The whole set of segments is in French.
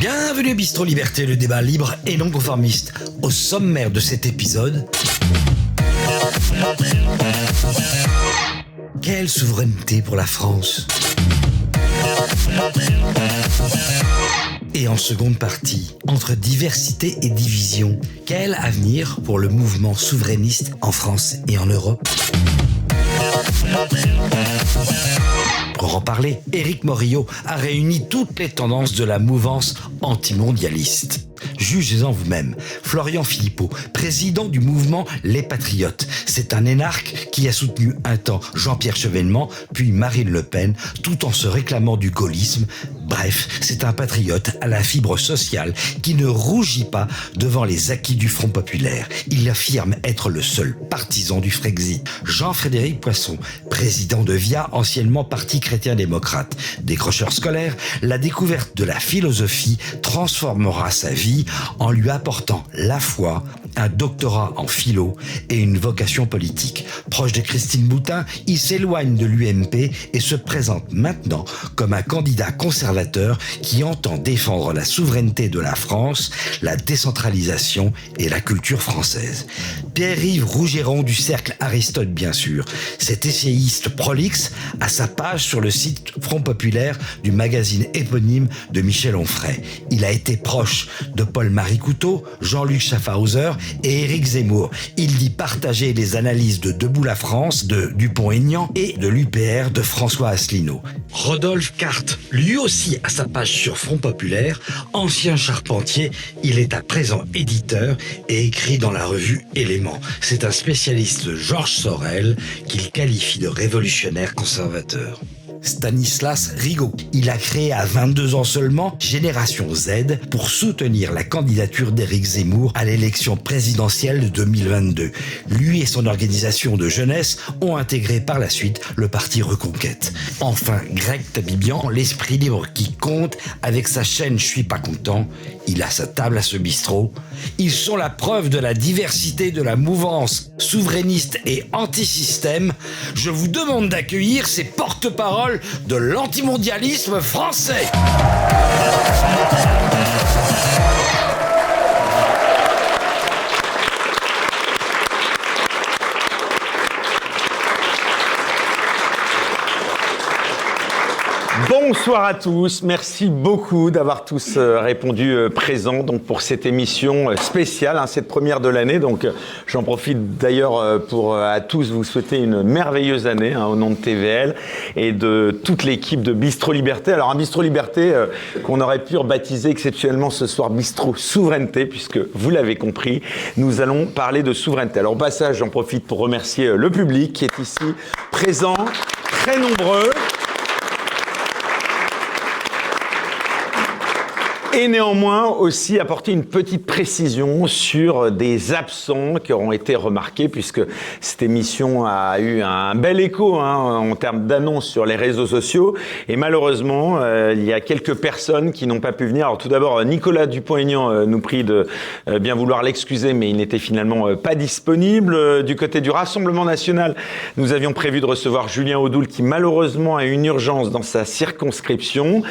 Bienvenue Bistro Liberté, le débat libre et non conformiste. Au sommaire de cet épisode, quelle souveraineté pour la France? Et en seconde partie, entre diversité et division, quel avenir pour le mouvement souverainiste en France et en Europe? Pour en parler, Éric Morillo a réuni toutes les tendances de la mouvance antimondialiste. Jugez-en vous-même. Florian Philippot, président du mouvement Les Patriotes. C'est un énarque qui a soutenu un temps Jean-Pierre Chevènement, puis Marine Le Pen, tout en se réclamant du gaullisme. Bref, c'est un patriote à la fibre sociale qui ne rougit pas devant les acquis du Front populaire. Il affirme être le seul partisan du Frexit. Jean-Frédéric Poisson, président de VIA, anciennement Parti chrétien-démocrate. Décrocheur scolaire, la découverte de la philosophie transformera sa vie en lui apportant la foi, un doctorat en philo et une vocation politique. Proche de Christine Boutin, il s'éloigne de l'UMP et se présente maintenant comme un candidat conservateur qui entend défendre la souveraineté de la France, la décentralisation et la culture française. Pierre-Yves Rougeron du cercle Aristote bien sûr. Cet essayiste prolixe a sa page sur le site Front Populaire du magazine éponyme de Michel Onfray. Il a été proche de Paul-Marie Couteau, Jean-Luc Schaffhauser et Éric Zemmour. Il dit partager les analyses de Debout la France, de Dupont-Aignan et de l'UPR de François Asselineau. Rodolphe Carte, lui aussi a sa page sur Front Populaire, ancien charpentier, il est à présent éditeur et écrit dans la revue Éléments. C'est un spécialiste Georges Sorel qu'il qualifie de révolutionnaire conservateur. Stanislas Rigaud. Il a créé à 22 ans seulement Génération Z pour soutenir la candidature d'Éric Zemmour à l'élection présidentielle de 2022. Lui et son organisation de jeunesse ont intégré par la suite le parti Reconquête. Enfin, Greg Tabibian, l'esprit libre qui compte avec sa chaîne Je suis pas content. Il a sa table à ce bistrot. Ils sont la preuve de la diversité de la mouvance souverainiste et anti-système. Je vous demande d'accueillir ces porte-paroles de l'antimondialisme français. Bonsoir à tous, merci beaucoup d'avoir tous euh, répondu euh, présent donc pour cette émission euh, spéciale, hein, cette première de l'année. Donc j'en profite d'ailleurs pour à tous vous souhaiter une merveilleuse année hein, au nom de TVL et de toute l'équipe de Bistro Liberté. Alors un Bistro Liberté qu'on aurait pu rebaptiser exceptionnellement ce soir Bistro Souveraineté puisque vous l'avez compris, nous allons parler de souveraineté. Alors au passage, j'en profite pour remercier le public qui est ici présent, très nombreux. Et néanmoins aussi apporter une petite précision sur des absents qui auront été remarqués puisque cette émission a eu un bel écho hein, en termes d'annonces sur les réseaux sociaux et malheureusement euh, il y a quelques personnes qui n'ont pas pu venir. Alors tout d'abord Nicolas Dupont-Aignan euh, nous prie de euh, bien vouloir l'excuser mais il n'était finalement pas disponible. Du côté du Rassemblement national nous avions prévu de recevoir Julien Audoul qui malheureusement a une urgence dans sa circonscription.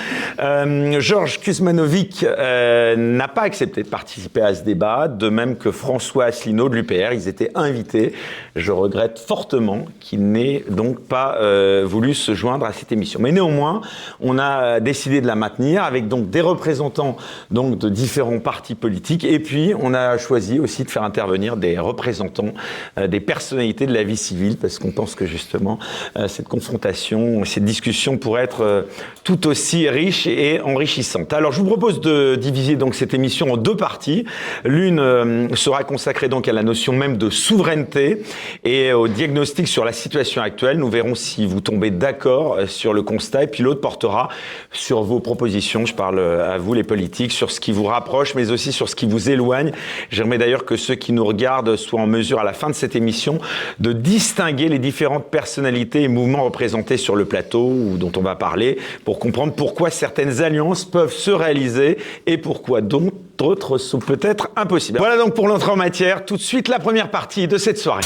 Georges Kuzmanovic euh, n'a pas accepté de participer à ce débat, de même que François Asselineau de l'UPR. Ils étaient invités. Je regrette fortement qu'il n'ait donc pas euh, voulu se joindre à cette émission. Mais néanmoins, on a décidé de la maintenir avec donc des représentants donc de différents partis politiques. Et puis, on a choisi aussi de faire intervenir des représentants euh, des personnalités de la vie civile parce qu'on pense que justement cette confrontation, cette discussion pourrait être tout aussi riche et enrichissante. Alors, je vous propose de diviser donc cette émission en deux parties. L'une euh, sera consacrée donc à la notion même de souveraineté et au diagnostic sur la situation actuelle. Nous verrons si vous tombez d'accord euh, sur le constat. Et puis l'autre portera sur vos propositions. Je parle euh, à vous les politiques sur ce qui vous rapproche, mais aussi sur ce qui vous éloigne. J'aimerais d'ailleurs que ceux qui nous regardent soient en mesure à la fin de cette émission de distinguer les différentes personnalités et mouvements représentés sur le plateau ou dont on va parler pour comprendre pourquoi certaines alliances peuvent se réaliser et pourquoi d'autres autres sont peut-être impossibles. Voilà donc pour l'entrée en matière. Tout de suite, la première partie de cette soirée.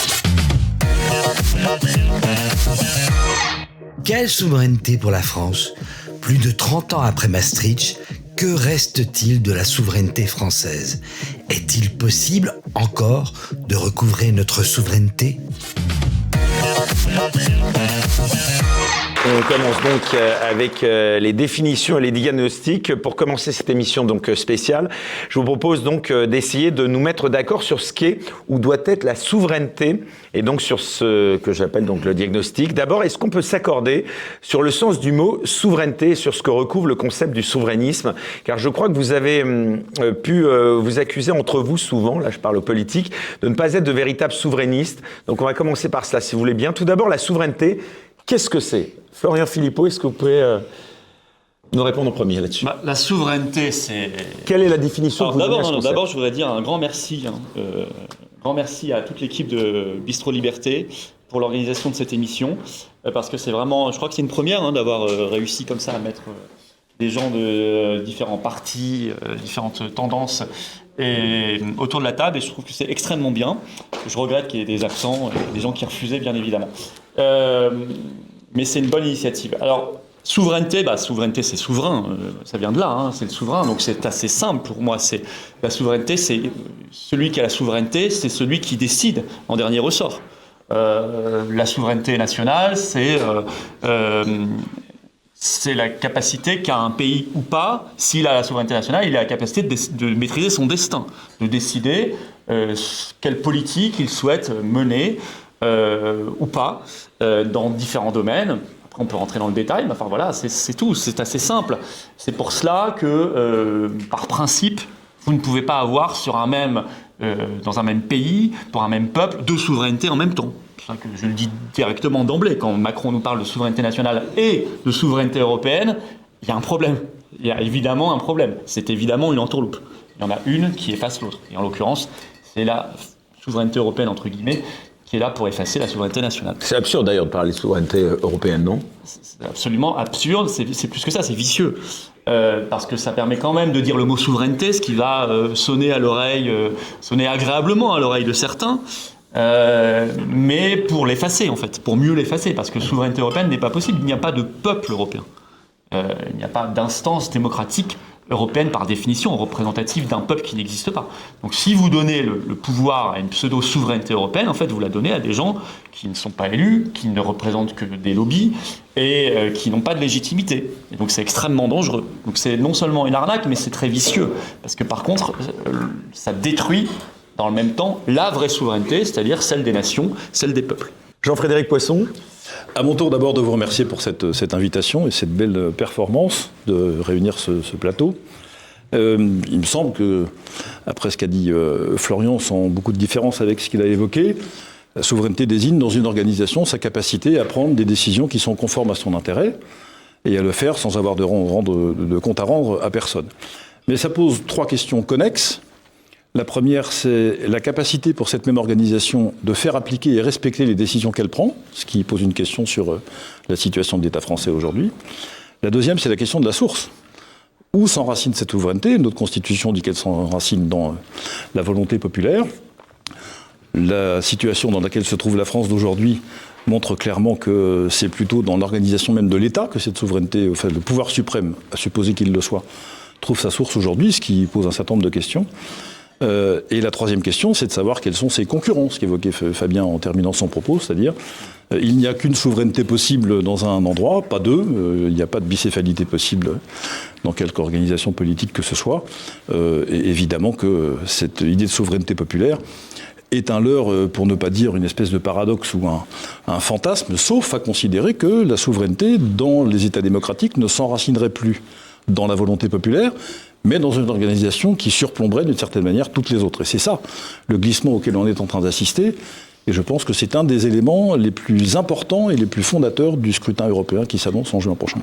Quelle souveraineté pour la France Plus de 30 ans après Maastricht, que reste-t-il de la souveraineté française? Est-il possible encore de recouvrer notre souveraineté? On commence donc euh, avec euh, les définitions et les diagnostics. Pour commencer cette émission donc euh, spéciale, je vous propose donc d'essayer de nous mettre d'accord sur ce qu'est ou doit être la souveraineté et donc sur ce que j'appelle donc le diagnostic. D'abord, est-ce qu'on peut s'accorder sur le sens du mot souveraineté, sur ce que recouvre le concept du souverainisme? Car je crois que vous avez hum, pu vous accuser entre vous souvent, là je parle aux politiques, de ne pas être de véritables souverainistes. Donc on va commencer par cela si vous voulez bien. Tout d'abord, la souveraineté, qu'est-ce que c'est? Florian Philippot, est-ce que vous pouvez euh, nous répondre en premier là-dessus? Bah, La souveraineté, c'est. Quelle est la définition D'abord, d'abord, je voudrais dire un grand merci, hein, euh, grand merci à toute l'équipe de Bistro Liberté pour l'organisation de cette émission, euh, parce que c'est vraiment, je crois que c'est une première hein, d'avoir réussi comme ça à mettre des gens de différents partis, différentes tendances et, autour de la table, et je trouve que c'est extrêmement bien. Je regrette qu'il y ait des absents, des gens qui refusaient, bien évidemment mais c'est une bonne initiative. Alors, souveraineté, bah, souveraineté, c'est souverain, euh, ça vient de là, hein, c'est le souverain, donc c'est assez simple pour moi. C'est la souveraineté, c'est celui qui a la souveraineté, c'est celui qui décide en dernier ressort. Euh, la souveraineté nationale, c'est euh, c'est la capacité qu'a un pays ou pas, s'il a la souveraineté nationale, il a la capacité de, maîtriser son destin, de décider quelle politique il souhaite mener euh, ou pas euh, dans différents domaines. Après, on peut rentrer dans le détail, mais enfin voilà, c'est tout, c'est assez simple. C'est pour cela que, euh, par principe, vous ne pouvez pas avoir dans un même pays, pour un même peuple, deux souverainetés en même temps. Que je le dis directement d'emblée. Quand Macron nous parle de souveraineté nationale et de souveraineté européenne, il y a un problème. Il y a évidemment un problème. C'est évidemment une entourloupe. Il y en a une qui efface l'autre. Et en l'occurrence, c'est la souveraineté européenne, entre guillemets, qui est là pour effacer la souveraineté nationale. C'est absurde d'ailleurs de parler de souveraineté euh, européenne, non? C'est absolument absurde, c'est plus que ça, c'est vicieux. Euh, parce que ça permet quand même de dire le mot souveraineté, ce qui va euh, sonner à l'oreille, sonner agréablement à l'oreille de certains, mais pour l'effacer en fait, pour mieux l'effacer, parce que souveraineté européenne n'est pas possible, il n'y a pas de peuple européen, il n'y a pas d'instance démocratique européenne par définition représentative d'un peuple qui n'existe pas. Donc si vous donnez le, pouvoir à une pseudo-souveraineté européenne, en fait vous la donnez à des gens qui ne sont pas élus, qui ne représentent que des lobbies et euh, qui n'ont pas de légitimité. Et donc c'est extrêmement dangereux. Donc c'est non seulement une arnaque, mais c'est très vicieux. Parce que par contre, euh, ça détruit dans le même temps la vraie souveraineté, c'est-à-dire celle des nations, celle des peuples. Jean-Frédéric Poisson à mon tour d'abord de vous remercier pour cette, cette, invitation et cette belle performance de réunir ce, plateau. Euh, il me semble que, après ce qu'a dit euh, Florian, sans beaucoup de différence avec ce qu'il a évoqué, la souveraineté désigne dans une organisation sa capacité à prendre des décisions qui sont conformes à son intérêt et à le faire sans avoir de, rendre, de compte à rendre à personne. Mais ça pose trois questions connexes la première, c'est la capacité pour cette même organisation de faire appliquer et respecter les décisions qu'elle prend, ce qui pose une question sur euh, la situation de l'État français aujourd'hui. La deuxième, c'est la question de la source. Où s'enracine cette souveraineté Notre Constitution dit qu'elle s'enracine dans euh, la volonté populaire. La situation dans laquelle se trouve la France d'aujourd'hui montre clairement que c'est plutôt dans l'organisation même de l'État que cette souveraineté, enfin le pouvoir suprême, à supposer qu'il le soit, trouve sa source aujourd'hui, ce qui pose un certain nombre de questions. Euh, et la troisième question, c'est de savoir quels sont ses concurrents, ce qu'évoquait Fabien en terminant son propos, c'est-à-dire euh, il n'y a qu'une souveraineté possible dans un endroit, pas deux, euh, il n'y a pas de bicéphalité possible dans quelque organisation politique que ce soit. évidemment que cette idée de souveraineté populaire est un leurre, pour ne pas dire une espèce de paradoxe ou un fantasme, sauf à considérer que la souveraineté dans les États démocratiques ne s'enracinerait plus dans la volonté populaire, mais dans une organisation qui surplomberait d'une certaine manière toutes les autres. Et c'est ça le glissement auquel on est en train d'assister. Et je pense que c'est un des éléments les plus importants et les plus fondateurs du scrutin européen qui s'annonce en juin prochain.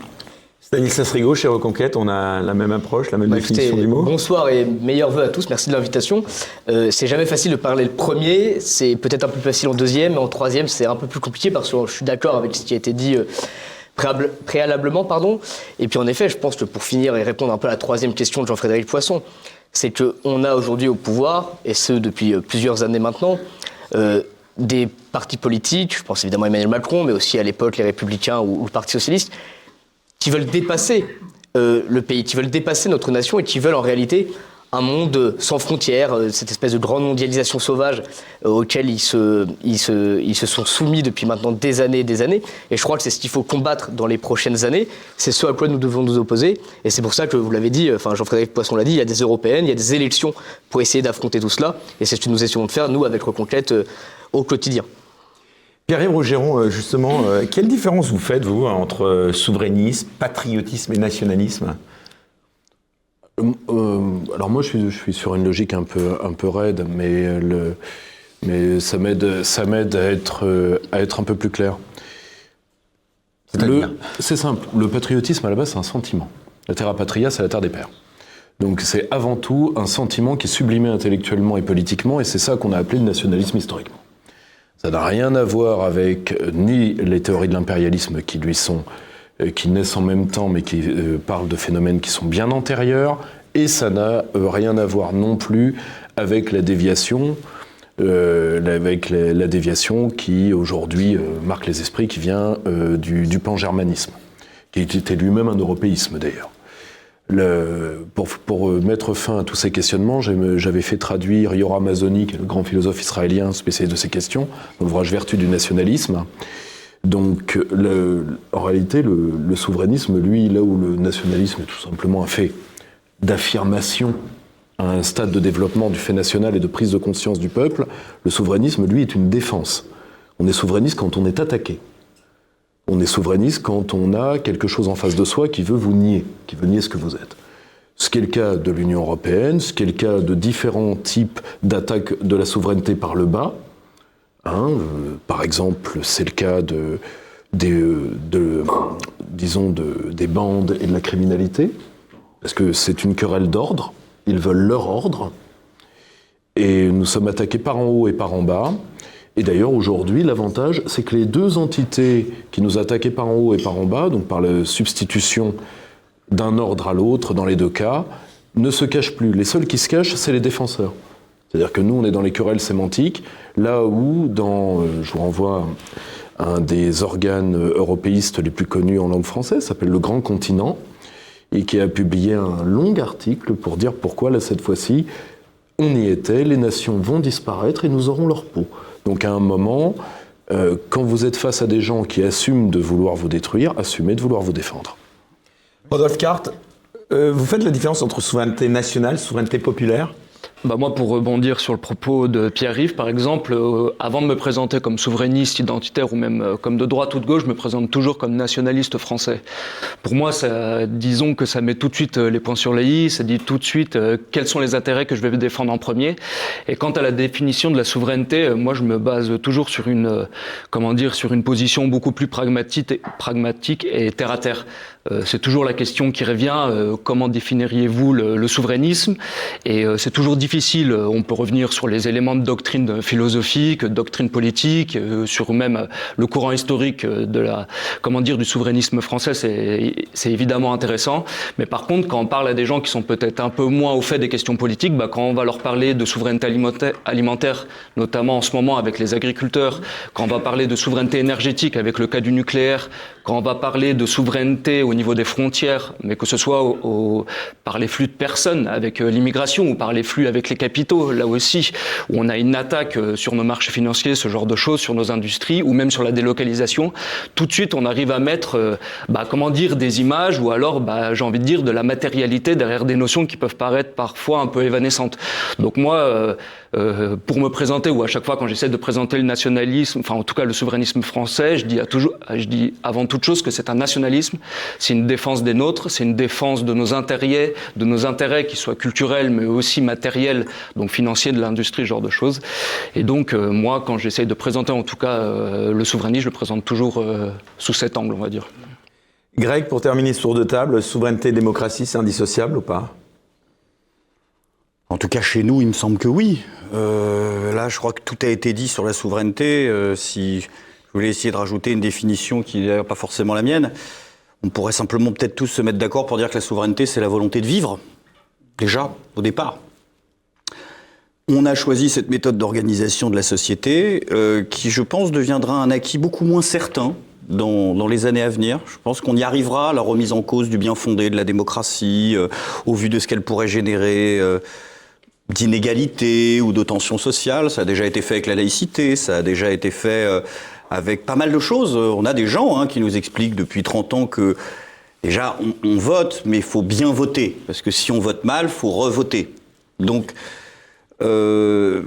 Stanislas Rigaud, chez Reconquête, on a la même approche, la même bah, définition du mot? Bonsoir et meilleurs voeux à tous, merci de l'invitation. Euh, c'est jamais facile de parler le premier, c'est peut-être un peu plus facile en deuxième, mais en troisième c'est un peu plus compliqué parce que je suis d'accord avec ce qui a été dit euh, préalablement. Pardon. Et puis en effet, je pense que pour finir et répondre un peu à la troisième question de Jean-Frédéric Poisson, c'est qu'on a aujourd'hui au pouvoir, et ce depuis plusieurs années maintenant, des partis politiques, je pense évidemment à Emmanuel Macron, mais aussi à l'époque les Républicains ou, le Parti Socialiste, qui veulent dépasser le pays, qui veulent dépasser notre nation et qui veulent en réalité un monde sans frontières, euh, cette espèce de grande mondialisation sauvage euh, auquel ils se, ils, se, ils se sont soumis depuis maintenant des années et des années. Et je crois que c'est ce qu'il faut combattre dans les prochaines années. C'est ce à quoi nous devons nous opposer. Et c'est pour ça que vous l'avez dit, enfin Jean-Frédéric Poisson l'a dit, il y a des européennes, il y a des élections pour essayer d'affronter tout cela. Et c'est ce que nous essayons de faire, nous, avec Reconquête, euh, au quotidien. Pierre-Yves Rougeron, justement, quelle différence vous faites, vous, entre souverainisme, patriotisme et nationalisme? euh, euh, alors moi, je suis, je suis, sur une logique un peu, un peu raide, mais, le, mais ça m'aide, ça m'aide à être, à être un peu plus clair. C'est simple. Le patriotisme, à la base, c'est un sentiment. La terra patria, c'est la terre des pères. Donc c'est avant tout un sentiment qui est sublimé intellectuellement et politiquement, et c'est ça qu'on a appelé le nationalisme historiquement. Ça n'a rien à voir avec ni les théories de l'impérialisme qui lui sont euh, qui naissent en même temps, mais qui euh, parlent de phénomènes qui sont bien antérieurs, et ça n'a euh, rien à voir non plus avec la déviation, avec la, déviation qui aujourd'hui marque les esprits, qui vient du, du pan-germanisme, qui était lui-même un européisme d'ailleurs. pour, mettre fin à tous ces questionnements, j'avais fait traduire Yoram Mazoni, le grand philosophe israélien spécialiste de ces questions, l'ouvrage Vertu du nationalisme. Donc, en réalité, le, souverainisme, lui, là où le nationalisme est tout simplement un fait d'affirmation à un stade de développement du fait national et de prise de conscience du peuple, le souverainisme, lui, est une défense. On est souverainiste quand on est attaqué. On est souverainiste quand on a quelque chose en face de soi qui veut vous nier, qui veut nier ce que vous êtes. Ce qui est le cas de l'Union européenne, ce qui est le cas de différents types d'attaques de la souveraineté par le bas, Hein, euh, par exemple, c'est le cas de, disons des bandes et de la criminalité, parce que c'est une querelle d'ordre, ils veulent leur ordre, et nous sommes attaqués par en haut et par en bas. Et d'ailleurs, aujourd'hui, l'avantage, c'est que les deux entités qui nous attaquaient par en haut et par en bas, donc par la substitution d'un ordre à l'autre dans les deux cas, ne se cachent plus. Les seuls qui se cachent, c'est les défenseurs. C'est-à-dire que nous, on est dans les querelles sémantiques, là où, dans, euh, je vous renvoie un des organes européistes les plus connus en langue française, s'appelle Le Grand Continent, et qui a publié un long article pour dire pourquoi, là, cette fois-ci, on y était, les nations vont disparaître et nous aurons leur peau. Donc à un moment, euh, quand vous êtes face à des gens qui assument de vouloir vous détruire, assumez de vouloir vous défendre. Rodolphe Carte, euh, vous faites la différence entre souveraineté nationale, souveraineté populaire? Bah moi, pour rebondir sur le propos de Pierre-Yves, par exemple, euh, avant de me présenter comme souverainiste identitaire ou même euh, comme de droite ou de gauche, je me présente toujours comme nationaliste français. Pour moi, ça, disons que ça met tout de suite euh, les points sur les i, ça dit tout de suite quels sont les intérêts que je vais défendre en premier. Et quant à la définition de la souveraineté, moi, je me base toujours sur une, comment dire, sur une position beaucoup plus pragmatique, et terre à terre. C'est toujours la question qui revient, comment définiriez-vous le, souverainisme? Et c'est toujours difficile, on peut revenir sur les éléments de doctrine philosophique, doctrine politique, sur même le courant historique de la, comment dire, du souverainisme français, c'est évidemment intéressant. Mais par contre, quand on parle à des gens qui sont peut-être un peu moins au fait des questions politiques, bah, quand on va leur parler de souveraineté alimentaire, notamment en ce moment avec les agriculteurs, quand on va parler de souveraineté énergétique avec le cas du nucléaire, quand on va parler de souveraineté au niveau des frontières, mais que ce soit au, par les flux de personnes avec euh, l'immigration ou par les flux avec les capitaux, là aussi, où on a une attaque euh, sur nos marchés financiers, ce genre de choses, sur nos industries, ou même sur la délocalisation, tout de suite on arrive à mettre, euh, bah, comment dire, des images, ou alors, bah, j'ai envie de dire, de la matérialité derrière des notions qui peuvent paraître parfois un peu évanescentes. Donc moi, euh, pour me présenter, ou à chaque fois quand j'essaie de présenter le nationalisme, enfin en tout cas le souverainisme français, je dis, à toujours, je dis avant toute chose que c'est un nationalisme, c'est une défense des nôtres, c'est une défense de nos intérêts, de nos intérêts qui soient culturels mais aussi matériels, donc financiers de l'industrie, ce genre de choses. Et donc euh, moi, quand j'essaie de présenter en tout cas euh, le souverainisme, je le présente toujours sous cet angle, on va dire. Greg, pour terminer ce tour de table, souveraineté, démocratie, c'est indissociable ou pas? En tout cas, chez nous, il me semble que oui. Euh, là, je crois que tout a été dit sur la souveraineté. Euh, si je voulais essayer de rajouter une définition qui n'est pas forcément la mienne, on pourrait simplement peut-être tous se mettre d'accord pour dire que la souveraineté, c'est la volonté de vivre. déjà, au départ. On a choisi cette méthode d'organisation de la société euh, qui, je pense, deviendra un acquis beaucoup moins certain dans, les années à venir. Je pense qu'on y arrivera à la remise en cause du bien fondé de la démocratie, euh, au vu de ce qu'elle pourrait générer euh, d'inégalités ou de tensions sociales. Ça a déjà été fait avec la laïcité, ça a déjà été fait avec pas mal de choses. On a des gens hein, qui nous expliquent depuis 30 ans que déjà on, on vote, mais il faut bien voter. Parce que si on vote mal, il faut revoter. Donc, euh,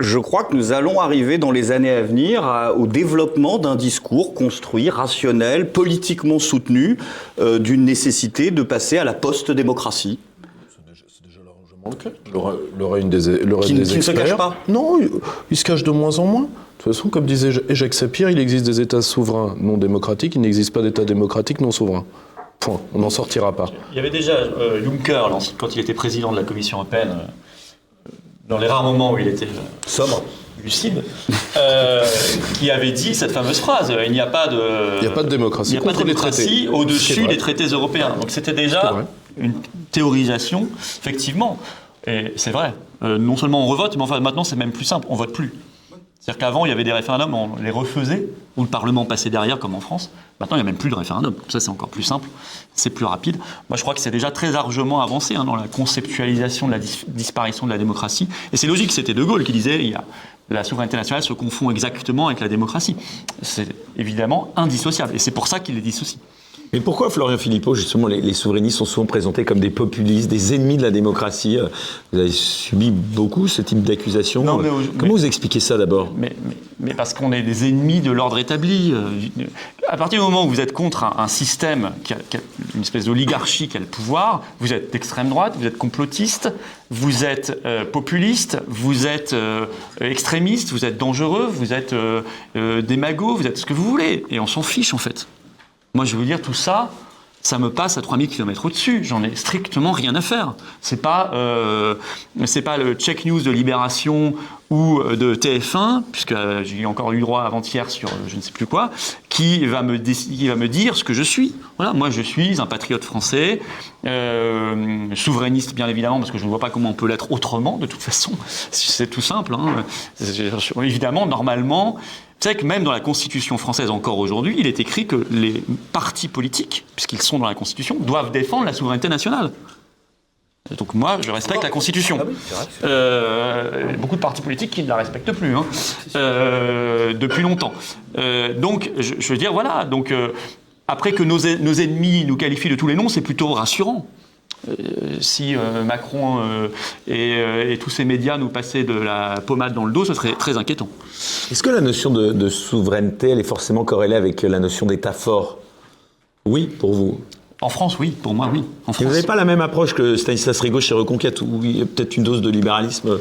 je crois que nous allons arriver dans les années à venir à- au développement d'un discours construit, rationnel, politiquement soutenu, euh, d'une nécessité de passer à la post-démocratie. Une des, l'aurait Qui des qui ne se cache pas. Non, il, il se cache de moins en moins. De toute façon, comme disait Jacques Sapir, il existe des États souverains non démocratiques, il n'existe pas d'État démocratique non souverain. Point. On n'en sortira pas. Il y avait déjà euh, Juncker, quand il était président de la Commission européenne, euh, dans les rares moments où il était euh, Sobre. lucide, euh, qui avait dit cette fameuse phrase il n'y a pas de, Il n'y a pas de démocratie il n'y a pas de démocratie au-dessus des traités européens. Donc c'était déjà une théorisation, effectivement. Et c'est vrai. Euh, non seulement on revote, mais enfin maintenant c'est même plus simple, on vote plus. C'est-à-dire qu'avant, il y avait des référendums, on les refaisait, où le Parlement passait derrière, comme en France. Maintenant, il n'y a même plus de référendum. Ça, c'est encore plus simple, c'est plus rapide. Moi, je crois que c'est déjà très largement avancé hein, dans la conceptualisation de la dis- disparition de la démocratie. Et c'est logique, c'était De Gaulle qui disait il la souveraineté nationale se confond exactement avec la démocratie. C'est évidemment indissociable, et c'est pour ça qu'il les dissocie. Mais pourquoi, Florian Philippot, justement, les, les souverainistes sont souvent présentés comme des populistes, des ennemis de la démocratie euh, Vous avez subi beaucoup ce type d'accusation. Au- Comment mais- vous expliquez ça d'abord? Mais, mais- mais parce qu'on est des ennemis de l'ordre établi. euh, À partir du moment où vous êtes contre un, un système, qui a, qui a une espèce d'oligarchie qui a le pouvoir, vous êtes d'extrême droite, vous êtes complotiste, vous êtes euh, populiste, vous êtes euh, extrémiste, vous êtes dangereux, vous êtes euh, euh, démago, vous êtes ce que vous voulez. Et on s'en fiche en fait. Moi, je veux dire, tout ça, ça me passe à 3000 km au-dessus. J'en ai strictement rien à faire. C'est pas, euh, pas le check news de Libération ou euh, de TF1, puisque euh, j'ai encore eu droit avant-hier sur je ne sais plus quoi, qui va me, qui va me dire ce que je suis. Voilà, moi, je suis un patriote français, souverainiste, bien évidemment, parce que je ne vois pas comment on peut l'être autrement, de toute façon. C'est tout simple. hein. Évidemment, normalement, savez que même dans la Constitution française encore aujourd'hui, il est écrit que les partis politiques, puisqu'ils sont dans la Constitution, doivent défendre la souveraineté nationale. Donc moi, je respecte la Constitution. Euh, beaucoup de partis politiques qui ne la respectent plus hein, euh, depuis longtemps. Euh, donc, je, je veux dire, voilà. Donc, après que nos, nos ennemis nous qualifient de tous les noms, c'est plutôt rassurant. Euh, si euh, Macron euh, et, euh, et tous ces médias nous passaient de la pommade dans le dos, ce serait très inquiétant. Est-ce que la notion de, de souveraineté, elle est forcément corrélée avec la notion d'État fort? Oui, pour vous. En France, oui. Pour moi, oui. En Et France. vous n'avez pas la même approche que Stanislas Rigaud chez Reconquête, où il y a peut-être une dose de libéralisme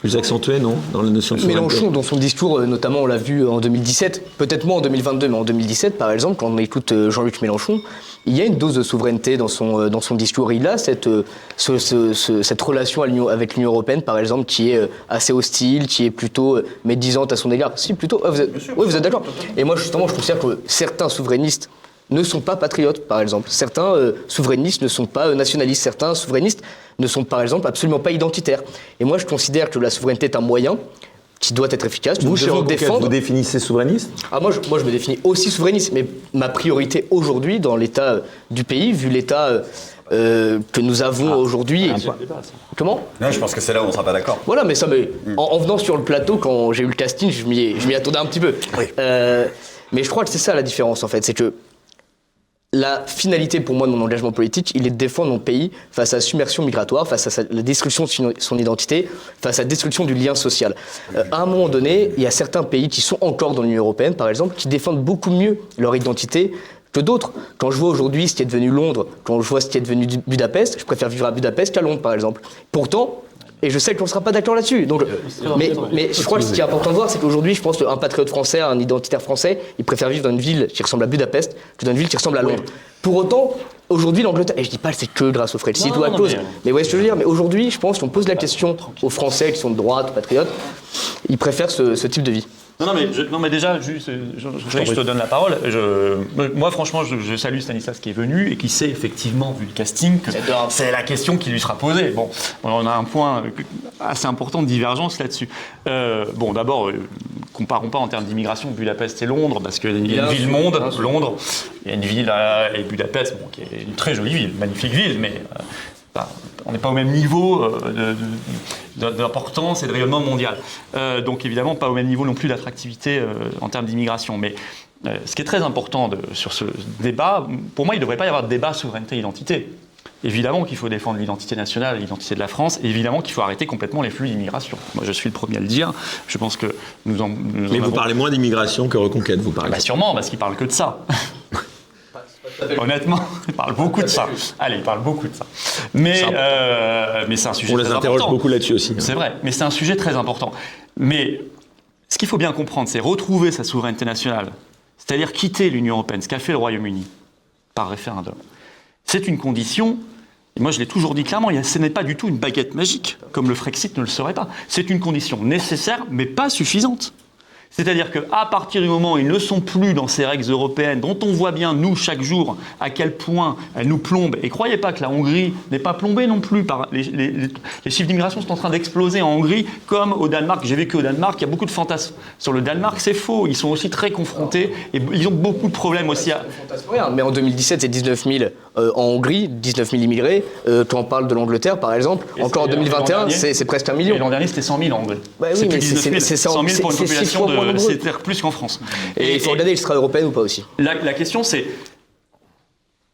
plus accentuée, non Dans la notion de souveraineté? Mélenchon, dans son discours, notamment on l'a vu en 2017, peut-être moins en 2022, mais en 2017 par exemple, quand on écoute Jean-Luc Mélenchon, il y a une dose de souveraineté dans son, euh, dans son discours. Il a cette, euh, ce- ce- ce- cette relation avec l'Union Européenne, par exemple, qui est euh, assez hostile, qui est plutôt médisante à son égard. Si, plutôt. ah, vous êtes, oui, vous êtes d'accord. Et moi, justement, je considère que certains souverainistes ne sont pas patriotes, par exemple. Certains euh, souverainistes ne sont pas euh, nationalistes. Certains souverainistes ne sont, par exemple, absolument pas identitaires. Et moi, je considère que la souveraineté est un moyen qui doit être efficace. Vous, Nous chez devons Reconquête, défendre. vous définissez souverainiste Ah, moi, je, moi, je me définis aussi souverainiste, mais ma priorité aujourd'hui, dans l'état euh, du pays, vu l'état euh, euh, que nous avons aujourd'hui. et- Comment Non, je pense que c'est là où on ne sera pas d'accord. voilà, mais ça, mais en, en venant sur le plateau, quand j'ai eu le casting, je m'y attendais un petit peu. Euh, mais je crois que c'est ça la différence, en fait. C'est que la finalité pour moi de mon engagement politique, il est de défendre mon pays face à la submersion migratoire, face à la destruction de son- identité, face à la destruction du lien social. Euh, à un moment donné, il y a certains pays qui sont encore dans l'Union européenne, par exemple, qui défendent beaucoup mieux leur identité que d'autres. Quand je vois aujourd'hui ce qui est devenu Londres, quand je vois ce qui est devenu Budapest, je préfère vivre à Budapest qu'à Londres, par exemple. Pourtant, et je sais qu'on ne sera pas d'accord là-dessus. Donc, mais, mais je crois que ce qui est important de voir, c'est qu'aujourd'hui, je pense qu'un patriote français, un identitaire français, il préfère vivre dans une ville qui ressemble à Budapest que dans une ville qui ressemble à Londres. Pour autant, aujourd'hui, l'Angleterre, et je dis pas que c'est que grâce au Frexit ou à cause, mais- mais ouais, ce que je veux dire, mais aujourd'hui, je pense qu'on pose la question aux Français qui sont de droite, patriotes, ils préfèrent ce, ce type de vie. Non, non, mais, je- non, mais déjà, juste, euh, je, je- je te donne la parole. Je- moi, franchement, je, je salue Stanislas qui est venu et qui sait effectivement, vu le casting, que c'est la question qui lui sera posée. Bon, on a un point euh, assez important de divergence là-dessus. Euh, bon, d'abord, euh, comparons pas en termes d'immigration Budapest et Londres, parce qu'il y a une Bien ville sûr, monde. Londres, il y a une ville euh, et Budapest, bon, qui est une très jolie ville, magnifique ville, mais on n'est pas au même niveau euh, d'importance et de rayonnement mondial. Euh, donc évidemment pas au même niveau non plus d'attractivité euh, en termes d'immigration. Mais euh, ce qui est très important de- sur ce débat, pour moi il ne devrait pas y avoir de débat souveraineté-identité. Évidemment qu'il faut défendre l'identité nationale, l'identité de la France, et évidemment qu'il faut arrêter complètement les flux d'immigration. Moi je suis le premier à le dire, je pense que nous en... nous Mais en vous avons- parlez moins d'immigration que reconquête, vous parlez. bah sûrement, parce qu'il parle que de ça. Honnêtement, il parle beaucoup de ça. Allez, il parle beaucoup de ça. Mais C'est euh, mais c'est un sujet On les très interroge important. beaucoup là-dessus aussi. C'est vrai, mais c'est un sujet très important. Mais ce qu'il faut bien comprendre, c'est retrouver sa souveraineté nationale, c'est-à-dire quitter l'Union européenne, ce qu'a fait le Royaume-Uni par référendum. C'est une condition. Et moi, je l'ai toujours dit clairement, ce n'est pas du tout une baguette magique, comme le Frexit ne le serait pas. C'est une condition nécessaire, mais pas suffisante. C'est-à-dire qu'à partir du moment où ils ne sont plus dans ces règles européennes, dont on voit bien, nous, chaque jour, à quel point elles nous plombent, et croyez pas que la Hongrie n'est pas plombée non plus par... Les, les- les- les chiffres d'immigration sont en train d'exploser en Hongrie, comme au Danemark. J'ai vécu au Danemark, il y a beaucoup de fantasmes sur le Danemark, c'est faux. Ils sont aussi très confrontés, et ils ont beaucoup de problèmes aussi à... Mais en 2017, c'est 19 000 euh, en Hongrie, 19 000 immigrés. Euh, quand on parle de l'Angleterre, par exemple, Et encore en c'est- et l'an 2021, dernier c'est presque un million. l'an dernier, c'était 100 000 en Hongrie. Bah oui, c'est mais plus c'est- 19 000. c'est- c'est 100 000 pour une population de... nombreux. C'est plus qu'en France. Et il faut regarder l'extra européenne ou pas aussi? La, la question, c'est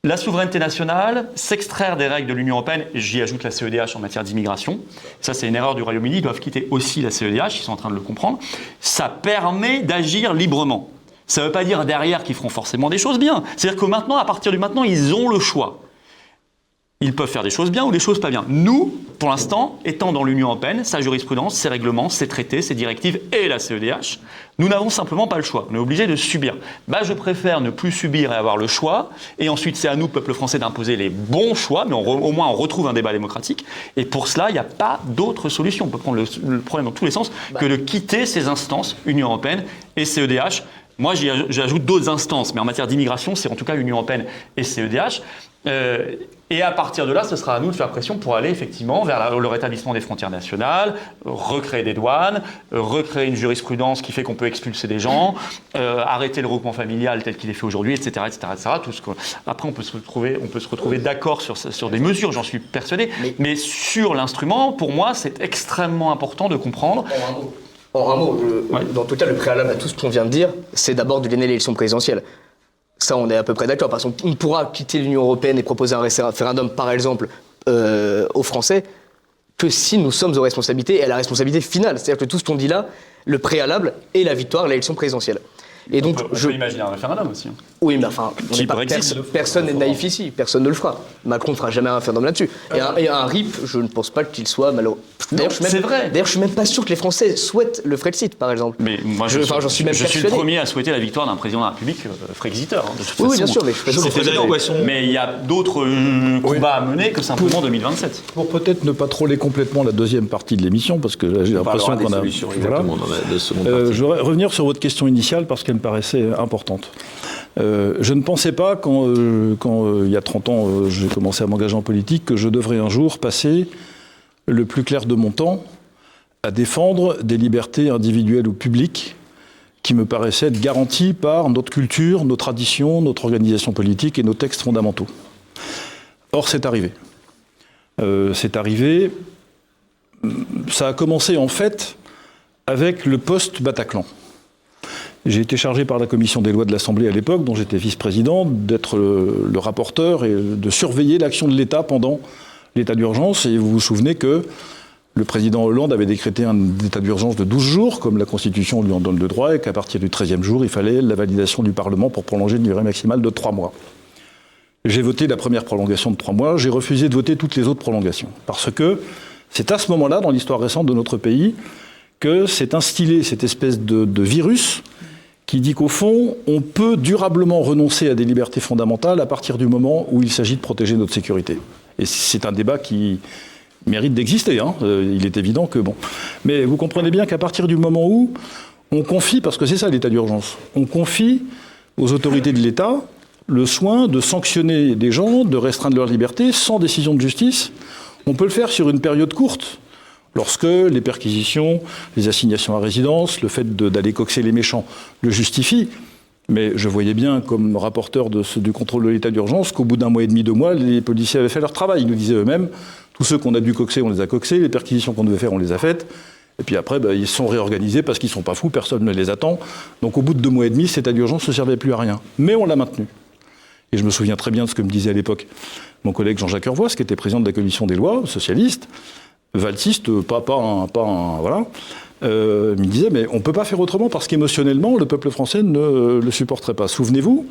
la souveraineté nationale, s'extraire des règles de l'Union européenne, j'y ajoute la CEDH en matière d'immigration. Ça, c'est une erreur du Royaume-Uni. Ils doivent quitter aussi la CEDH, ils sont en train de le comprendre. Ça permet d'agir librement. Ça ne veut pas dire derrière qu'ils feront forcément des choses bien. C'est-à-dire que maintenant, à partir du maintenant, ils ont le choix. Ils peuvent faire des choses bien ou des choses pas bien. Nous, pour l'instant, étant dans l'Union européenne, sa jurisprudence, ses règlements, ses traités, ses directives et la CEDH, nous n'avons simplement pas le choix. On est obligé de subir. Bah, je préfère ne plus subir et avoir le choix. Et ensuite, c'est à nous, peuple français, d'imposer les bons choix, mais on re- au moins on retrouve un débat démocratique. Et pour cela, il n'y a pas d'autre solution. On peut prendre le, le problème dans tous les sens que de quitter ces instances, Union européenne et CEDH. Moi, j'ajoute d'autres instances, mais en matière d'immigration, c'est en tout cas l'Union européenne et CEDH. Euh, et à partir de là, ce sera à nous de faire pression pour aller effectivement vers le rétablissement des frontières nationales, recréer des douanes, recréer une jurisprudence qui fait qu'on peut expulser des gens, euh, arrêter le regroupement familial tel qu'il est fait aujourd'hui, etc., etc., etc. Tout ce que- Après, on peut se retrouver, on peut se retrouver d'accord sur, sur des mesures, j'en suis persuadé. Mais- sur l'instrument, pour moi, c'est extrêmement important de comprendre. En un mot, En un mot, le- Ouais. dans tout cas, le préalable à tout ce qu'on vient de dire, c'est d'abord de gagner l'élection présidentielle. Ça, on est à peu près d'accord. Parce qu'on on pourra quitter l'Union européenne et proposer un référendum, par exemple, euh, aux Français, que si nous sommes aux responsabilités et à la responsabilité finale. C'est-à-dire que tout ce qu'on dit là, le préalable est la victoire, l'élection présidentielle. Et donc, on peut, on je, peut imaginer un référendum aussi. hein. oui, mais enfin, on pas- Brexit. perso- personne n'est naïf ici, personne ne le fera. Macron ne fera jamais un référendum là-dessus. Et, un, et un RIP, je ne pense pas qu'il soit malheureux. D'ailleurs, je suis même- c'est vrai. D'ailleurs, je suis même pas sûr que les Français souhaitent le Frexit, par exemple. Mais moi, Je- je, enfin, j'en suis même je suis le premier à souhaiter la victoire d'un président de la République euh, frexiteur. hein, de toute Oui, façon. bien sûr, mais je suis pas sûr C'est que évident. Poisson. Mais il y a d'autres euh, combats à mener que simplement 2027. Pour peut-être ne pas troller complètement la deuxième partie de l'émission, parce que j'ai On l'impression qu'on a. Voilà. dans la- Euh, je voudrais revenir sur votre question initiale parce qu'elle paraissait importante. Euh, je ne pensais pas, quand, euh, quand euh, il y a 30 ans, j'ai commencé à m'engager en politique, que je devrais un jour passer le plus clair de mon temps à défendre des libertés individuelles ou publiques qui me paraissaient être garanties par notre culture, nos traditions, notre organisation politique et nos textes fondamentaux. Or, c'est arrivé. C'est arrivé. Ça a commencé en fait avec le post-Bataclan. J'ai été chargé par la commission des lois de l'Assemblée à l'époque, dont j'étais vice-président, d'être le, rapporteur et de surveiller l'action de l'État pendant l'état d'urgence. Et vous vous souvenez que le président Hollande avait décrété un état d'urgence de 12 jours, comme la Constitution lui en donne le droit, et qu'à partir du 13e jour, il fallait la validation du Parlement pour prolonger une durée maximale de 3 mois. J'ai voté la première prolongation de 3 mois, j'ai refusé de voter toutes les autres prolongations. Parce que c'est à ce moment-là, dans l'histoire récente de notre pays, que s'est instillé cette espèce de virus qui dit qu'au fond, on peut durablement renoncer à des libertés fondamentales à partir du moment où il s'agit de protéger notre sécurité. Et c'est un débat qui mérite d'exister. hein. Euh, il est évident que bon. Mais vous comprenez bien qu'à partir du moment où On confie, parce que c'est ça l'état d'urgence, on confie aux autorités de l'État le soin de sanctionner des gens, de restreindre leur liberté sans décision de justice. On peut le faire sur une période courte, lorsque les perquisitions, les assignations à résidence, le fait d'aller coxer les méchants le justifient. Mais je voyais bien, comme rapporteur du contrôle de l'état d'urgence, qu'au bout d'un mois et demi, deux mois, les policiers avaient fait leur travail. Ils nous disaient eux-mêmes, tous ceux qu'on a dû coxer, on les a coxés, les perquisitions qu'on devait faire, on les a faites. Et puis après, bah, ils sont réorganisés parce qu'ils ne sont pas fous, personne ne les attend. Donc au bout de deux mois et demi, cet état d'urgence ne servait plus à rien. Mais on l'a maintenu. Et je me souviens très bien de ce que me disait à l'époque mon collègue Jean-Jacques Hervois, qui était président de la commission des lois, socialiste, valtiste, pas, pas, un, pas un, voilà. Euh, il me disait, mais on ne peut pas faire autrement parce qu'émotionnellement, le peuple français ne le supporterait pas. Souvenez-vous,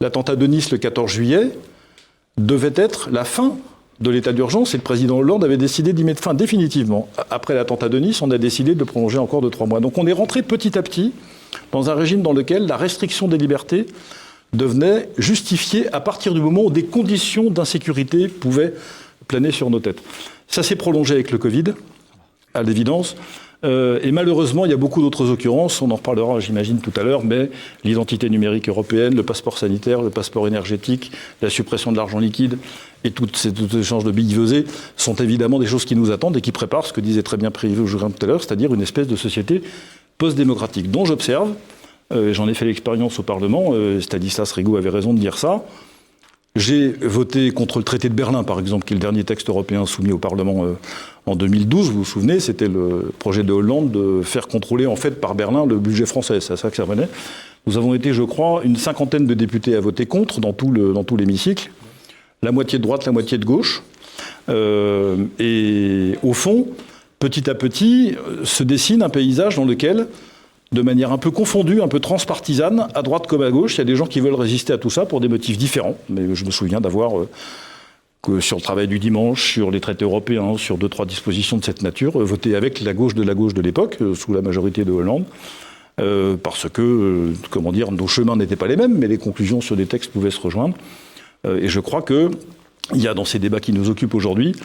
l'attentat de Nice le 14 juillet devait être la fin de l'état d'urgence et le président Hollande avait décidé d'y mettre fin définitivement. Après l'attentat de Nice, on a décidé de prolonger encore de trois mois. Donc on est rentré petit à petit dans un régime dans lequel la restriction des libertés devenait justifiée à partir du moment où des conditions d'insécurité pouvaient planer sur nos têtes. Ça s'est prolongé avec le Covid, à l'évidence. Euh, et malheureusement, il y a beaucoup d'autres occurrences, on en reparlera j'imagine tout à l'heure, mais l'identité numérique européenne, le passeport sanitaire, le passeport énergétique, la suppression de l'argent liquide et tous ces, échanges de billevesés sont évidemment des choses qui nous attendent et qui préparent ce que disait très bien Privé tout à l'heure, c'est-à-dire une espèce de société post-démocratique dont j'observe, euh, j'en ai fait l'expérience au Parlement, euh, Stanislas Rigaud avait raison de dire ça, j'ai voté contre le traité de Berlin, par exemple, qui est le dernier texte européen soumis au Parlement euh, en 2012. Vous vous souvenez, c'était le projet de Hollande de faire contrôler en fait par Berlin le budget français. C'est à ça que ça revenait. Nous avons été, je crois, une cinquantaine de députés à voter contre dans tout, l'hémicycle. La moitié de droite, la moitié de gauche. Euh, et au fond, petit à petit, se dessine un paysage dans lequel de manière un peu confondue, un peu transpartisane, à droite comme à gauche. Il y a des gens qui veulent résister à tout ça pour des motifs différents. Mais je me souviens d'avoir, euh, que sur le travail du dimanche, sur les traités européens, sur deux, trois dispositions de cette nature, euh, voté avec la gauche de la gauche de l'époque, euh, sous la majorité de Hollande. Parce que, comment dire, nos chemins n'étaient pas les mêmes, mais les conclusions sur des textes pouvaient se rejoindre. Et je crois que il y a dans ces débats qui nous occupent aujourd'hui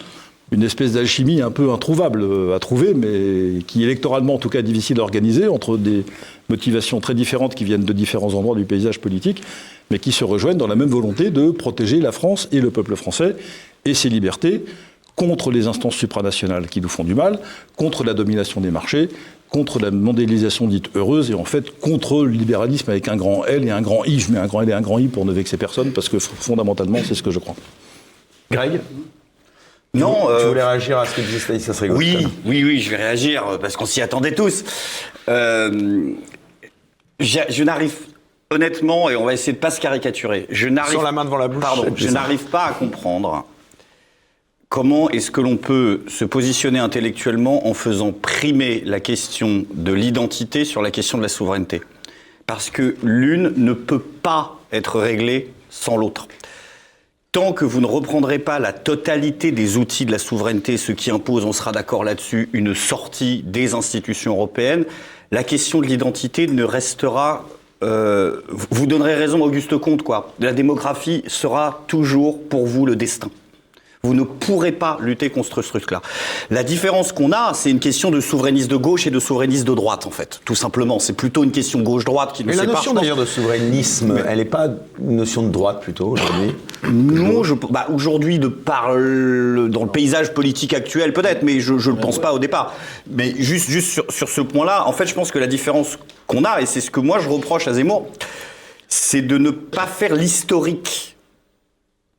une espèce d'alchimie un peu introuvable euh, à trouver, mais qui électoralement en tout cas difficile à organiser, entre des motivations très différentes qui viennent de différents endroits du paysage politique, mais qui se rejoignent dans la même volonté de protéger la France et le peuple français et ses libertés contre les instances supranationales qui nous font du mal, contre la domination des marchés, contre la mondialisation dite heureuse et en fait contre le libéralisme avec un grand L et un grand I. Je mets un grand L et un grand I pour ne vexer personne parce que fondamentalement c'est ce que je crois. Greg? Non, tu, euh, voulais réagir à ce que disait Stanislas Rigaud Oui, oui, oui, je vais réagir euh, parce qu'on s'y attendait tous. Euh, je je n'arrive honnêtement, et on va essayer de pas se caricaturer. Je n'arrive Sans la main devant la bouche. Pardon, je n'arrive pas à comprendre comment est-ce que l'on peut se positionner intellectuellement en faisant primer la question de l'identité sur la question de la souveraineté. Parce que l'une ne peut pas être réglée sans l'autre. Tant que vous ne reprendrez pas la totalité des outils de la souveraineté, ce qui impose, on sera d'accord là-dessus, une sortie des institutions européennes, la question de l'identité ne restera. euh, vous donnerez raison, Auguste Comte, quoi. La démographie sera toujours pour vous le destin. Vous ne pourrez pas lutter contre ce truc-là. La différence qu'on a, c'est une question de souverainiste de gauche et de souverainiste de droite, en fait. Tout simplement. C'est plutôt une question gauche-droite qui nous Mais la sépare. notion d'ailleurs de souverainisme, elle n'est pas une notion de droite plutôt aujourd'hui Non, je, bah, aujourd'hui, de par le- dans le paysage politique actuel, peut-être, mais je ne le pense pas au départ. Mais juste, juste sur, sur ce point-là, en fait, je pense que la différence qu'on a, et c'est ce que moi je reproche à Zemmour, c'est de ne pas faire l'historique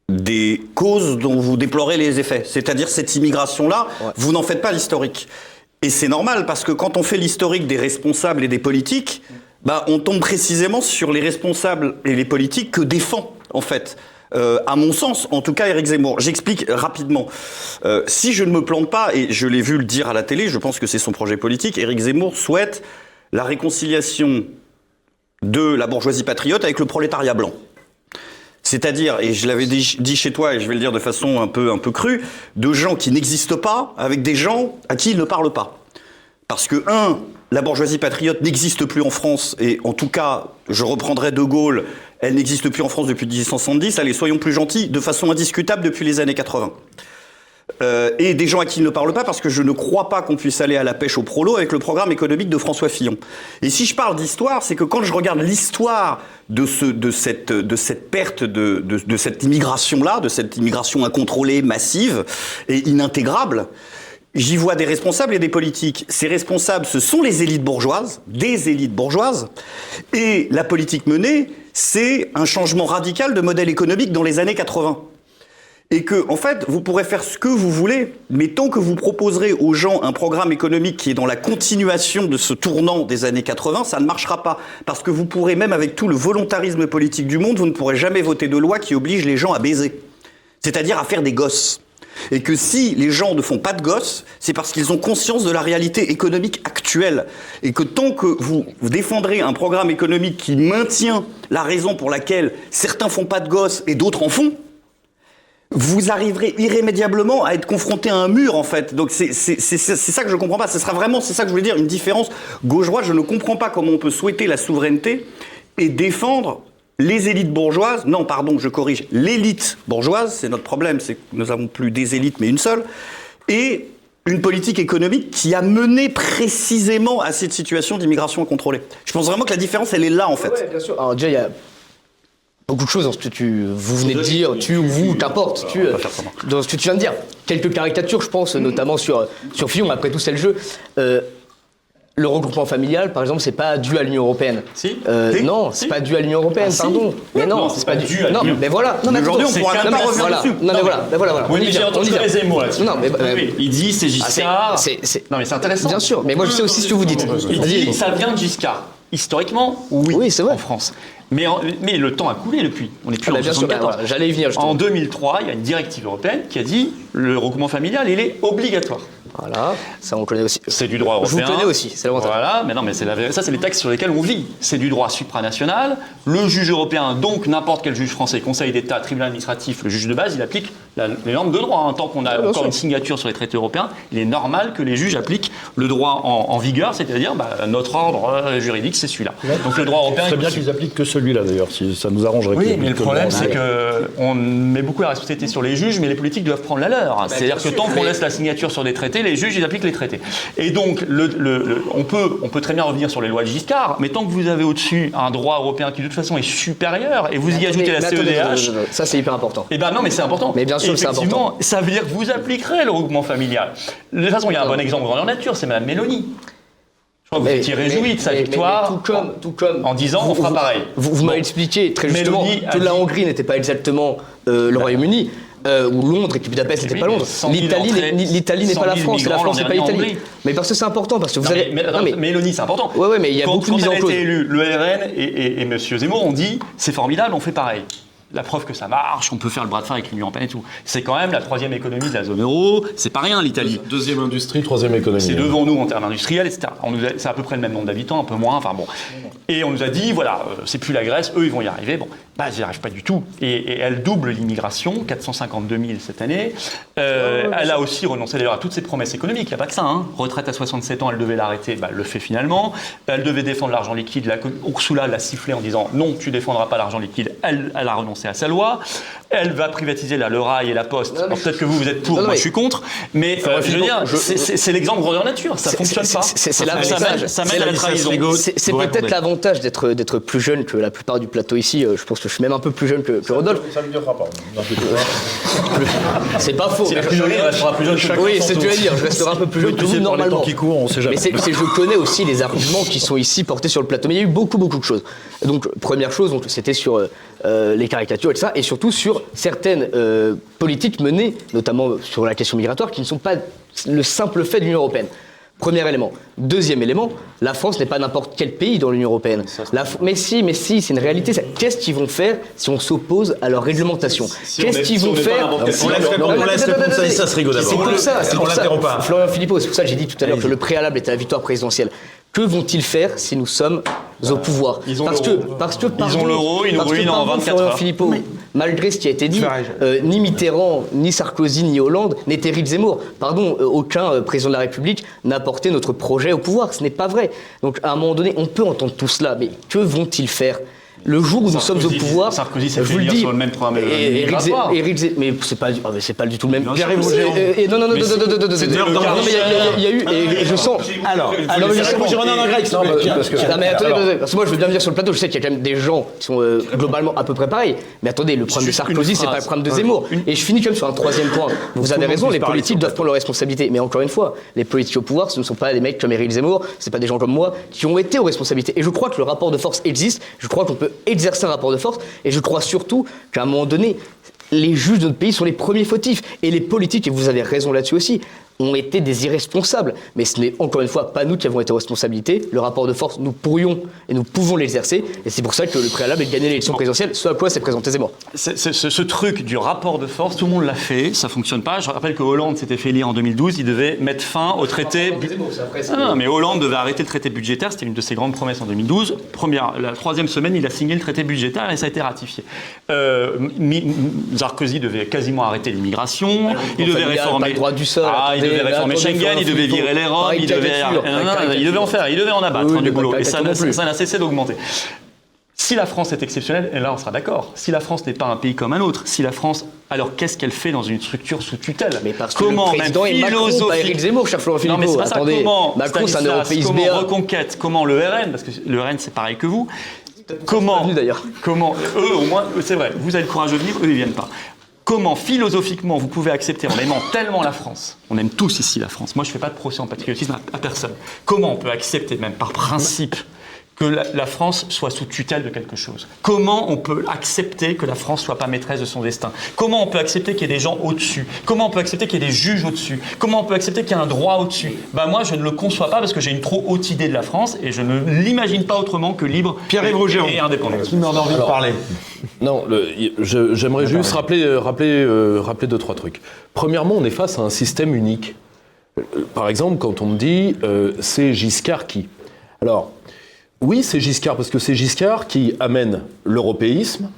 des causes dont vous déplorez les effets. C'est-à-dire cette immigration-là, vous n'en faites pas l'historique. Et c'est normal parce que quand on fait l'historique des responsables et des politiques, bah, on tombe précisément sur les responsables et les politiques que défend, en fait. Euh, à mon sens, en tout cas, Éric Zemmour. J'explique rapidement. Euh, si je ne me plante pas, et je l'ai vu le dire à la télé, je pense que c'est son projet politique, Éric Zemmour souhaite la réconciliation de la bourgeoisie patriote avec le prolétariat blanc. C'est-à-dire, et je l'avais dit, chez toi, et je vais le dire de façon un peu, un peu crue, de gens qui n'existent pas avec des gens à qui il ne parle pas. Parce que, un, la bourgeoisie patriote n'existe plus en France, et en tout cas, je reprendrai De Gaulle, elle n'existe plus en France depuis 1870, allez, soyons plus gentils, de façon indiscutable depuis les années 80. Euh, et des gens à qui il ne parle pas parce que je ne crois pas qu'on puisse aller à la pêche au prolo avec le programme économique de François Fillon. Et si je parle d'histoire, c'est que quand je regarde l'histoire de, ce, de, cette, de cette perte de, de, de cette immigration-là, de cette immigration incontrôlée, massive et inintégrable, J'y vois des responsables et des politiques. Ces responsables, ce sont les élites bourgeoises, des élites bourgeoises, et la politique menée, c'est un changement radical de modèle économique dans les années 80. Et que, en fait, vous pourrez faire ce que vous voulez, mais tant que vous proposerez aux gens un programme économique qui est dans la continuation de ce tournant des années 80, ça ne marchera pas. Parce que vous pourrez, même avec tout le volontarisme politique du monde, vous ne pourrez jamais voter de loi qui oblige les gens à baiser. C'est-à-dire à faire des gosses. Et que si les gens ne font pas de gosses, c'est parce qu'ils ont conscience de la réalité économique actuelle. Et que tant que vous défendrez un programme économique qui maintient la raison pour laquelle certains font pas de gosses et d'autres en font, vous arriverez irrémédiablement à être confronté à un mur en fait. Donc c'est ça que je comprends pas. Ce sera vraiment, c'est ça que je voulais dire, une différence gauche-droite. Je ne comprends pas comment on peut souhaiter la souveraineté et défendre les élites bourgeoises, non, pardon, je corrige, l'élite bourgeoise, c'est notre problème, c'est que nous n'avons plus des élites, mais une seule, et une politique économique qui a mené précisément à cette situation d'immigration incontrôlée. Je pense vraiment que la différence, elle est là, en fait. Ouais, bien sûr. Alors déjà, il y a beaucoup de choses dans ce que tu, vous venez de dire, tu ou vous, qu'importe, tu, euh, dans ce que tu viens de dire. Quelques caricatures, je pense, notamment sur, sur Fillon, après tout, c'est le jeu. Euh, le regroupement familial, par exemple, c'est pas dû à l'Union européenne. Si. Euh, non, c'est pas dû à l'Union européenne, Ah, si. pardon. Mais non, Non, c'est pas dû. à Non, l'Union. mais voilà. Non, mais Aujourd'hui, on pourra pas revenir voilà. dessus. Non, mais voilà, mais voilà, voilà. Oui, On y mais j'ai vient, on y entendu vient. les là-dessus. Non, mais, euh, Oui, il dit c'est Ah, Giscard. c'est- c'est- Non, mais c'est intéressant. Bien sûr, mais moi je sais aussi ce que vous dites. Il dit ça vient de Giscard. Historiquement, oui, Oui, c'est vrai. en France. Mais, en- mais le temps a coulé depuis. On n'est plus Ah, bah, en bien sûr, bah, 74. voilà, j'allais y venir justement. En 2003, il y a une directive européenne qui a dit le regroupement familial, il est obligatoire. Voilà, ça on connaît aussi. C'est du droit Je vous européen. connais aussi, c'est l'avantage. Voilà, mais non, mais c'est la- ça, c'est les textes sur lesquels on vit. C'est du droit supranational. Le juge européen, donc n'importe quel juge français, Conseil d'État, tribunal administratif, le juge de base, il applique la- les normes de droit. hein. Tant qu'on a bien encore sûr. une signature sur les traités européens, il est normal que les juges appliquent le droit en, en vigueur, c'est-à-dire bah, notre ordre euh, juridique, c'est celui-là. Donc le droit européen. C'est bien il- qu'ils appliquent que celui-là d'ailleurs, si ça nous arrangerait. oui, mais le problème, c'est que on met beaucoup la responsabilité sur les juges, mais les politiques doivent prendre la leur. C'est-à-dire que tant qu'on laisse la signature sur des traités, les juges, ils appliquent les traités. Et donc, le- le- le- on, peut, on peut très bien revenir sur les lois de Giscard, mais tant que vous avez au-dessus un droit européen qui, de toute façon, est supérieur, et vous y ajoutez la Mais CEDH, attendez, Ça c'est hyper important. eh ben non, mais c'est important. Mais bien sûr C'est effectivement, ça veut dire que vous appliquerez le regroupement familial. De toute façon, il y a un bon exemple grandeur nature, c'est Mme Mélanie. Je crois que vous étiez réjoui de sa mais- victoire. mais tout comme, tout comme. en disant, on fera pareil. Vous, vous Bon. m'avez expliqué très justement que la Hongrie n'était pas exactement euh, le Royaume-Uni. euh, ou Londres et que Budapest n'était Oui, pas Londres. 100 000 L'Italie n'est- entrées, l'Italie n'est 100 pas la 000 France, et la France n'est pas l'Italie. Mais parce que c'est important, parce que vous Non, avez. mais, non, mais- Mélanie, c'est important. Ouais, ouais, mais il y a quand, beaucoup de quand elle en a cause. été élue, le RN et, et, et M. Zemmour ont dit c'est formidable, on fait pareil. La preuve que ça marche, on peut faire le bras de fer avec l'Union européenne et tout. C'est quand même la troisième économie de la zone euro, c'est pas rien l'Italie. Deuxième industrie, troisième économie. C'est devant nous en termes industriels, etc. C'est à peu près le même nombre d'habitants, un peu moins, enfin bon. Et on nous a dit, voilà, euh, c'est plus la Grèce, eux ils vont y arriver. Bon, bah ils n'y arrivent pas du tout. Et, et elle double l'immigration, 452 000 cette année. Euh, elle a aussi renoncé d'ailleurs à toutes ses promesses économiques, il n'y a pas que ça. Hein. Retraite à 67 ans, elle devait l'arrêter, bah, elle le fait finalement. Elle devait défendre l'argent liquide, la, Ursula l'a sifflé en disant, non, tu défendras pas l'argent liquide. Elle, elle a renoncé à sa loi. Elle va privatiser la, le rail et la poste. Non, mais Alors, Peut-être que vous, vous êtes pour, Non, non, moi mais- je suis contre. Mais euh, je veux dire, je- c'est- c'est c'est l'exemple grandeur nature, ça C'est- fonctionne c'est- pas. c'est- c'est Ça- l'avantage. ça mène- Ça mène à la trahison. C'est peut-être l'avantage d'être d'être plus jeune que la plupart du plateau ici. Euh, Je pense que je suis même un peu plus jeune que, que Rodolphe. Ça ne durera pas. C'est pas faux. Si la plus jeune, restera plus jeune que Oui, c'est ce que je veux dire. Je resterai un peu plus jeune que vous normalement. qui courent, on sait jamais. Mais je connais aussi les arguments qui sont ici portés sur le plateau. Mais il y a eu beaucoup, beaucoup de choses. Donc, première chose, c'était sur euh, les caricatures et tout ça, et surtout sur certaines euh, politiques menées, notamment sur la question migratoire, qui ne sont pas le simple fait de l'Union européenne. Premier élément. Deuxième élément, la France n'est pas n'importe quel pays dans l'Union européenne. La mais si, mais si, c'est une réalité. ça. Qu'est-ce qu'ils vont faire si on s'oppose à leur réglementation Qu'est-ce qu'ils vont faire On laisse répondre, Saïssa attends. Srigo d'abord. C'est pour ça, c'est On pour ça. l'interrompt pas. Florian Philippot, c'est pour ça que j'ai dit tout à l'heure que le préalable était la victoire présidentielle. Que vont-ils faire si nous sommes au pouvoir? Ils ont Parce que, l'euro. Ils pardon, ont l'euro, ils nous ruinent en pardon, 24 Florian heures. Philippot, malgré ce qui a été dit, euh, ni Mitterrand, ni Sarkozy, ni Hollande n'étaient Éric Zemmour. Pardon, euh, aucun euh, président de la République n'a porté notre projet au pouvoir. Ce n'est pas vrai. Donc, à un moment donné, on peut entendre tout cela, mais que vont-ils faire Le jour où nous sommes au pouvoir, Sarkozy s'est je fait dis, sur le même programme et- Éric mais c'est pas, mais c'est pas du tout le même. C'est- Rougeron. et- et- Non, non, non, non, non, non, non, non, non, c'était il y a- eu, et je sens. Alors, Non, mais justement, Renan Greg, non, mais attendez, parce que moi je veux bien venir sur le plateau, je sais qu'il y a quand même des gens qui sont euh, globalement à peu près pareils. Mais attendez, le problème de Sarkozy, c'est pas le problème de Zemmour. Et je finis quand même sur un troisième point. Vous avez raison, les politiques doivent prendre leurs responsabilités. Mais encore une fois, les politiques au pouvoir, ce ne sont pas des mecs comme Éric Zemmour, c'est pas des gens comme moi qui ont été aux responsabilités. Et je crois que le rapport de force existe, je crois qu'on peut exercer un rapport de force, et je crois surtout qu'à un moment donné, les juges de notre pays sont les premiers fautifs. Et les politiques, et vous avez raison là-dessus aussi, ont été des irresponsables. Mais ce n'est encore une fois pas nous qui avons été aux responsabilités. Le rapport de force, nous pourrions et nous pouvons l'exercer. Et c'est pour ça que le préalable est de gagner l'élection présidentielle, ce à quoi s'est présenté Zemmour. Ce, ce truc du rapport de force, tout le monde l'a fait, ça fonctionne pas. Je rappelle que Hollande s'était fait élire en 2012, il devait mettre fin au traité. Ah, mais Hollande devait arrêter le traité budgétaire, c'était une de ses grandes promesses en 2012. Première, la troisième semaine, il a signé le traité budgétaire et ça a été ratifié. Euh, Sarkozy devait quasiment arrêter l'immigration, il devait réformer. le droit du sol, Ah, il devait mais réformer Schengen, il devait virer les Roms, il devait, il en faire, il devait en abattre hein, du boulot. Et ça n'a ça cessé d'augmenter. Si la France est exceptionnelle, et là on sera d'accord, si la France n'est pas un pays comme un autre, si la France, alors qu'est-ce qu'elle fait dans une structure sous tutelle? Mais parce que Comment, le président même est Macron, pas Éric Zemmour, cher Florent Non mais Philippot. c'est pas ça, Attendez, comment Macron, c'est un européiste comment. Reconquête, comment le RN, parce que le RN c'est pareil que vous, comment, venu, d'ailleurs. comment, eux au moins, c'est vrai, vous avez le courage de venir, eux ils viennent pas. Comment philosophiquement vous pouvez accepter, en aimant tellement la France, on aime tous ici la France, moi je fais pas de procès en patriotisme à personne, comment on peut accepter même par principe que la, France soit sous tutelle de quelque chose. Comment on peut accepter que la France soit pas maîtresse de son destin? Comment on peut accepter qu'il y ait des gens au-dessus? Comment on peut accepter qu'il y ait des juges au-dessus? Comment on peut accepter qu'il y ait un droit au-dessus? Bah moi je ne le conçois pas parce que j'ai une trop haute idée de la France et je ne l'imagine pas autrement que libre Pierre-Yves et- et indépendante. Qui m'en a envie de parler. Non, j'aimerais juste rappeler, euh, rappeler, euh, rappeler deux, trois trucs. Premièrement, on est face à un système unique. Euh, Par exemple, quand on me dit euh, c'est Giscard qui? Alors, oui, c'est Giscard, parce que c'est Giscard qui amène l'européisme,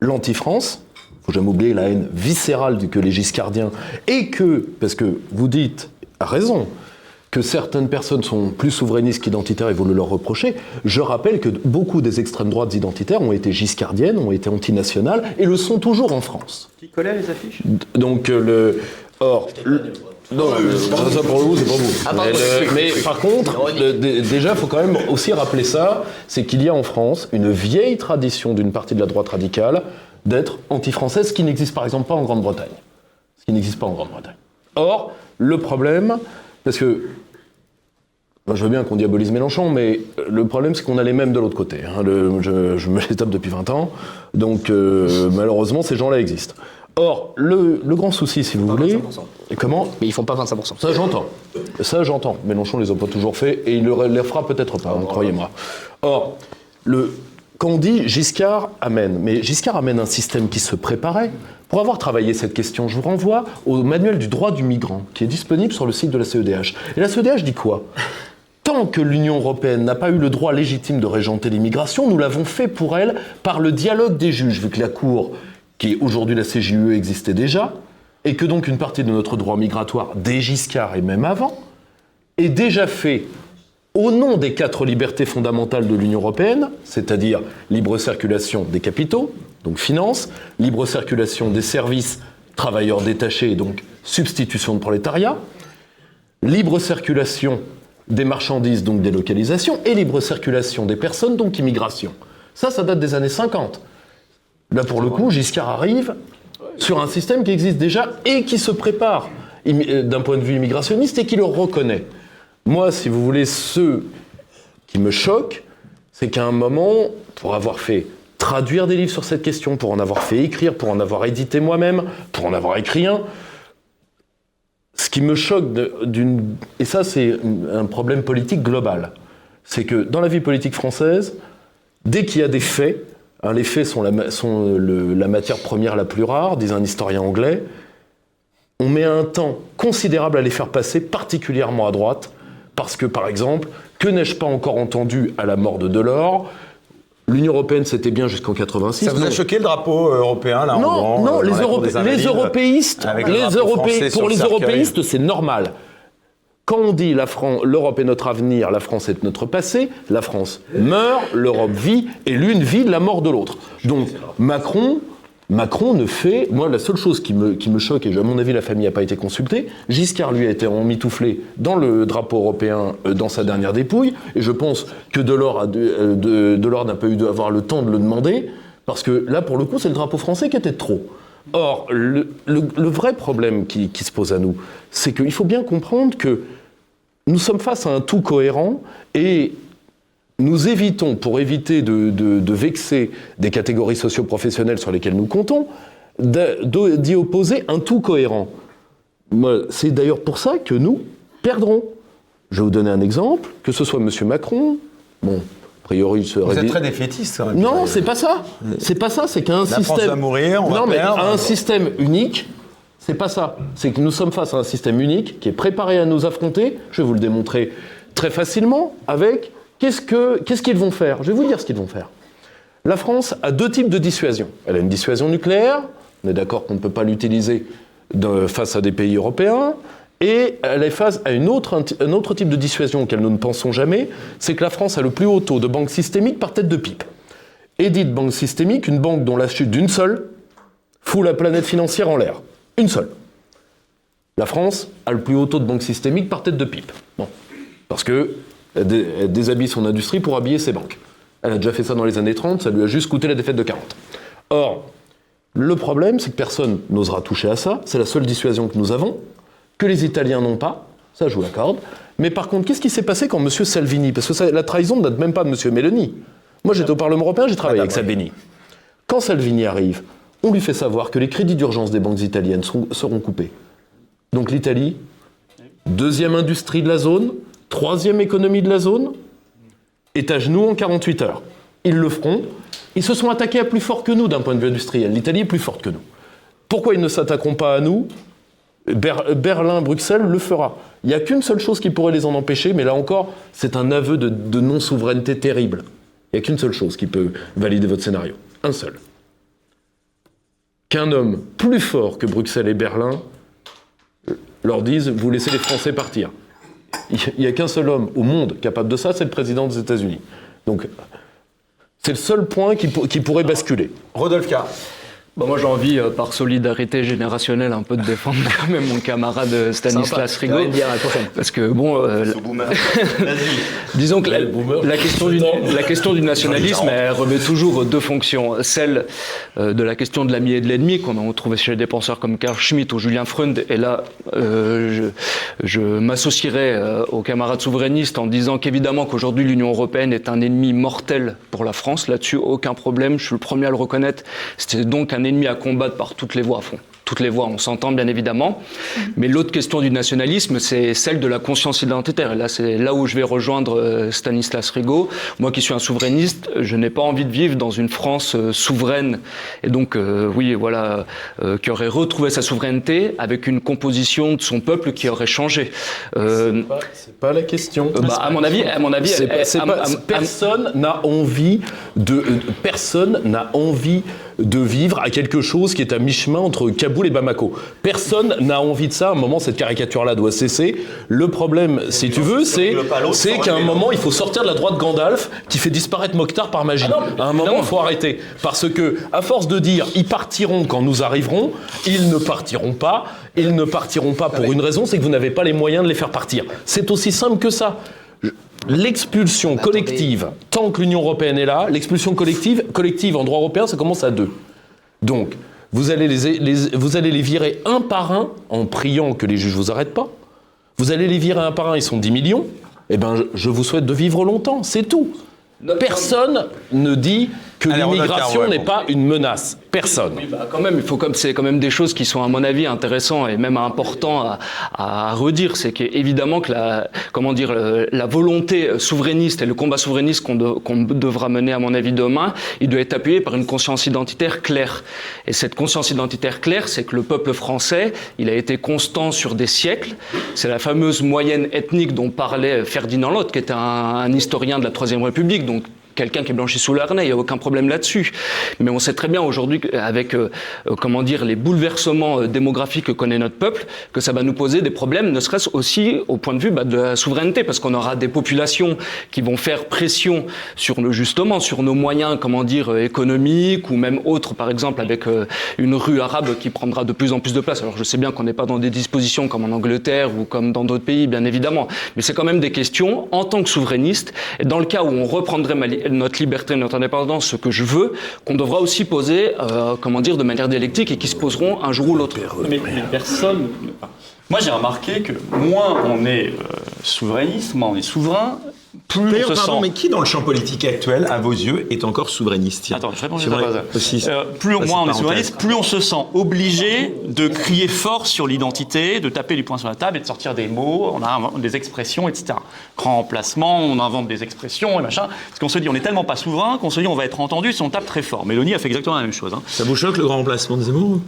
l'anti-France, faut jamais oublier la haine viscérale du- que les giscardiens, et que, parce que vous dites, à raison, que certaines personnes sont plus souverainistes qu'identitaires et vous le leur reprochez, je rappelle que beaucoup des extrêmes droites identitaires ont été giscardiennes, ont été antinationales, et le sont toujours en France. Qui collait les affiches? Donc, euh, le. Or. le- non, euh, ça pour vous, c'est pas vous. Ah, pardon, mais, le- mais par contre, le- dé- déjà, il faut quand même aussi rappeler ça c'est qu'il y a en France une vieille tradition d'une partie de la droite radicale d'être anti-française, ce qui n'existe par exemple pas en Grande-Bretagne. Ce qui n'existe pas en Grande-Bretagne. Or, le problème, parce que moi, je veux bien qu'on diabolise Mélenchon, mais le problème, c'est qu'on a les mêmes de l'autre côté. hein. Le- je, je me les tape depuis 20 ans, donc euh, malheureusement, ces gens-là existent. Or, le, le grand souci, si vous voulez... Et comment Mais ils font pas 25%. Ça, j'entends. Ça, j'entends. Mélenchon les a pas toujours fait, et il ne les fera peut-être pas, hein, croyez-moi. Or, le, quand on dit Giscard amène, mais Giscard amène un système qui se préparait. Pour avoir travaillé cette question, je vous renvoie au manuel du droit du migrant, qui est disponible sur le site de la CEDH. Et la CEDH dit quoi? Tant que l'Union européenne n'a pas eu le droit légitime de régenter l'immigration, nous l'avons fait pour elle par le dialogue des juges, vu que la Cour, qui est aujourd'hui la CJUE, existait déjà, et que donc une partie de notre droit migratoire, dès Giscard et même avant, est déjà fait au nom des quatre libertés fondamentales de l'Union européenne, c'est-à-dire libre circulation des capitaux, donc finances, libre circulation des services, travailleurs détachés, donc substitution de prolétariat, libre circulation des marchandises, donc des localisations, et libre circulation des personnes, donc immigration. Ça, ça date des années 50. Là, pour le coup, Giscard arrive sur un système qui existe déjà et qui se prépare euh, d'un point de vue immigrationniste et qui le reconnaît. Moi, si vous voulez, ce qui me choque, c'est qu'à un moment, pour avoir fait traduire des livres sur cette question, pour en avoir fait écrire, pour en avoir édité moi-même, pour en avoir écrit un, ce qui me choque d'une... Et ça, c'est un problème politique global. C'est que dans la vie politique française, dès qu'il y a des faits, hein, les faits sont, la, ma- sont le- la matière première la plus rare, disait un historien anglais, on met un temps considérable à les faire passer, particulièrement à droite, parce que, par exemple, que n'ai-je pas encore entendu à la mort de Delors? L'Union européenne, c'était bien jusqu'en 86. Ça vous a choqué le drapeau euh, européen là en Non, grand, non, euh, les, Europé- européistes, le pour le les européistes, c'est normal. Quand on dit l'Europe est notre avenir, la France est notre passé, la France meurt, l'Europe vit, et l'une vit de la mort de l'autre. Donc Macron, Macron ne fait. Moi, la seule chose qui me, choque, et à mon avis, la famille n'a pas été consultée, Giscard, lui, a été emmitouflé dans le drapeau européen euh, dans sa dernière dépouille, et je pense que Delors euh, n'a pas eu d'avoir le temps de le demander, parce que là, pour le coup, c'est le drapeau français qui était trop. Or, le, vrai problème qui se pose à nous, c'est qu'il faut bien comprendre que nous sommes face à un tout cohérent et nous évitons, pour éviter de, de- de vexer des catégories socio-professionnelles sur lesquelles nous comptons, d'y opposer un tout cohérent. C'est d'ailleurs pour ça que nous perdrons. Je vais vous donner un exemple, que ce soit M. Macron, bon, a priori, il serait Vous êtes très défaitiste. quand même. non, c'est pas ça. C'est pas ça. C'est qu'un France système. va mourir, on va non, mais perdre. un système unique. C'est pas ça. C'est que nous sommes face à un système unique qui est préparé à nous affronter. Je vais vous le démontrer très facilement avec qu'est-ce que qu'est-ce qu'ils vont faire. Je vais vous dire ce qu'ils vont faire. La France a deux types de dissuasion. Elle a une dissuasion nucléaire. On est d'accord qu'on ne peut pas l'utiliser face à des pays européens. Et elle est face à une autre, un autre type de dissuasion auquel nous ne pensons jamais, c'est que la France a le plus haut taux de banque systémique par tête de pipe. Et dites banque systémique, une banque dont la chute d'une seule fout la planète financière en l'air. Une seule. La France a le plus haut taux de banque systémique par tête de pipe. Bon. Parce que elle dé- elle déshabille son industrie pour habiller ses banques. Elle a déjà fait ça dans les années 30, ça lui a juste coûté la défaite de 40. Or, le problème, c'est que personne n'osera toucher à ça. C'est la seule dissuasion que nous avons, que les Italiens n'ont pas. Ça, je vous l'accorde. Mais par contre, qu'est-ce qui s'est passé quand M. Salvini Parce que ça- la trahison ne date même pas de M. Meloni. Moi, j'étais au Parlement européen, j'ai travaillé avec Salvini. Quand Salvini arrive, on lui fait savoir que les crédits d'urgence des banques italiennes seront, coupés. Donc l'Italie, deuxième industrie de la zone, troisième économie de la zone, est à genoux en 48 heures. Ils le feront. Ils se sont attaqués à plus fort que nous d'un point de vue industriel. L'Italie est plus forte que nous. Pourquoi ils ne s'attaqueront pas à nous? Ber- Berlin, Bruxelles le fera. Il n'y a qu'une seule chose qui pourrait les en empêcher, mais là encore, c'est un aveu de, de non-souveraineté terrible. Il n'y a qu'une seule chose qui peut valider votre scénario. Un seul. Qu'un homme plus fort que Bruxelles et Berlin euh, leur dise Vous laissez les Français partir. Il n'y a qu'un seul homme au monde capable de ça, c'est le président des États-Unis. Donc, c'est le seul point qui, pour- qui pourrait basculer. Rodolphe K. Bah, moi, j'ai envie, euh, par solidarité générationnelle, un peu de défendre quand même mon camarade euh, Stanislas. Rigaud. La. Parce que, bon, euh, disons que la, la question du, la question du nationalisme, elle revêt toujours deux fonctions. Celle euh, de la question de l'ami et de l'ennemi, qu'on a trouvé chez des penseurs comme Karl Schmitt ou Julien Freund. Et là, je, je m'associerai aux camarades souverainistes en disant qu'évidemment qu'aujourd'hui l'Union européenne est un ennemi mortel pour la France. Là-dessus, aucun problème. Je suis le premier à le reconnaître. C'est donc un ennemi à combattre par toutes les voies à fond toutes les voies, on s'entend bien évidemment. Mais l'autre question du nationalisme, c'est celle de la conscience identitaire. Et là, c'est là où je vais rejoindre euh, Stanislas Rigaud. Moi qui suis un souverainiste, je n'ai pas envie de vivre dans une France euh, souveraine. Et donc, euh, oui, voilà, euh, qui aurait retrouvé sa souveraineté avec une composition de son peuple qui aurait changé. Euh, C'est pas la question. bah, à mon avis, à mon avis, elle- pas- à- pas- personne n'a envie de personne n'a envie de vivre à quelque chose qui est à mi-chemin entre Kaboul et Bamako. Personne n'a envie de ça. À un moment, cette caricature-là doit cesser. Le problème, si tu veux, c'est c'est qu'à un moment, il faut sortir de la droite Gandalf qui fait disparaître Mokhtar par magie. à un moment, il faut arrêter parce que à force de dire ils partiront quand nous arriverons, ils ne partiront pas. Ils ne partiront pas pour une raison, c'est que vous n'avez pas les moyens de les faire partir. C'est aussi simple que ça. L'expulsion collective, tant que l'Union européenne est là, l'expulsion collective, collective en droit européen, ça commence à deux. Donc, vous allez les, les- vous allez les virer un par un en priant que les juges vous arrêtent pas. Vous allez les virer un par un, ils sont 10 millions. Eh je, je vous souhaite de vivre longtemps, c'est tout. Personne ne dit que l'immigration n'est pas une menace. Personne. Oui, bah, quand même, il faut comme c'est quand même des choses qui sont à mon avis intéressantes et même importants à, à redire, c'est qu'évidemment que la comment dire la volonté souverainiste et le combat souverainiste qu'on de- qu'on devra mener à mon avis demain, il doit être appuyé par une conscience identitaire claire. Et cette conscience identitaire claire, c'est que le peuple français, il a été constant sur des siècles. C'est la fameuse moyenne ethnique dont parlait Ferdinand Lott, qui était un, un historien de la Troisième République, donc quelqu'un qui est blanchi sous l'arnais, il n'y a aucun problème là-dessus. Mais on sait très bien aujourd'hui, avec euh, euh, comment dire, les bouleversements euh, démographiques que connaît notre peuple, que ça va nous poser des problèmes, ne serait-ce aussi au point de vue bah, de la souveraineté, parce qu'on aura des populations qui vont faire pression sur le, justement sur nos moyens, comment dire, euh, économiques ou même autres, par exemple avec euh, une rue arabe qui prendra de plus en plus de place. Alors je sais bien qu'on n'est pas dans des dispositions comme en Angleterre ou comme dans d'autres pays, bien évidemment, mais c'est quand même des questions en tant que souverainiste. Dans le cas où on reprendrait ma li- notre liberté, notre indépendance, ce que je veux, qu'on devra aussi poser, euh, comment dire, de manière dialectique et qui se poseront un jour ou l'autre. Mais, mais personne. Moi, j'ai remarqué que moins on est euh, souverainiste, moins on est souverain, plus on D'ailleurs, se pardon, sent. mais qui dans le champ politique actuel, à vos yeux, est encore souverainiste Attends, je réponds à ça. aussi, Euh, plus moins on est souverainiste, plus on se sent obligé de crier fort sur l'identité, de taper du poing sur la table et de sortir des mots, on a des expressions, etc. Grand emplacement, on invente des expressions et machin. Parce qu'on se dit, on est tellement pas souverain qu'on se dit, on va être entendu si on tape très fort. Mélanie a fait exactement la même chose. hein. Ça vous choque le grand remplacement de Zemmour?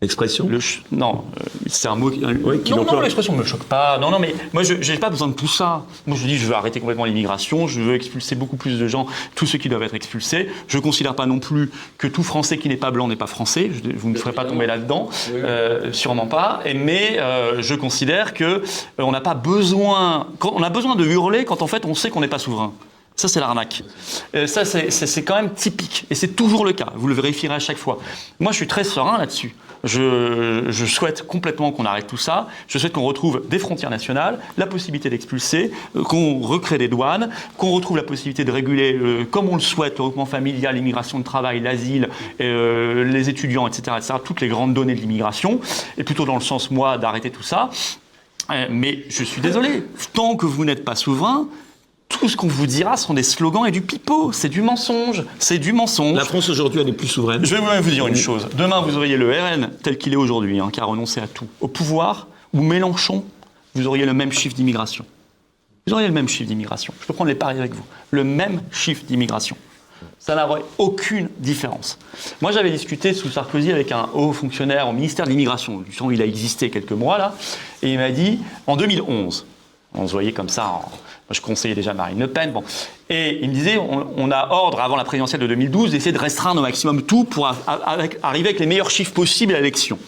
L'expression Le ch- non, euh, c'est un mot qui. Oui, qui non, non, l'expression ne me choque pas. Non, non, mais moi, je n'ai pas besoin de tout ça. Moi, je dis, je veux arrêter complètement l'immigration, je veux expulser beaucoup plus de gens, tous ceux qui doivent être expulsés. Je ne considère pas non plus que tout Français qui n'est pas blanc n'est pas français. Je- vous ne me ferez pas tomber là-dedans. Euh, sûrement pas. Et, mais euh, je considère que euh, on n'a pas besoin. quand- on a besoin de hurler quand en fait on sait qu'on n'est pas souverain. Ça, c'est l'arnaque. Euh, ça, c'est- quand même typique. Et c'est toujours le cas. Vous le vérifierez à chaque fois. Moi, je suis très serein là-dessus. Je, je souhaite complètement qu'on arrête tout ça. Je souhaite qu'on retrouve des frontières nationales, la possibilité d'expulser, euh, qu'on recrée des douanes, qu'on retrouve la possibilité de réguler, euh, comme on le souhaite, le regroupement familial, l'immigration de travail, l'asile, euh, les étudiants, etc., etc., toutes les grandes données de l'immigration. Et plutôt dans le sens, moi, d'arrêter tout ça. Mais je suis désolé, tant que vous n'êtes pas souverain, tout ce qu'on vous dira sont des slogans et du pipeau. C'est du mensonge. C'est du mensonge. La France aujourd'hui, elle est plus souveraine. Je vais même vous dire une chose. Demain, vous auriez le RN tel qu'il est aujourd'hui, hein, qui a renoncé à tout, au pouvoir, ou Mélenchon, vous auriez le même chiffre d'immigration. Vous auriez le même chiffre d'immigration. Je peux prendre les paris avec vous. Le même chiffre d'immigration. Ça n'aurait aucune différence. Moi, j'avais discuté sous Sarkozy avec un haut fonctionnaire au ministère de l'immigration, du temps où il a existé quelques mois là, et il m'a dit, en 2011, on se voyait comme ça, en- je conseillais déjà Marine Le Pen, bon, et il me disait, on, a ordre avant la présidentielle de 2012 d'essayer de restreindre au maximum tout pour arriver avec les meilleurs chiffres possibles à l'élection.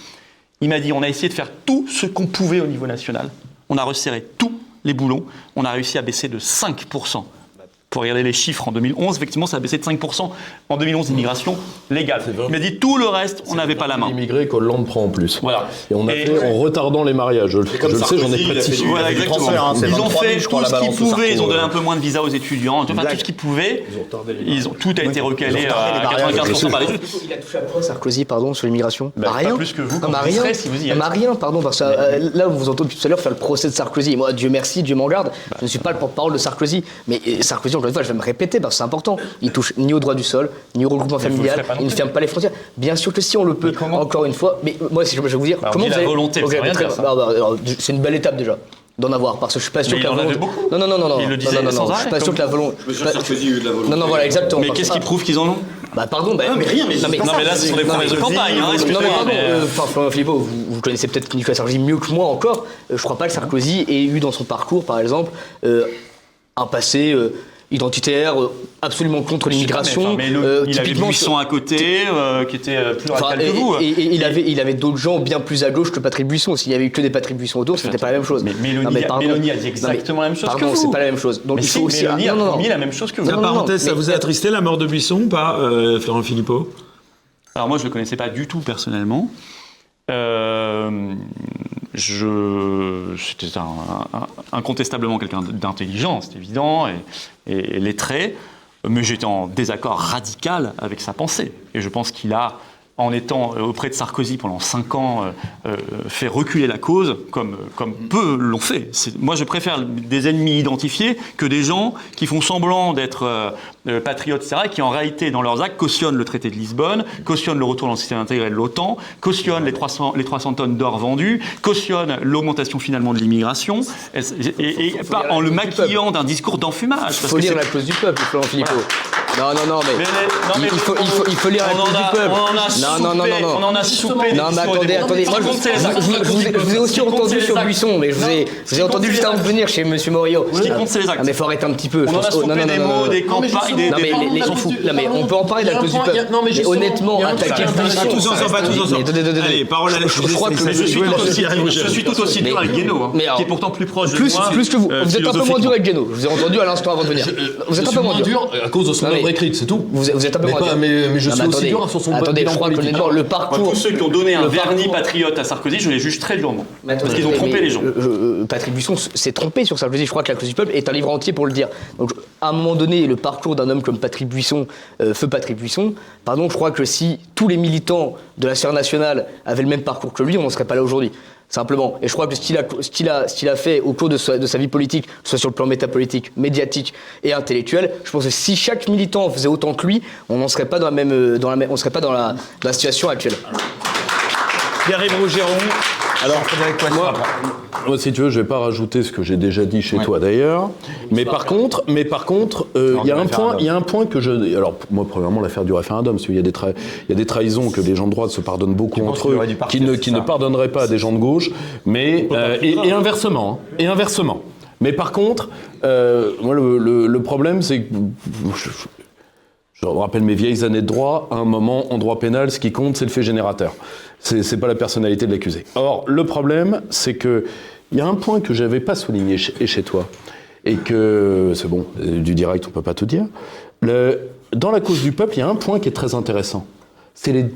Il m'a dit, on a essayé de faire tout ce qu'on pouvait au niveau national. On a resserré tous les boulons. On a réussi à baisser de 5%. Pour regarder les chiffres en 2011, effectivement, ça a baissé de 5% en 2011 d'immigration légale. Il m'a dit tout le reste, on n'avait pas la main. Immigrés qu'Hollande prend en plus. Voilà. Et on a Et- fait en retardant les mariages. Je, je le sais, j'en ai pratiqué. Voilà, exactement. hein, c'est ils ont 23 000, fait tout ce qu'ils pouvaient. Ils ont donné euh. un peu moins de visas aux étudiants. Enfin, tout ce qu'ils pouvaient. Ils ont retardé les Ils ont, tout a été recalé Ils ont retardé à les mariages, 95% par les Il a touché à quoi Sarkozy, pardon, sur l'immigration Bah, rien. plus que vous, Non, quand bah, rien. si vous y bah, rien, pardon, parce que euh, là, on vous entend depuis tout à l'heure faire le procès de Sarkozy. Moi, Dieu merci, Dieu m'en garde, je ne suis pas le porte-parole de Sarkozy. Mais euh, Sarkozy, encore une fois, je vais me répéter parce que c'est important. Il touche ni au droit du sol, ni au regroupement familial, il ne ferme pas les frontières. Bien sûr que si on le peut, encore une fois. Mais moi, si je, je vais vous dire, Bah, comment vous la allez- volonté. Bah, bah, c'est une belle étape déjà d'en avoir parce que je suis pas sûr Mais que la il en avait volonté. beaucoup. Non, non, non, non, non. Il le non, disait non, non, sans non, Je arrêt, suis pas sûr que la volonté. Sarkozy a eu de la volonté. Non, non, voilà, exactement. Mais qu'est-ce que- qui prouve qu'ils en ont? Bah pardon, bah, mais rien, mais non, mais, Non, mais là, ce sont des non, promesses de campagne. hein, Non, mais excusez-moi, pardon, mais, euh, enfin, Florent Philippot, vous, vous connaissez peut-être Nicolas Sarkozy mieux que moi encore. Euh, je crois pas que Sarkozy ait eu dans son parcours, par exemple, euh, un passé euh, identitaire euh, absolument contre l'immigration. Enfin, mais le- euh, il avait Buisson à côté, euh, qui était plus radical que vous. et- et il avait, il avait d'autres gens bien plus à gauche que Patrick Buisson. S'il y avait eu que des Patrick Buisson autour, c'était pas la même chose. Mais Mélanie, Non, mais pardon. Mélanie a dit Non, mais exactement la même chose pardon, que vous. c'est pas la même chose. Donc mais il si, faut aussi. Mélanie non, a non, non. la même chose que vous. La parenthèse, ça mais- vous a attristé la mort de Buisson ou pas, euh, Florent Philippot? Alors moi, je le connaissais pas du tout personnellement. Euh, je, c'était un- un- incontestablement quelqu'un d'intelligent, c'est évident, et, et- et lettré, mais j'étais en désaccord radical avec sa pensée. Et je pense qu'il a, en étant auprès de Sarkozy pendant cinq ans, euh, euh, fait reculer la cause, comme, comme peu l'ont fait. Moi, je préfère des ennemis identifiés que des gens qui font semblant d'être euh, euh, patriotes, etc., et qui en réalité, dans leurs actes, cautionnent le traité de Lisbonne, cautionnent le retour dans le système intégré de l'OTAN, cautionnent les 300, les 300 tonnes d'or vendues, cautionnent l'augmentation finalement de l'immigration, et, et- et pas en le maquillant d'un discours d'enfumage. parce faut lire la clause du peuple, Florent Philippot. Non, non, non, mais, Mais- non, mais il, faut, il, faut, il faut lire la cause a- du peuple. on en a non, soupé, non, non, non, non. on en a soupé Non, mais attendez, attendez. Moi, je, compte, c'est les je- actes. je- je vous ai- je vous ai aussi entendu sur. Buisson, mais je vous ai, Non, je vous ai entendu juste avant de venir chez M. Morio. Ce qui compte, c'est les actes. Mais faut arrêter un petit peu. On en a soupé des mots, des Non, campagnes, des- mais les- fout. Non, mais on peut en parler de la cause du peuple. Non, mais honnêtement, attaquer Buisson. Tous ensemble, pas tous Mais ensemble. Allez, parole à la Je crois que Je suis tout aussi, dur Mais- avec Guénaud, hein, qui est pourtant plus proche de moi. plus que vous. euh, vous êtes un peu moins dur avec Geno. Je vous ai entendu à l'instant avant de venir. Vous êtes un peu moins dur. à cause de son Non, mais- œuvre écrite, c'est tout. Vous êtes, un peu Mais moins dur. mais- je Non, suis aussi dur sur son Attendez, bilan je crois que politique. honnêtement, le Moi, parcours. tous ceux qui ont donné un le vernis parcours- patriote à Sarkozy, je les juge très durement. Mais Parce qu'ils ont trompé mais, les gens. euh, Patrick Buisson s'est trompé sur dire, je crois que la cause du peuple est un livre entier pour le dire. Donc, à un moment donné, le parcours d'un homme comme Patrick Buisson, euh, feu Patrick Buisson, pardon, je crois que si tous les militants de la sphère nationale avaient le même parcours que lui, on n'en serait pas là aujourd'hui. Simplement. Et je crois que ce qu'il a, fait au cours de sa, vie politique, que soit sur le plan métapolitique, médiatique et intellectuel, je pense que si chaque militant faisait autant que lui, on n'en serait pas dans la même, situation actuelle. Pierre-Yves Rougeron. Alors. Moi, moi, si tu veux, je vais pas rajouter ce que j'ai déjà dit chez toi d'ailleurs. Mais par contre, mais par contre, euh, il y a un point, il y a un point que je. Alors, moi, premièrement, l'affaire du référendum, parce qu'il y a des tra- il y a des trahisons que les gens de droite se pardonnent beaucoup entre eux, qui ne, qui ne pardonneraient pas à des gens de gauche, mais euh, et, et inversement, hein, et inversement. Mais par contre, euh, moi, le, le- le problème, c'est que je, rappelle mes vieilles années de droit. À un moment, en droit pénal, ce qui compte, c'est le fait générateur. C'est pas la personnalité de l'accusé. Or, le problème, c'est que il y a un point que j'avais pas souligné chez, chez toi, et que c'est bon, euh, du direct, on peut pas tout dire. Dans la cause du peuple, il y a un point qui est très intéressant. C'est les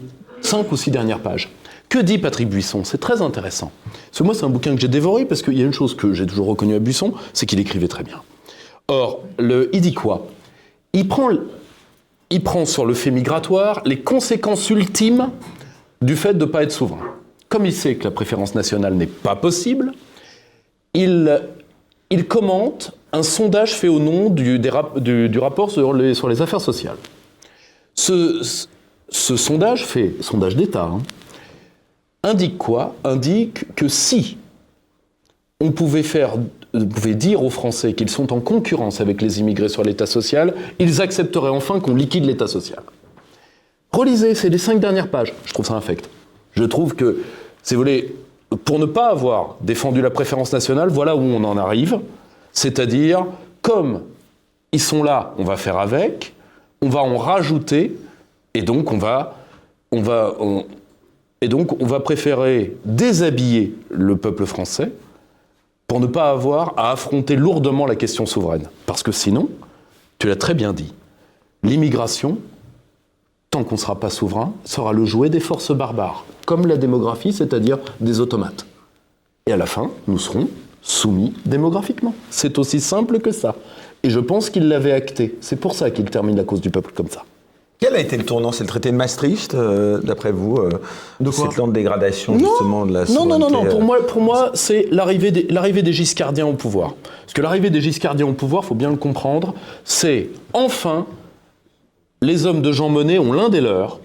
cinq ou six dernières pages. Que dit Patrick Buisson? C'est très intéressant. Parce que moi, c'est un bouquin que j'ai dévoré parce qu'il y a une chose que j'ai toujours reconnue à Buisson, c'est qu'il écrivait très bien. Or, il dit quoi? Il prend, il prend sur le fait migratoire les conséquences ultimes du fait de ne pas être souverain. Comme il sait que la préférence nationale n'est pas possible, il, commente un sondage fait au nom du, du- rapport sur les, sur les affaires sociales. Ce, ce- ce sondage fait, sondage d'État, hein, indique quoi? Indique que si on pouvait faire, on pouvait dire aux Français qu'ils sont en concurrence avec les immigrés sur l'État social, ils accepteraient enfin qu'on liquide l'État social. Relisez, c'est les cinq dernières pages. Je trouve ça infect. Je trouve que, si vous voulez, pour ne pas avoir défendu la préférence nationale, voilà où on en arrive. C'est-à-dire, comme ils sont là, on va faire avec, on va en rajouter, et donc on va, on va, et donc on va préférer déshabiller le peuple français pour ne pas avoir à affronter lourdement la question souveraine. Parce que sinon, tu l'as très bien dit, l'immigration, tant qu'on ne sera pas souverain, sera le jouet des forces barbares, comme la démographie, c'est-à-dire des automates. Et à la fin, nous serons soumis démographiquement. C'est aussi simple que ça. Et je pense qu'il l'avait acté. C'est pour ça qu'il termine la cause du peuple comme ça. Quel a été le tournant? C'est le traité de Maastricht, euh, d'après vous euh, De quoi? Cette lente dégradation, justement, de la Non, non, non, non. Pour euh, moi, pour moi c'est l'arrivée des, l'arrivée des Giscardiens au pouvoir. Parce que l'arrivée des Giscardiens au pouvoir, faut bien le comprendre, c'est enfin les hommes de Jean Monnet ont l'un des leurs.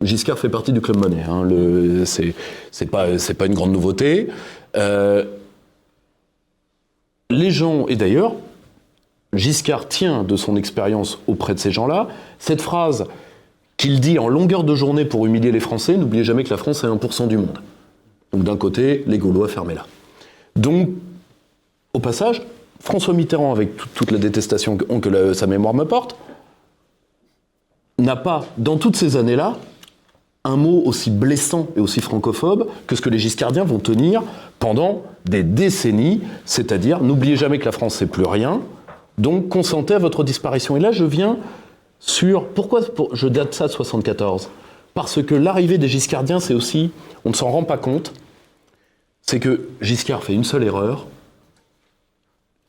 Giscard fait partie du club Monnet. Hein, le, c'est, c'est pas, c'est pas une grande nouveauté. Euh, les gens, et d'ailleurs, Giscard tient de son expérience auprès de ces gens-là cette phrase qu'il dit en longueur de journée pour humilier les Français, n'oubliez jamais que la France est 1% du monde. Donc d'un côté, les Gaulois fermez-la. Donc, au passage, François Mitterrand, avec tout- toute la détestation que, sa mémoire me porte, n'a pas, dans toutes ces années-là, un mot aussi blessant et aussi francophobe que ce que les Giscardiens vont tenir pendant des décennies, c'est-à-dire n'oubliez jamais que la France c'est plus rien, donc consentez à votre disparition. Et là, je viens sur pourquoi pour- je date ça de 74 Parce que l'arrivée des Giscardiens, c'est aussi, on ne s'en rend pas compte, c'est que Giscard fait une seule erreur,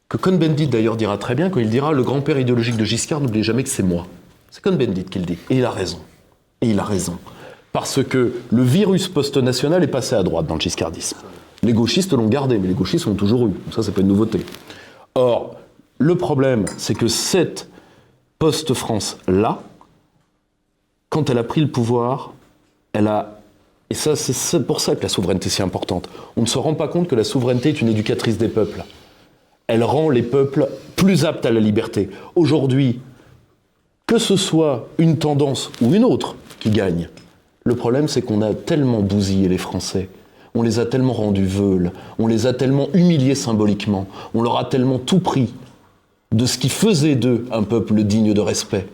que Cohn-Bendit d'ailleurs dira très bien quand il dira le grand-père idéologique de Giscard, n'oubliez jamais que c'est moi. C'est Cohn-Bendit qui le dit. Et il a raison. Et il a raison. Parce que le virus post-national est passé à droite dans le giscardisme. Les gauchistes l'ont gardé, mais les gauchistes l'ont toujours eu. Ça, c'est pas une nouveauté. Or, le problème, c'est que cette post-France-là, quand elle a pris le pouvoir, elle a. Et ça, c'est- pour ça que la souveraineté est si importante. On ne se rend pas compte que la souveraineté est une éducatrice des peuples. Elle rend les peuples plus aptes à la liberté. Aujourd'hui, que ce soit une tendance ou une autre qui gagne. Le problème, c'est qu'on a tellement bousillé les Français, on les a tellement rendus veules, on les a tellement humiliés symboliquement, on leur a tellement tout pris de ce qui faisait d'eux un peuple digne de respect.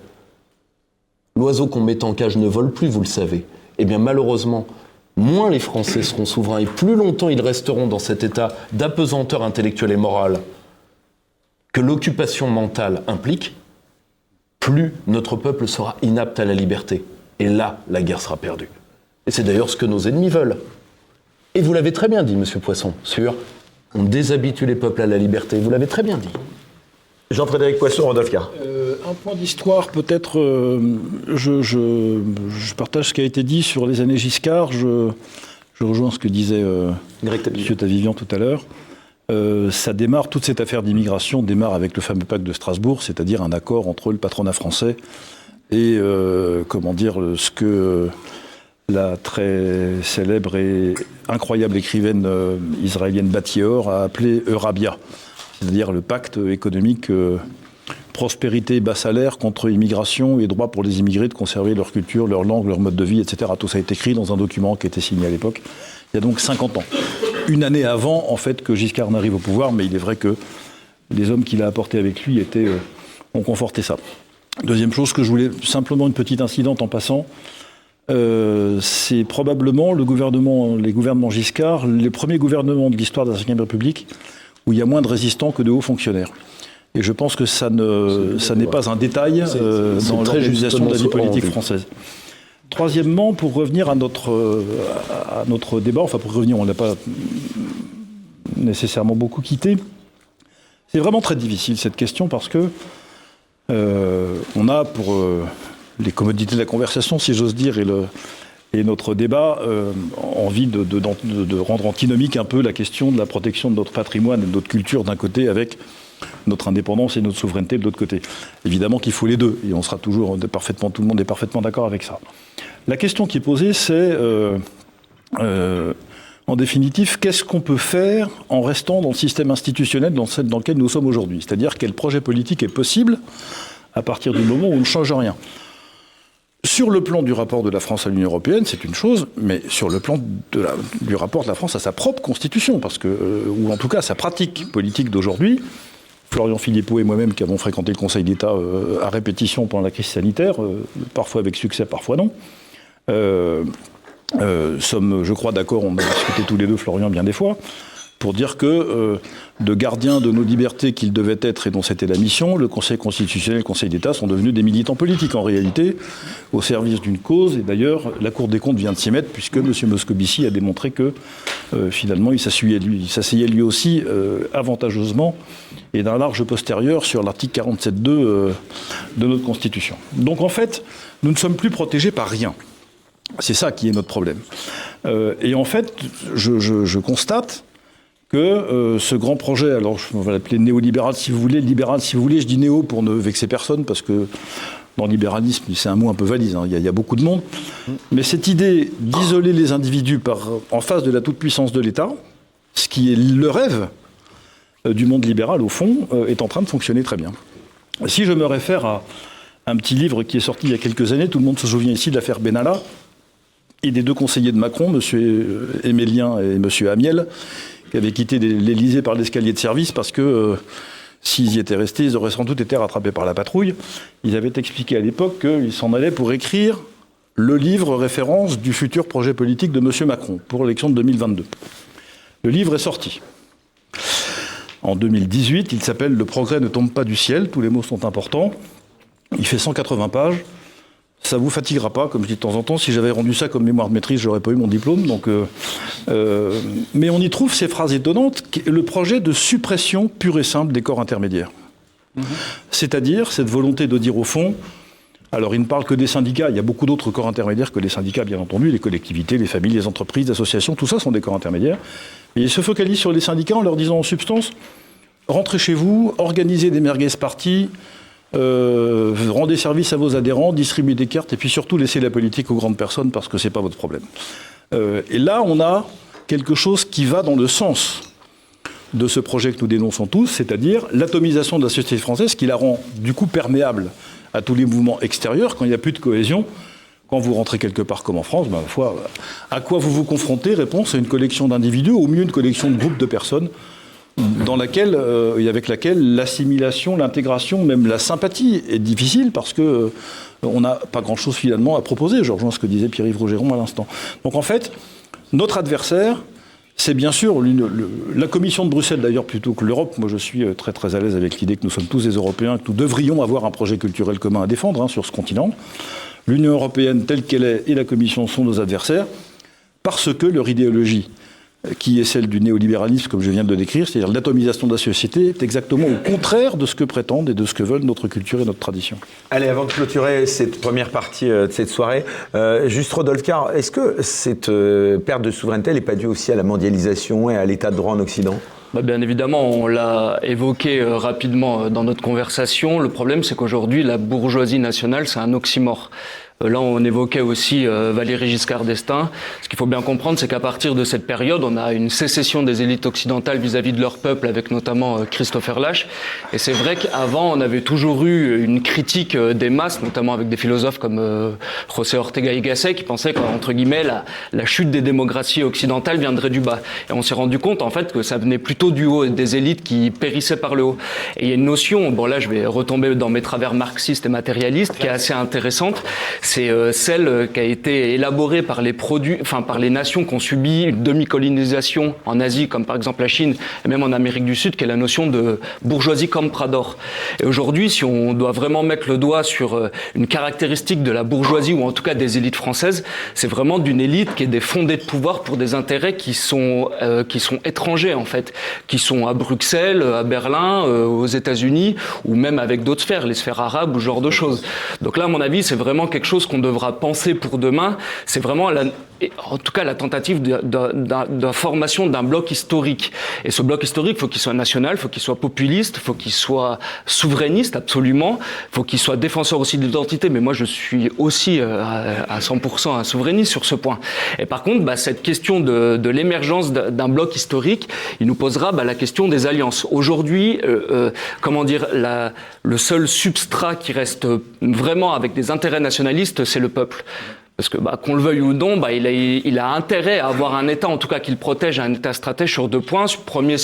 L'oiseau qu'on met en cage ne vole plus, vous le savez. Eh bien, malheureusement, moins les Français seront souverains et plus longtemps ils resteront dans cet état d'apesanteur intellectuelle et morale que l'occupation mentale implique, plus notre peuple sera inapte à la liberté. Et là, la guerre sera perdue. Et c'est d'ailleurs ce que nos ennemis veulent. Et vous l'avez très bien dit, Monsieur Poisson, sur on déshabitue les peuples à la liberté. Vous l'avez très bien dit. Jean-Frédéric Poisson, Gare. Euh, un point d'histoire, peut-être, euh, je, je- je partage ce qui a été dit sur les années Giscard. Je, je rejoins ce que disait euh. M. Tavivian tout à l'heure. Euh, ça démarre, toute cette affaire d'immigration démarre avec le fameux pacte de Strasbourg, c'est-à-dire un accord entre le patronat français et, euh, comment dire, ce que la très célèbre et incroyable écrivaine israélienne Battior a appelé Eurabia, c'est-à-dire le pacte économique euh, prospérité bas salaire contre immigration et droit pour les immigrés de conserver leur culture, leur langue, leur mode de vie, etc. Tout ça a été écrit dans un document qui a été signé à l'époque, il y a donc 50 ans. Une année avant, en fait, que Giscard n'arrive au pouvoir, mais il est vrai que les hommes qu'il a apportés avec lui étaient, euh, ont conforté ça. Deuxième chose que je voulais, simplement une petite incidente en passant, euh, c'est probablement le gouvernement, les gouvernements Giscard, les premiers gouvernements de l'histoire de la Ve République où il y a moins de résistants que de hauts fonctionnaires. Et je pense que ça ne, ça n'est pas un détail euh, dans l'organisation de la vie politique française. Troisièmement, pour revenir à notre, à notre débat, enfin pour revenir, on ne l'a pas nécessairement beaucoup quitté, c'est vraiment très difficile cette question parce que euh, on a pour euh, les commodités de la conversation, si j'ose dire, et, le, et notre débat, euh, envie de, rendre antinomique un peu la question de la protection de notre patrimoine et de notre culture d'un côté avec notre indépendance et notre souveraineté de l'autre côté. Évidemment qu'il faut les deux, et on sera toujours parfaitement, tout le monde est parfaitement d'accord avec ça. La question qui est posée, c'est euh, euh, en définitive, qu'est-ce qu'on peut faire en restant dans le système institutionnel dans lequel nous sommes aujourd'hui? C'est-à-dire quel projet politique est possible à partir du moment où on ne change rien? Sur le plan du rapport de la France à l'Union européenne, c'est une chose, mais sur le plan du rapport de la France à sa propre constitution, parce que, euh, ou en tout cas à sa pratique politique d'aujourd'hui, Florian Philippot et moi-même qui avons fréquenté le Conseil d'État euh, à répétition pendant la crise sanitaire, euh, parfois avec succès, parfois non, sommes, je crois, d'accord, on a discuté tous les deux, Florian, bien des fois, pour dire que, euh, de gardiens de nos libertés qu'ils devaient être et dont c'était la mission, le Conseil constitutionnel et le Conseil d'État sont devenus des militants politiques en réalité, au service d'une cause. Et d'ailleurs, la Cour des comptes vient de s'y mettre, puisque M. Moscovici a démontré que, euh, finalement, il s'asseyait lui, aussi euh, avantageusement et d'un large postérieur sur l'article 47.2 euh, de notre Constitution. Donc en fait, nous ne sommes plus protégés par rien. C'est ça qui est notre problème. Et en fait, je constate que euh, ce grand projet, alors on va l'appeler néolibéral si vous voulez, libéral si vous voulez, je dis néo pour ne vexer personne, parce que dans le libéralisme, c'est un mot un peu valise, hein, il y, a- beaucoup de monde, mais cette idée d'isoler les individus en face de la toute-puissance de l'État, ce qui est le rêve euh, du monde libéral, au fond, euh, est en train de fonctionner très bien. Si je me réfère à un petit livre qui est sorti il y a quelques années, tout le monde se souvient ici de l'affaire Benalla, et des deux conseillers de Macron, M. Émélien et M. Amiel, qui avaient quitté l'Élysée par l'escalier de service parce que euh, s'ils y étaient restés, ils auraient sans doute été rattrapés par la patrouille. Ils avaient expliqué à l'époque qu'ils s'en allaient pour écrire le livre référence du futur projet politique de M. Macron pour l'élection de 2022. Le livre est sorti. En 2018, il s'appelle Le progrès ne tombe pas du ciel, tous les mots sont importants. Il fait 180 pages. Ça vous fatiguera pas, comme je dis de temps en temps. Si j'avais rendu ça comme mémoire de maîtrise, j'aurais pas eu mon diplôme. Donc, euh, euh, mais on y trouve ces phrases étonnantes. Le projet de suppression pure et simple des corps intermédiaires. C'est-à-dire cette volonté de dire au fond, alors il ne parle que des syndicats, il y a beaucoup d'autres corps intermédiaires que les syndicats, bien entendu, les collectivités, les familles, les entreprises, les associations, tout ça sont des corps intermédiaires. Mais il se focalise sur les syndicats en leur disant en substance, rentrez chez vous, organisez des merguez parties, euh, rendez service à vos adhérents, distribuez des cartes, et puis surtout laissez la politique aux grandes personnes parce que c'est pas votre problème. Euh, et là, on a quelque chose qui va dans le sens de ce projet que nous dénonçons tous, c'est-à-dire l'atomisation de la société française qui la rend du coup perméable à tous les mouvements extérieurs quand il n'y a plus de cohésion. Quand vous rentrez quelque part comme en France, ben, à quoi vous vous confrontez? Réponse à une collection d'individus, au mieux une collection de groupes de personnes, dans laquelle, euh, et avec laquelle l'assimilation, l'intégration, même la sympathie est difficile parce que euh, on n'a pas grand-chose finalement à proposer. Je rejoins ce que disait Pierre-Yves Rogeron à l'instant. Donc en fait, notre adversaire, c'est bien sûr la Commission de Bruxelles d'ailleurs plutôt que l'Europe. Moi je suis euh, très très à l'aise avec l'idée que nous sommes tous des Européens, que nous devrions avoir un projet culturel commun à défendre hein, sur ce continent. L'Union européenne telle qu'elle est et la Commission sont nos adversaires parce que leur idéologie, qui est celle du néolibéralisme, comme je viens de le décrire, c'est-à-dire l'atomisation de la société, est exactement au contraire de ce que prétendent et de ce que veulent notre culture et notre tradition. Allez, avant de clôturer cette première partie euh, de cette soirée, euh, juste Rodolphe Carr, est-ce que cette euh, perte de souveraineté n'est pas due aussi à la mondialisation et à l'état de droit en Occident? Bah, bien évidemment, on l'a évoqué euh, rapidement euh, dans notre conversation. Le problème, c'est qu'aujourd'hui, la bourgeoisie nationale, c'est un oxymore. Euh, Là, on évoquait aussi euh, Valéry Giscard d'Estaing. Ce qu'il faut bien comprendre, c'est qu'à partir de cette période, on a une sécession des élites occidentales vis-à-vis de leur peuple, avec notamment euh, Christopher Lasch. Et c'est vrai qu'avant, on avait toujours eu une critique euh, des masses, notamment avec des philosophes comme euh, José Ortega y Gasset, qui pensaient qu'entre guillemets, la, la chute des démocraties occidentales viendrait du bas. Et on s'est rendu compte, en fait, que ça venait plutôt du haut, des élites qui périssaient par le haut. Et il y a une notion, bon là, je vais retomber dans mes travers marxistes et matérialistes, qui est assez intéressante. C'est euh, celle euh, qui a été élaborée par les produits, enfin par les nations qui ont subi une demi-colonisation en Asie, comme par exemple la Chine, et même en Amérique du Sud, qui est la notion de bourgeoisie comprador. Et aujourd'hui, si on doit vraiment mettre le doigt sur euh, une caractéristique de la bourgeoisie, ou en tout cas des élites françaises, c'est vraiment d'une élite qui est des fondés de pouvoir pour des intérêts qui sont, euh, qui sont étrangers, en fait, qui sont à Bruxelles, à Berlin, euh, aux États-Unis, ou même avec d'autres sphères, les sphères arabes ou ce genre de choses. Donc là, à mon avis, c'est vraiment quelque chose qu'on devra penser pour demain. C'est vraiment, la, en tout cas, la tentative de, de, de, de formation d'un bloc historique. Et ce bloc historique, faut qu'il soit national, faut qu'il soit populiste, faut qu'il soit souverainiste, absolument. Faut qu'il soit défenseur aussi de l'identité. Mais moi, je suis aussi euh, à 100% un souverainiste sur ce point. Et par contre, bah, cette question de, de l'émergence d'un bloc historique, il nous posera bah, la question des alliances. Aujourd'hui, euh, euh, comment dire, la, le seul substrat qui reste vraiment avec des intérêts nationalistes, c'est le peuple. Parce que, bah, qu'on le veuille ou non, bah, il, a, intérêt à avoir un État, en tout cas, qu'il protège un État stratège sur deux points. Premier,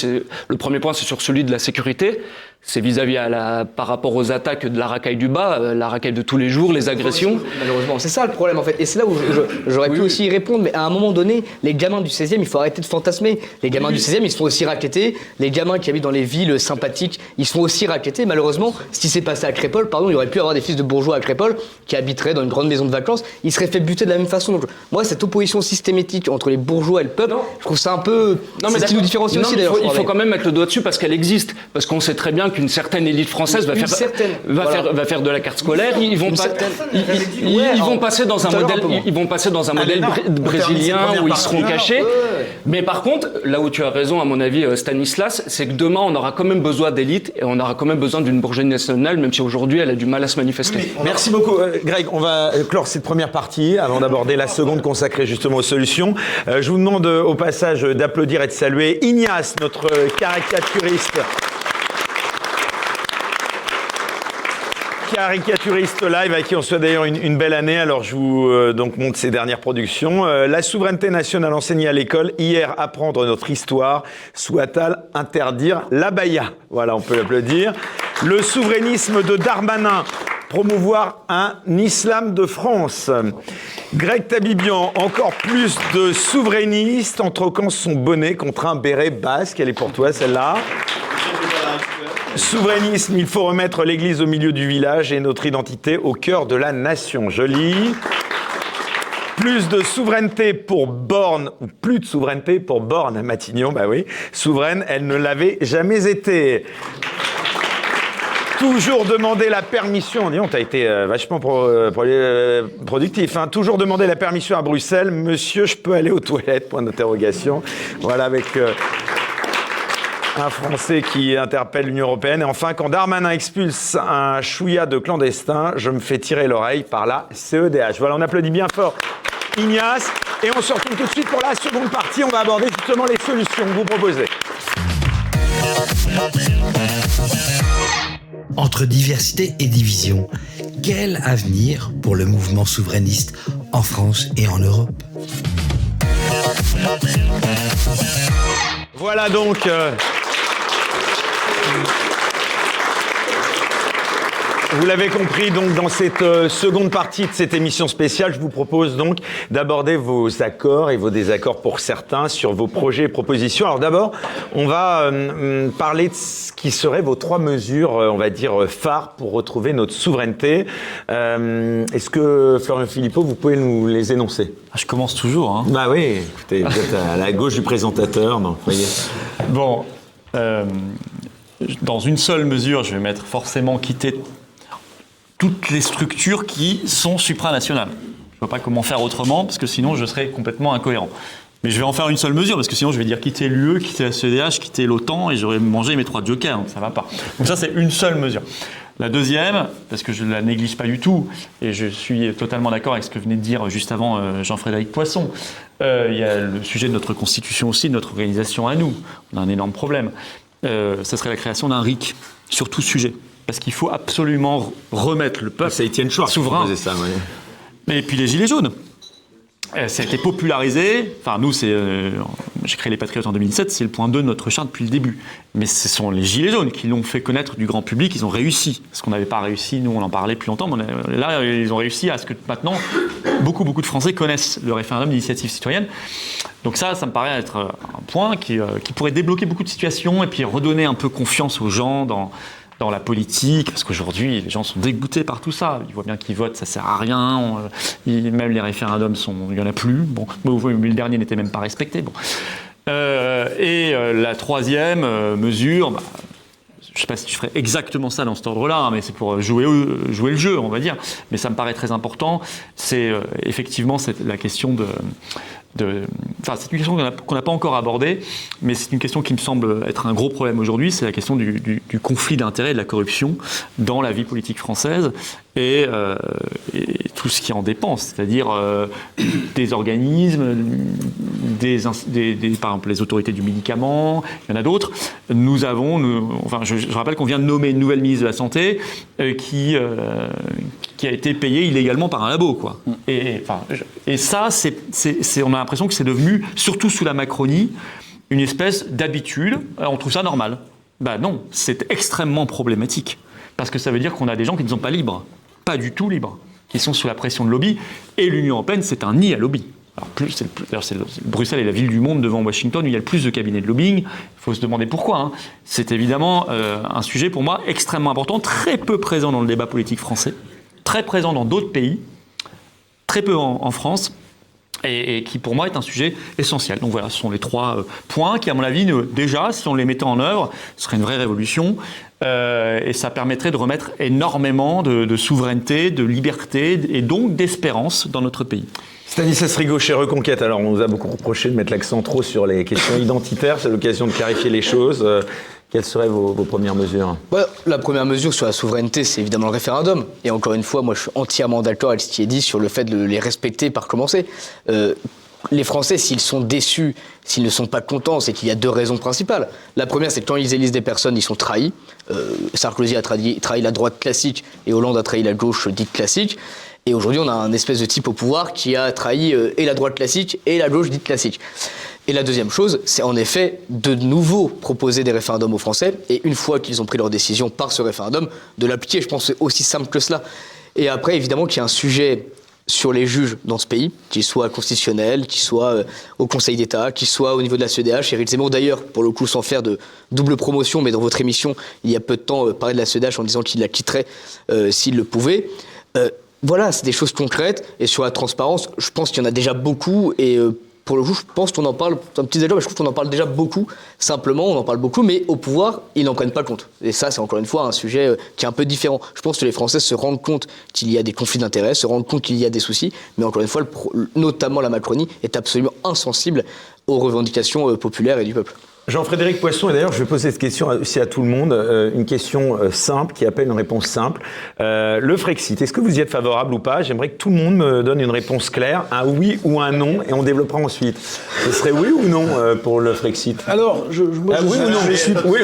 le premier point, c'est sur celui de la sécurité. C'est vis-à-vis à la, par rapport aux attaques de la racaille du bas, euh, la racaille de tous les jours, les agressions. Malheureusement, c'est ça le problème en fait. Et c'est là où je- je- j'aurais pu aussi y répondre, mais à un moment donné, les gamins du 16e, il faut arrêter de fantasmer. Les gamins du 16e, ils se font aussi raqueter. Les gamins qui habitent dans les villes sympathiques, ils se font aussi raqueter. Malheureusement, ce qui s'est passé à Crépole, pardon, il aurait pu avoir des fils de bourgeois à Crépole qui habiteraient dans une grande maison de vacances, ils seraient fait buter de la même façon. Donc, moi, cette opposition systématique entre les bourgeois et le peuple, je trouve ça un peu. c'est ce qui nous différencie Non, aussi mais il d'ailleurs. faut, il faut mais- quand même mettre le doigt dessus parce qu'elle existe. Parce qu'on sait très bien qu'une certaine élite française va faire, certaine, va, voilà. faire, va faire de la carte scolaire. Ils vont, Une pas- certaine. ils, ils- ils- Ouais, ils vont passer dans un l'heure, modèle, ils vont passer dans un Allez, modèle non, brésilien où ils seront cachés. Mais par contre, là où tu as raison, à mon avis, euh, Stanislas, c'est que demain, on aura quand même besoin d'élite et on aura quand même besoin d'une bourgeoisie nationale, même si aujourd'hui, elle a du mal à se manifester. Merci beaucoup, Euh, Greg. On va euh, clore cette première partie avant d'aborder la seconde consacrée justement aux solutions. Euh, je vous demande euh, au passage d'applaudir et de saluer Ignace, notre caricaturiste. Caricaturiste live, à qui on souhaite d'ailleurs une, belle année. Alors, je vous euh, donc montre ses dernières productions. Euh, la souveraineté nationale enseignée à l'école. Hier, apprendre notre histoire. Soit-elle interdire l'abaya Voilà, on peut l'applaudir. Le souverainisme de Darmanin promouvoir un islam de France. Greg Tabibian, encore plus de souverainiste en troquant son bonnet contre un béret basque. Elle est pour toi, celle-là. Souverainisme, il faut remettre l'église au milieu du village et notre identité au cœur de la nation. Joli. Plus de souveraineté pour Borne, ou plus de souveraineté pour Borne à Matignon, bah oui. Souveraine, elle ne l'avait jamais été. Toujours demander la permission. Dis donc, t'as été euh, vachement euh, euh, productif. Hein. Toujours demander la permission à Bruxelles. Monsieur, je peux aller aux toilettes? Point d'interrogation. Voilà avec un Français qui interpelle l'Union européenne. Et enfin, quand Darmanin expulse un chouïa de clandestins, je me fais tirer l'oreille par la CEDH. Voilà, on applaudit bien fort Ignace. Et on se retrouve tout de suite pour la seconde partie. On va aborder justement les solutions que vous proposez. Entre diversité et division, quel avenir pour le mouvement souverainiste en France et en Europe? Voilà donc. euh, Vous l'avez compris, donc dans cette euh, seconde partie de cette émission spéciale, je vous propose donc d'aborder vos accords et vos désaccords pour certains sur vos projets et propositions. Alors d'abord, on va euh, hum, parler de ce qui seraient vos trois mesures, euh, on va dire, phares pour retrouver notre souveraineté. Est-ce que, Florian Philippot, vous pouvez nous les énoncer? Ah, Je commence toujours. Hein. Bah oui, écoutez, vous êtes à la gauche du présentateur, donc voyez. Bon, dans une seule mesure, je vais mettre forcément quitter toutes les structures qui sont supranationales. Je ne vois pas comment faire autrement, parce que sinon je serais complètement incohérent. Mais je vais en faire une seule mesure, parce que sinon je vais dire quitter l'UE, quitter la CEDH, quitter l'OTAN, et j'aurais mangé mes trois jokers, donc ça va pas. Donc ça c'est une seule mesure. La deuxième, parce que je ne la néglige pas du tout, et je suis totalement d'accord avec ce que venait de dire juste avant euh, Jean-Frédéric Poisson, euh, il y a le sujet de notre constitution aussi, de notre organisation à nous. On a un énorme problème. Euh, ça serait la création d'un RIC sur tout sujet. Parce qu'il faut absolument remettre le peuple C'est Étienne Chouard souverain. ça, ouais. Et puis les Gilets jaunes. Euh, Ça a été popularisé. Enfin, nous, c'est, euh, j'ai créé les Patriotes en 2007, c'est le point 2 de notre charte depuis le début. Mais ce sont les Gilets jaunes qui l'ont fait connaître du grand public. Ils ont réussi. Ce qu'on n'avait pas réussi, nous, on en parlait plus longtemps. Mais on a- là, ils ont réussi à ce que maintenant, beaucoup, beaucoup de Français connaissent le référendum d'initiative citoyenne. Donc ça, ça me paraît être un point qui, euh, qui pourrait débloquer beaucoup de situations et puis redonner un peu confiance aux gens dans, dans la politique, parce qu'aujourd'hui, les gens sont dégoûtés par tout ça. Ils voient bien qu'ils votent, ça sert à rien. Même les référendums, sont, il n'y en a plus. Bon, le dernier n'était même pas respecté. Bon. Euh, et euh, la troisième euh, mesure, bah, je ne sais pas si je ferais exactement ça dans cet ordre-là, hein, mais c'est pour jouer, jouer le jeu, on va dire. Mais ça me paraît très important. C'est effectivement la question de. C'est une question qu'on n'a pas encore abordée, mais c'est une question qui me semble être un gros problème aujourd'hui. C'est la question du, du- du conflit d'intérêts et de la corruption dans la vie politique française et, euh, et tout ce qui en dépend, c'est-à-dire euh, des organismes, par exemple les autorités du médicament, il y en a d'autres. Nous avons, enfin, je, rappelle qu'on vient de nommer une nouvelle ministre de la Santé euh, qui, a été payée illégalement par un labo. Quoi. Et, ça, on a l'impression que c'est devenu, surtout sous la Macronie, une espèce d'habitude. On trouve ça normal. Ben non, c'est extrêmement problématique. Parce que ça veut dire qu'on a des gens qui ne sont pas libres, pas du tout libres, qui sont sous la pression de lobby. Et l'Union européenne, c'est un nid à lobby. Alors, plus, Bruxelles est la ville du monde devant Washington où il y a le plus de cabinets de lobbying. Il faut se demander pourquoi. hein. C'est évidemment euh, un sujet pour moi extrêmement important, très peu présent dans le débat politique français, très présent dans d'autres pays, très peu en, France. Et, qui pour moi est un sujet essentiel. Donc voilà, ce sont les trois euh, points qui, à mon avis, déjà, si on les mettait en œuvre, ce serait une vraie révolution. Euh, et ça permettrait de remettre énormément de, de souveraineté, de liberté et donc d'espérance dans notre pays. Stanislas Rigaud chez Reconquête. Alors, on nous a beaucoup reproché de mettre l'accent trop sur les questions identitaires. C'est l'occasion de clarifier les choses. Euh, quelles seraient vos, vos premières mesures? Ouais, la première mesure sur la souveraineté, c'est évidemment le référendum. Et encore une fois, moi, je suis entièrement d'accord avec ce qui est dit sur le fait de les respecter par commencer. Euh, les Français, s'ils sont déçus, s'ils ne sont pas contents, c'est qu'il y a deux raisons principales. La première, c'est que quand ils élisent des personnes, ils sont trahis. Euh, Sarkozy a trahi, la droite classique et Hollande a trahi la gauche dite classique. Et aujourd'hui, on a un espèce de type au pouvoir qui a trahi euh, et la droite classique et la gauche dite classique. Et la deuxième chose, c'est en effet de nouveau proposer des référendums aux Français, et une fois qu'ils ont pris leur décision par ce référendum, de l'appliquer. Je pense que c'est aussi simple que cela. Et après, évidemment, qu'il y a un sujet sur les juges dans ce pays, qu'ils soient constitutionnels, qu'ils soient euh, au Conseil d'État, qu'ils soient au niveau de la CEDH. Éric Zemmour, d'ailleurs, pour le coup, sans faire de double promotion, mais dans votre émission, il y a peu de temps, euh, parlait de la CEDH en disant qu'il la quitterait euh, s'il le pouvait. Voilà, c'est des choses concrètes. Et sur la transparence, je pense qu'il y en a déjà beaucoup. Et pour le coup, je pense qu'on en parle, un petit débat, mais je trouve qu'on en parle déjà beaucoup. Simplement, on en parle beaucoup, mais au pouvoir, ils n'en prennent pas compte. Et ça, c'est encore une fois un sujet euh, qui est un peu différent. Je pense que les Français se rendent compte qu'il y a des conflits d'intérêts, se rendent compte qu'il y a des soucis, mais encore une fois, notamment la Macronie est absolument insensible aux revendications euh, populaires et du peuple. Jean-Frédéric Poisson, et d'ailleurs je vais poser cette question aussi à tout le monde, euh, une question euh, simple qui appelle une réponse simple. Euh, le Frexit, est-ce que vous y êtes favorable ou pas? J'aimerais que tout le monde me donne une réponse claire, un oui ou un non, et on développera ensuite. Ce serait oui ou non euh, pour le Frexit? Alors, je, je- moi, Ah, je, oui ou non? je suis- Oui.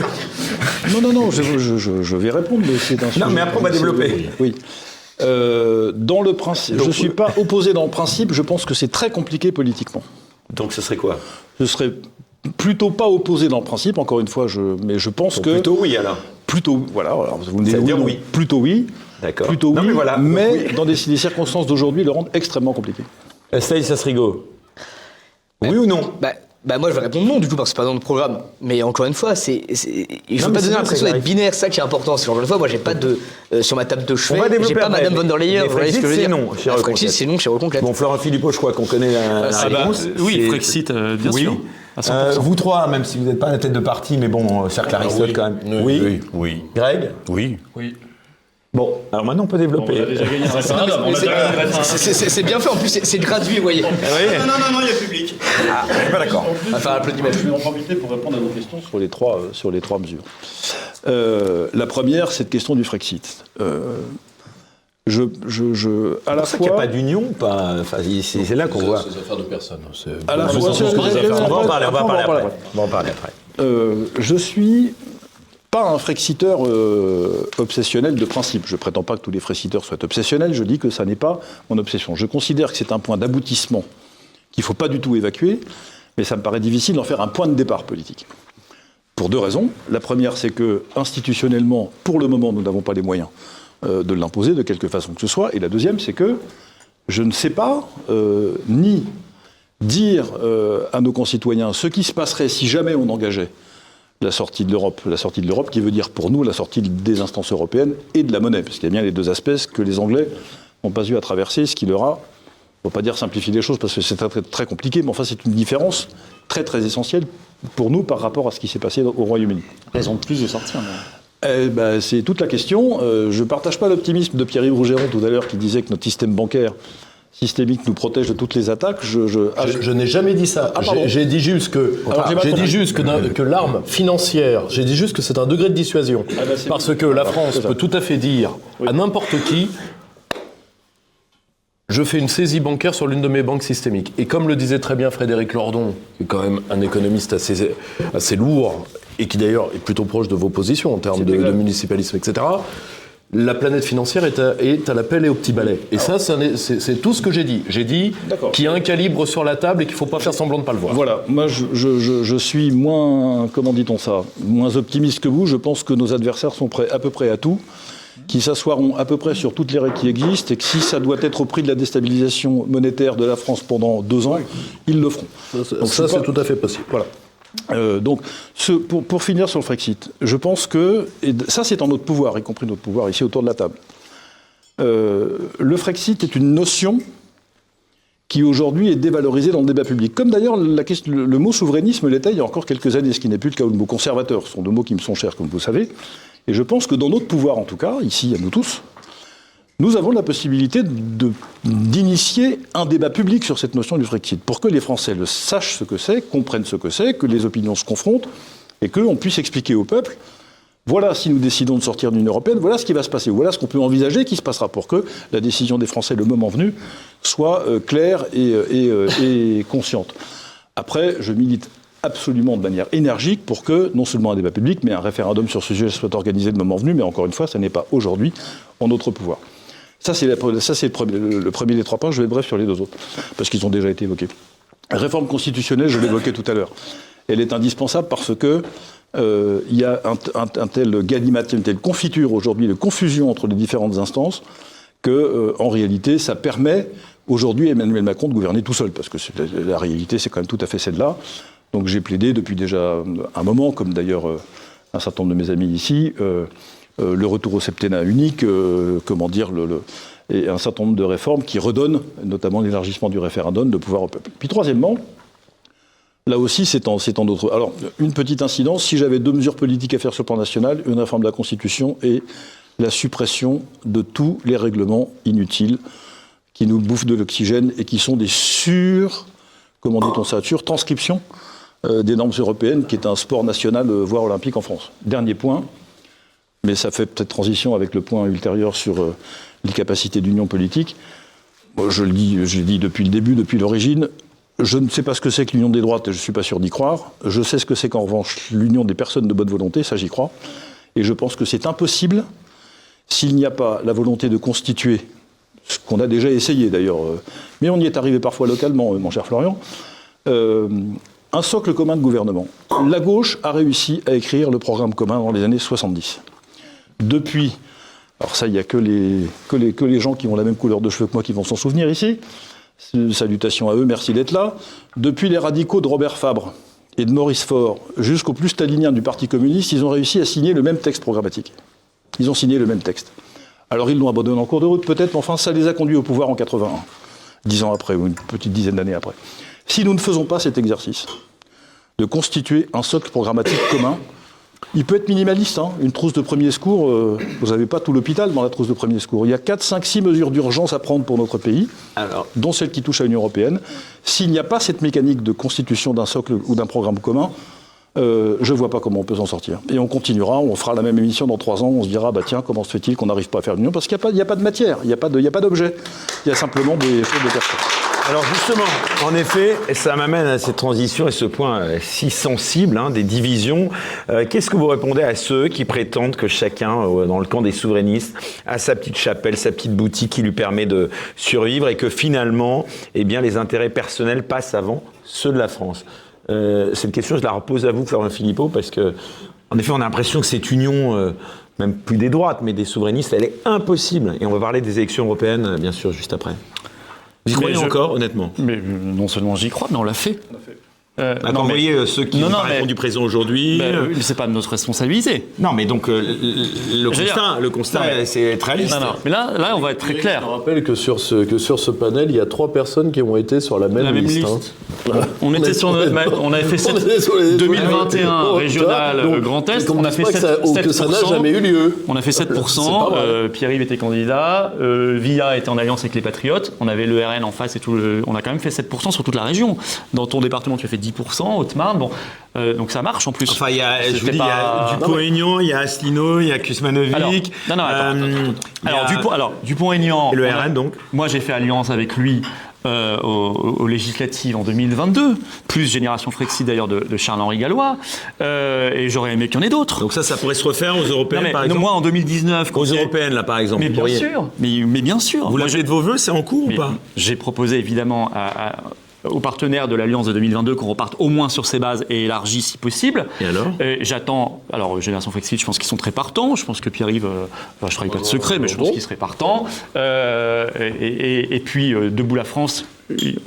Non, non, non, je, je- je- je vais répondre, mais c'est un sujet- mais après, on va développer. Oui. Euh, dans le principe, je ne suis pas opposé dans le principe, je pense que c'est très compliqué politiquement. Donc ce serait quoi? Je serais plutôt pas opposé dans le principe, encore une fois, je, mais je pense que. Plutôt oui alors. Plutôt, voilà, alors vous me dites non. oui. Plutôt oui. D'accord. Plutôt Non, oui, mais voilà. mais Oui. dans des, des circonstances d'aujourd'hui, le rendre extrêmement compliqué. Euh, Staïs Sassrigo Oui ou non Bah, bah moi je vais répondre non du coup parce que c'est pas dans notre programme. Mais encore une fois, c'est, il faut Non, pas donner l'impression d'être binaire, c'est ça qui est important. C'est encore une fois, moi j'ai pas de euh, sur ma table de chevet, j'ai pas. Madame von der Leyen. Vous voyez ce que je veux dire c'est non, chez Ah, Reconquête. Frexit, c'est non chez Reconquête. Bon, Florent Philippot, je crois qu'on connaît la, la Ah bah, réponse. oui, Frexit, euh, bien oui. sûr, à 100%. Euh, vous trois, même si vous n'êtes pas à la tête de parti, mais bon, euh, cercle Aristote quand même. Oui, oui, oui. Greg Oui. Bon, alors maintenant on peut développer. C'est- c'est- c'est- c'est- C'est bien fait en plus, c'est c'est gradué, vous voyez. Ah oui Non, non, non, il y a public. Ah, je suis pas d'accord. Enfin, applaudissements. Je vais en profiter pour répondre à vos questions sur les trois, euh, sur les trois mesures. Euh, la première, cette question du Frexit. Je, je, je, à la C'est pour ça qu'il n'y a pas d'union, pas. Enfin, c'est c'est là qu'on voit. C'est des affaires de personne. C'est- à la fois, c'est On va en parler, on va en parler Après, après. On va en parler après. Euh, je suis pas un frexiteur euh, obsessionnel de principe. Je prétends pas que tous les frexiteurs soient obsessionnels. Je dis que ça n'est pas mon obsession. Je considère que c'est un point d'aboutissement qu'il faut pas du tout évacuer, mais ça me paraît difficile d'en faire un point de départ politique. Pour deux raisons. La première, c'est que institutionnellement, pour le moment, nous n'avons pas les moyens euh, de l'imposer de quelque façon que ce soit. Et la deuxième, c'est que je ne sais pas euh, ni dire euh, à nos concitoyens ce qui se passerait si jamais on engageait la sortie de l'Europe, la sortie de l'Europe qui veut dire pour nous la sortie des instances européennes et de la monnaie, parce qu'il y a bien les deux aspects que les Anglais n'ont pas eu à traverser, ce qui leur a, on ne va pas dire simplifier les choses parce que c'est très, très, compliqué, mais enfin c'est une différence très très essentielle pour nous par rapport à ce qui s'est passé au Royaume-Uni. Raison de plus de sortir. Eh ben, c'est toute la question. Euh, je ne partage pas l'optimisme de Pierre-Yves Rougeron tout à l'heure qui disait que notre système bancaire systémique nous protège de toutes les attaques. Je, je- ah, Je, je n'ai jamais dit ça. Ah. J'ai- dit juste que, j'ai dit juste que, l'arme financière, j'ai dit juste que c'est un degré de dissuasion. bah, c'est- Parce que la France peut tout à fait dire à n'importe qui je fais une saisie bancaire sur l'une de mes banques systémiques. Et comme le disait très bien Frédéric Lordon, qui est quand même un économiste assez, assez lourd, et qui d'ailleurs est plutôt proche de vos positions en termes de, de municipalisme, etc., la planète financière est à, est à la pelle et au petit balai. Et ça, c'est tout ce que j'ai dit. J'ai dit qu'il y a un calibre sur la table et qu'il ne faut pas faire semblant de ne pas le voir. Voilà, moi je, je- je- je suis moins, comment dit-on ça, moins optimiste que vous. Je pense que nos adversaires sont prêts à peu près à tout, qui s'assoiront à peu près sur toutes les règles qui existent et que si ça doit être au prix de la déstabilisation monétaire de la France pendant deux ans, ils le feront. Ça, c'est tout à fait possible. Voilà. Euh, donc, pour, finir sur le Frexit, je pense que, et ça c'est en notre pouvoir, y compris notre pouvoir ici autour de la table, euh, le Frexit est une notion qui aujourd'hui est dévalorisée dans le débat public. Comme d'ailleurs le, mot souverainisme l'était il y a encore quelques années, ce qui n'est plus le cas, ou le mot conservateur, ce sont deux mots qui me sont chers, comme vous savez. Et je pense que dans notre pouvoir, en tout cas, ici, à nous tous, nous avons la possibilité d'initier un débat public sur cette notion du Frexit, pour que les Français le sachent ce que c'est, comprennent ce que c'est, que les opinions se confrontent, et qu'on puisse expliquer au peuple, voilà si nous décidons de sortir de l'Union européenne, voilà ce qui va se passer, voilà ce qu'on peut envisager qui se passera pour que la décision des Français, le moment venu, soit euh, claire et, euh, euh, et consciente. Après, je milite absolument de manière énergique pour que non seulement un débat public, mais un référendum sur ce sujet soit organisé le moment venu, mais encore une fois, ça n'est pas aujourd'hui en notre pouvoir. Ça, c'est le, premier, des trois points. Je vais bref sur les deux autres, parce qu'ils ont déjà été évoqués. Réforme constitutionnelle, je l'évoquais tout à l'heure. Elle est indispensable parce que euh, il y a un, tel galimatie, une telle confiture aujourd'hui de confusion entre les différentes instances que, euh, en réalité, ça permet aujourd'hui Emmanuel Macron de gouverner tout seul, parce que la, réalité, c'est quand même tout à fait celle-là. Donc j'ai plaidé depuis déjà un moment, comme d'ailleurs euh, un certain nombre de mes amis ici, le retour au septennat unique, euh, comment dire, et un certain nombre de réformes qui redonnent, notamment l'élargissement du référendum, de pouvoir au peuple. Puis troisièmement, Là aussi, c'est en, d'autres. Alors, une petite incidence, si j'avais deux mesures politiques à faire sur le plan national, une réforme de la Constitution et la suppression de tous les règlements inutiles qui nous bouffent de l'oxygène et qui sont des sur, comment dit-on ça, sur transcriptions euh, des normes européennes, qui est un sport national, euh, voire olympique en France. Dernier point, mais ça fait peut-être transition avec le point ultérieur sur euh, les capacités d'union politique. Je le dis, je depuis le début, depuis l'origine. Je ne sais pas ce que c'est que l'union des droites et je ne suis pas sûr d'y croire. Je sais ce que c'est qu'en revanche l'union des personnes de bonne volonté, ça j'y crois. Et je pense que c'est impossible s'il n'y a pas la volonté de constituer, ce qu'on a déjà essayé d'ailleurs, mais on y est arrivé parfois localement, mon cher Florian, euh, un socle commun de gouvernement. La gauche a réussi à écrire le programme commun dans les années 70. Depuis, alors ça, il n'y a que les, que, les, que les gens qui ont la même couleur de cheveux que moi qui vont s'en souvenir ici. Salutations à eux, merci d'être là. Depuis les radicaux de Robert Fabre et de Maurice Faure jusqu'aux plus staliniens du Parti communiste, ils ont réussi à signer le même texte programmatique. Ils ont signé le même texte. Alors ils l'ont abandonné en cours de route peut-être, mais enfin ça les a conduits au pouvoir en 81, dix ans après, ou une petite dizaine d'années après. Si nous ne faisons pas cet exercice de constituer un socle programmatique commun, il peut être minimaliste. hein. Une trousse de premier secours, euh, vous n'avez pas tout l'hôpital dans la trousse de premier secours. Il y a 4, 5, 6 mesures d'urgence à prendre pour notre pays, dont celle qui touche à l'Union européenne. S'il n'y a pas cette mécanique de constitution d'un socle ou d'un programme commun, euh, je ne vois pas comment on peut s'en sortir. Et on continuera, on fera la même émission dans trois ans, on se dira, bah tiens, comment se fait-il qu'on n'arrive pas à faire l'union? Parce qu'il n'y a, pas- a de matière, il n'y a pas de- il n'y a pas d'objet. Il y a simplement des choses de personnes. Alors justement, en effet, ça m'amène à cette transition et ce point euh, si sensible hein, des divisions. Euh, Qu'est-ce que vous répondez à ceux qui prétendent que chacun, euh, dans le camp des souverainistes, a sa petite chapelle, sa petite boutique qui lui permet de survivre et que finalement, eh bien, les intérêts personnels passent avant ceux de la France? Euh, Cette question, je la repose à vous, Florian Philippot, parce que, en effet, on a l'impression que cette union... même plus des droites, mais des souverainistes, elle est impossible. Et on va parler des élections européennes, bien sûr, juste après. Vous y Mais croyez je- encore, honnêtement? Mais euh, non seulement j'y crois, mais on l'a fait. Euh, Ah, non, mais- voyez euh, ceux qui Non, n'ont non, pas mais- répondu présent aujourd'hui. Ben, euh, c'est pas de notre responsabilité. Non, mais donc euh, le, constat, dire- le constat, Ouais. c'est être réaliste. Non, non, mais là, là, on va être très clair. Je rappelle que sur, ce, que sur ce panel, il y a trois personnes qui ont été sur la même, La même liste. liste. hein. On était sur notre- on avait fait On sept- était sur les- 2021 Donc, régional donc, euh, Grand Est, on a fait pas que ça- 7%. que ça n'a jamais eu lieu. On a fait C'est 7%. pas mal. euh, Pierre-Yves était candidat. euh, Villa était en alliance avec les Patriotes. On avait le RN en face et tout. le- on a quand même fait 7% sur toute la région. Dans ton département, tu as fait 10%. Haute-Marne, bon. euh, donc ça marche en plus. Enfin, il y a, je C'était vous dis, il y a pas- Dupont-Aignan, il y a Asselineau, il y a Alors, Kusmanovic. non, non, attends, euh, attends, attends. Alors, a- Dupont, alors, Dupont-Aignan. Et le a- RN, donc Moi, j'ai fait alliance avec lui euh, aux, aux législatives en 2022, plus Génération Frexit d'ailleurs de, de Charles-Henri Gallois. Euh, et j'aurais aimé qu'il y en ait d'autres. Donc ça, ça pourrait se refaire aux Non, européennes, mais par non, exemple moi, en 2019. quand Aux européennes, là, par exemple. Mais bien pourriez- sûr. Mais, mais bien sûr. Vous l'avez de vos voeux, c'est en cours ou pas? J'ai proposé évidemment à- à- aux partenaires de l'Alliance de 2022 qu'on reparte au moins sur ces bases et élargi si possible. Et alors? Et J'attends. Alors, Génération Flexit, je pense qu'ils sont très partants. Je pense que Pierre-Yves, euh, enfin, je ne travaille pas de secret, mais je pense qu'il serait partant. Euh, et, et- et puis, euh, Debout la France.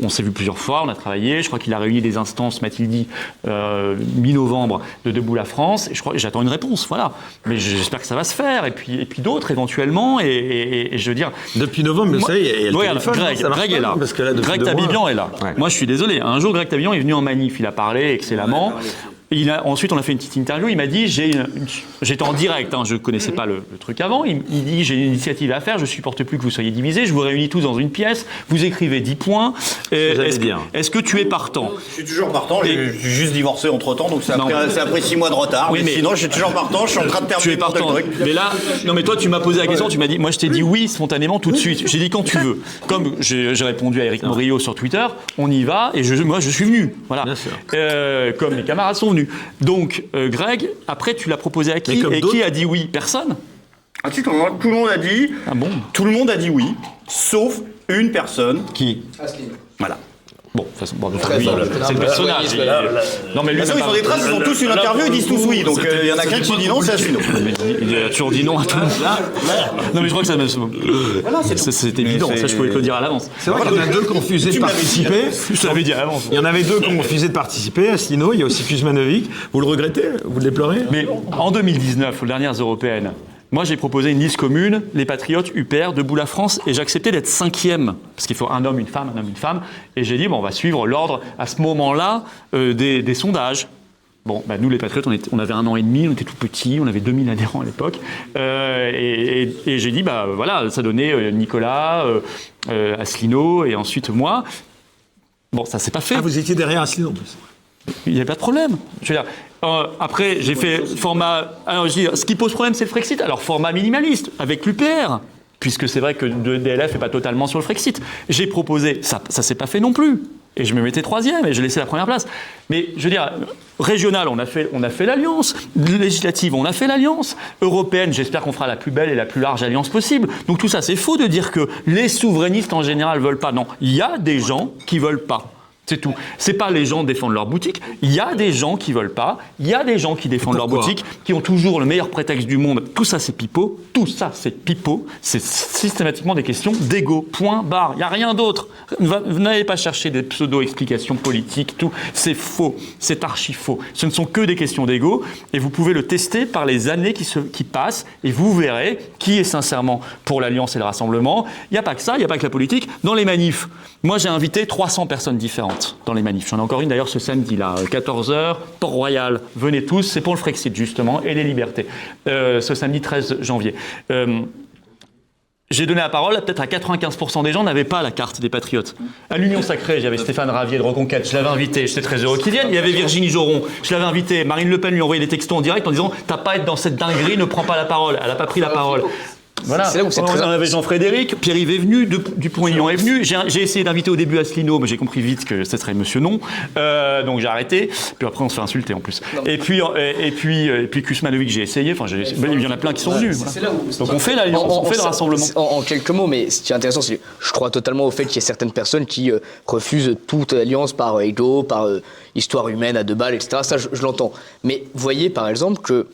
On s'est vu plusieurs fois, on a travaillé. Je crois qu'il a réuni des instances, m'a-t-il dit, euh, mi-novembre de Debout la France. Et je crois, j'attends une réponse, voilà. Mais j'espère que ça va se faire. Et puis, et puis d'autres éventuellement. Et, et- et je veux dire, Depuis novembre, vous moi- savez, il y a- il y a le Regarde, téléphone, Greg, ça est là. parce que là, Greg mois- Tabibian est là. Ouais. Moi, je suis désolé. Un jour, Greg Tabibian est venu en manif. Il a parlé excellemment. Il a, ensuite, on a fait une petite interview. Il m'a dit, j'ai une- une- j'étais en direct, hein, je ne connaissais pas le, le truc avant. Il, il dit, j'ai une initiative à faire, je supporte plus que vous soyez divisés, je vous réunis tous dans une pièce, vous écrivez 10 points. Est-ce que, est-ce que tu es partant? Je suis toujours partant, j'ai j'ai juste divorcé entre temps, donc ça a, pris, ça a pris six mois de retard. Oui, mais, mais- sinon, je suis toujours partant, je suis en train de Tu terminer es partant. truc. Mais là, non, mais toi, tu m'as posé la question, tu m'as dit, moi, je t'ai dit oui spontanément tout de suite. J'ai dit quand tu veux. Comme j'ai j'ai répondu à Eric Morillo sur Twitter, on y va et je, moi, je suis venu. Voilà. Bien sûr. Euh, comme mes camarades sont venus. Donc, euh, Greg, après, tu l'as proposé à qui Et qui a dit oui? Personne? Ah, si, tout le monde- tout le monde a dit. Ah bon? Tout le monde a dit oui, sauf une personne. Qui? Voilà. Bon, de toute façon, bon, c'est le personnage. Non, mais lui, De toute façon, il ils font des traces, ils ont tous une interview, ils disent tous oui. Donc, euh, il y en a qu'un qui dit non, c'est Asselineau. Il a toujours dit non à tout. Non, mais je crois que ça me. C'est c'est évident, ça je pouvais te le dire à l'avance. C'est vrai qu'il y en a deux qui ont refusé de participer. Je te l'avais dit à l'avance. Il y en avait deux qui ont refusé de participer, Asselineau, il y a aussi Kuzmanovic. Vous le regrettez? Vous le déplorez? Mais en 2019, aux dernières européennes, moi j'ai proposé une liste commune, les Patriotes, UPR, Debout la France, et j'ai accepté d'être cinquième, parce qu'il faut un homme, une femme, un homme, une femme, et j'ai dit, bon, on va suivre l'ordre à ce moment-là euh, des, sondages. Bon, bah, nous les Patriotes, on, avait un an et demi, on était tout petits, on avait 2000 adhérents à l'époque, Euh, et, j'ai dit, bah voilà, ça donnait euh, Nicolas, euh, Asselineau, et ensuite moi. Bon, ça s'est pas fait. Ah, vous étiez derrière Asselineau en plus. Il n'y a pas de problème. Je veux dire, euh, après, j'ai fait format. Alors, je dire, ce qui pose problème, c'est le Frexit. Alors, format minimaliste, avec l'UPR, puisque c'est vrai que DLF n'est pas totalement sur le Frexit. J'ai proposé, ça ne s'est pas fait non plus. Et je me mettais troisième et je laissais la première place. Mais je veux dire, régional, on a fait, fait l'alliance. Législative, on a fait l'alliance. Européenne, j'espère qu'on fera la plus belle et la plus large alliance possible. Donc tout ça, c'est faux de dire que les souverainistes en général veulent pas. Non, il y a des gens qui veulent pas. C'est tout. C'est pas les gens défendent leur boutique. Il y a des gens qui veulent pas. Il y a des gens qui défendent leur boutique, qui ont toujours le meilleur prétexte du monde. Tout ça, c'est pipeau. Tout ça, c'est pipeau. C'est systématiquement des questions d'ego. Point barre. Il n'y a rien d'autre. Vous n'allez pas chercher des pseudo-explications politiques. Tout. C'est faux. C'est archi faux. Ce ne sont que des questions d'ego. Et vous pouvez le tester par les années qui, se, qui passent. Et vous verrez qui est sincèrement pour l'alliance et le rassemblement. Il n'y a pas que ça. Il n'y a pas que la politique. Dans les manifs, moi, j'ai invité 300 personnes différentes dans les manifs. J'en ai encore une d'ailleurs ce samedi, là, 14h, Port-Royal. Venez tous, c'est pour le Frexit justement et les libertés. Euh, ce samedi 13 janvier. Euh, j'ai donné la parole, peut-être à 95% des gens n'avaient pas la carte des patriotes. À l'Union Sacrée, j'avais Stéphane Ravier de Reconquête, je l'avais invité, j'étais très heureux qu'il vienne. Il y avait Virginie Joron, je l'avais invité. Marine Le Pen lui envoyait des textos en direct en disant T'as pas à être dans cette dinguerie, ne prends pas la parole. Elle n'a pas pris la parole. Voilà. C'est là où c'est très... On avait Jean-Frédéric, Pierre-Yves est venu, Dupont-Aignan est venu. J'ai essayé d'inviter au début Asselineau, mais j'ai compris vite que ce serait Monsieur Non. Euh, donc j'ai arrêté. Puis après, on se fait insulter en plus. Et puis, et, puis, et puis Kusmanovic, j'ai essayé. Enfin, il y en a plein qui sont venus. Donc on fait l'alliance, on, fait le rassemblement. En, quelques mots, mais ce qui est intéressant, c'est je crois totalement au fait qu'il y ait certaines personnes qui euh, refusent toute alliance par ego, par euh, histoire humaine à deux balles, etc. Ça, je, je l'entends. Mais voyez par exemple que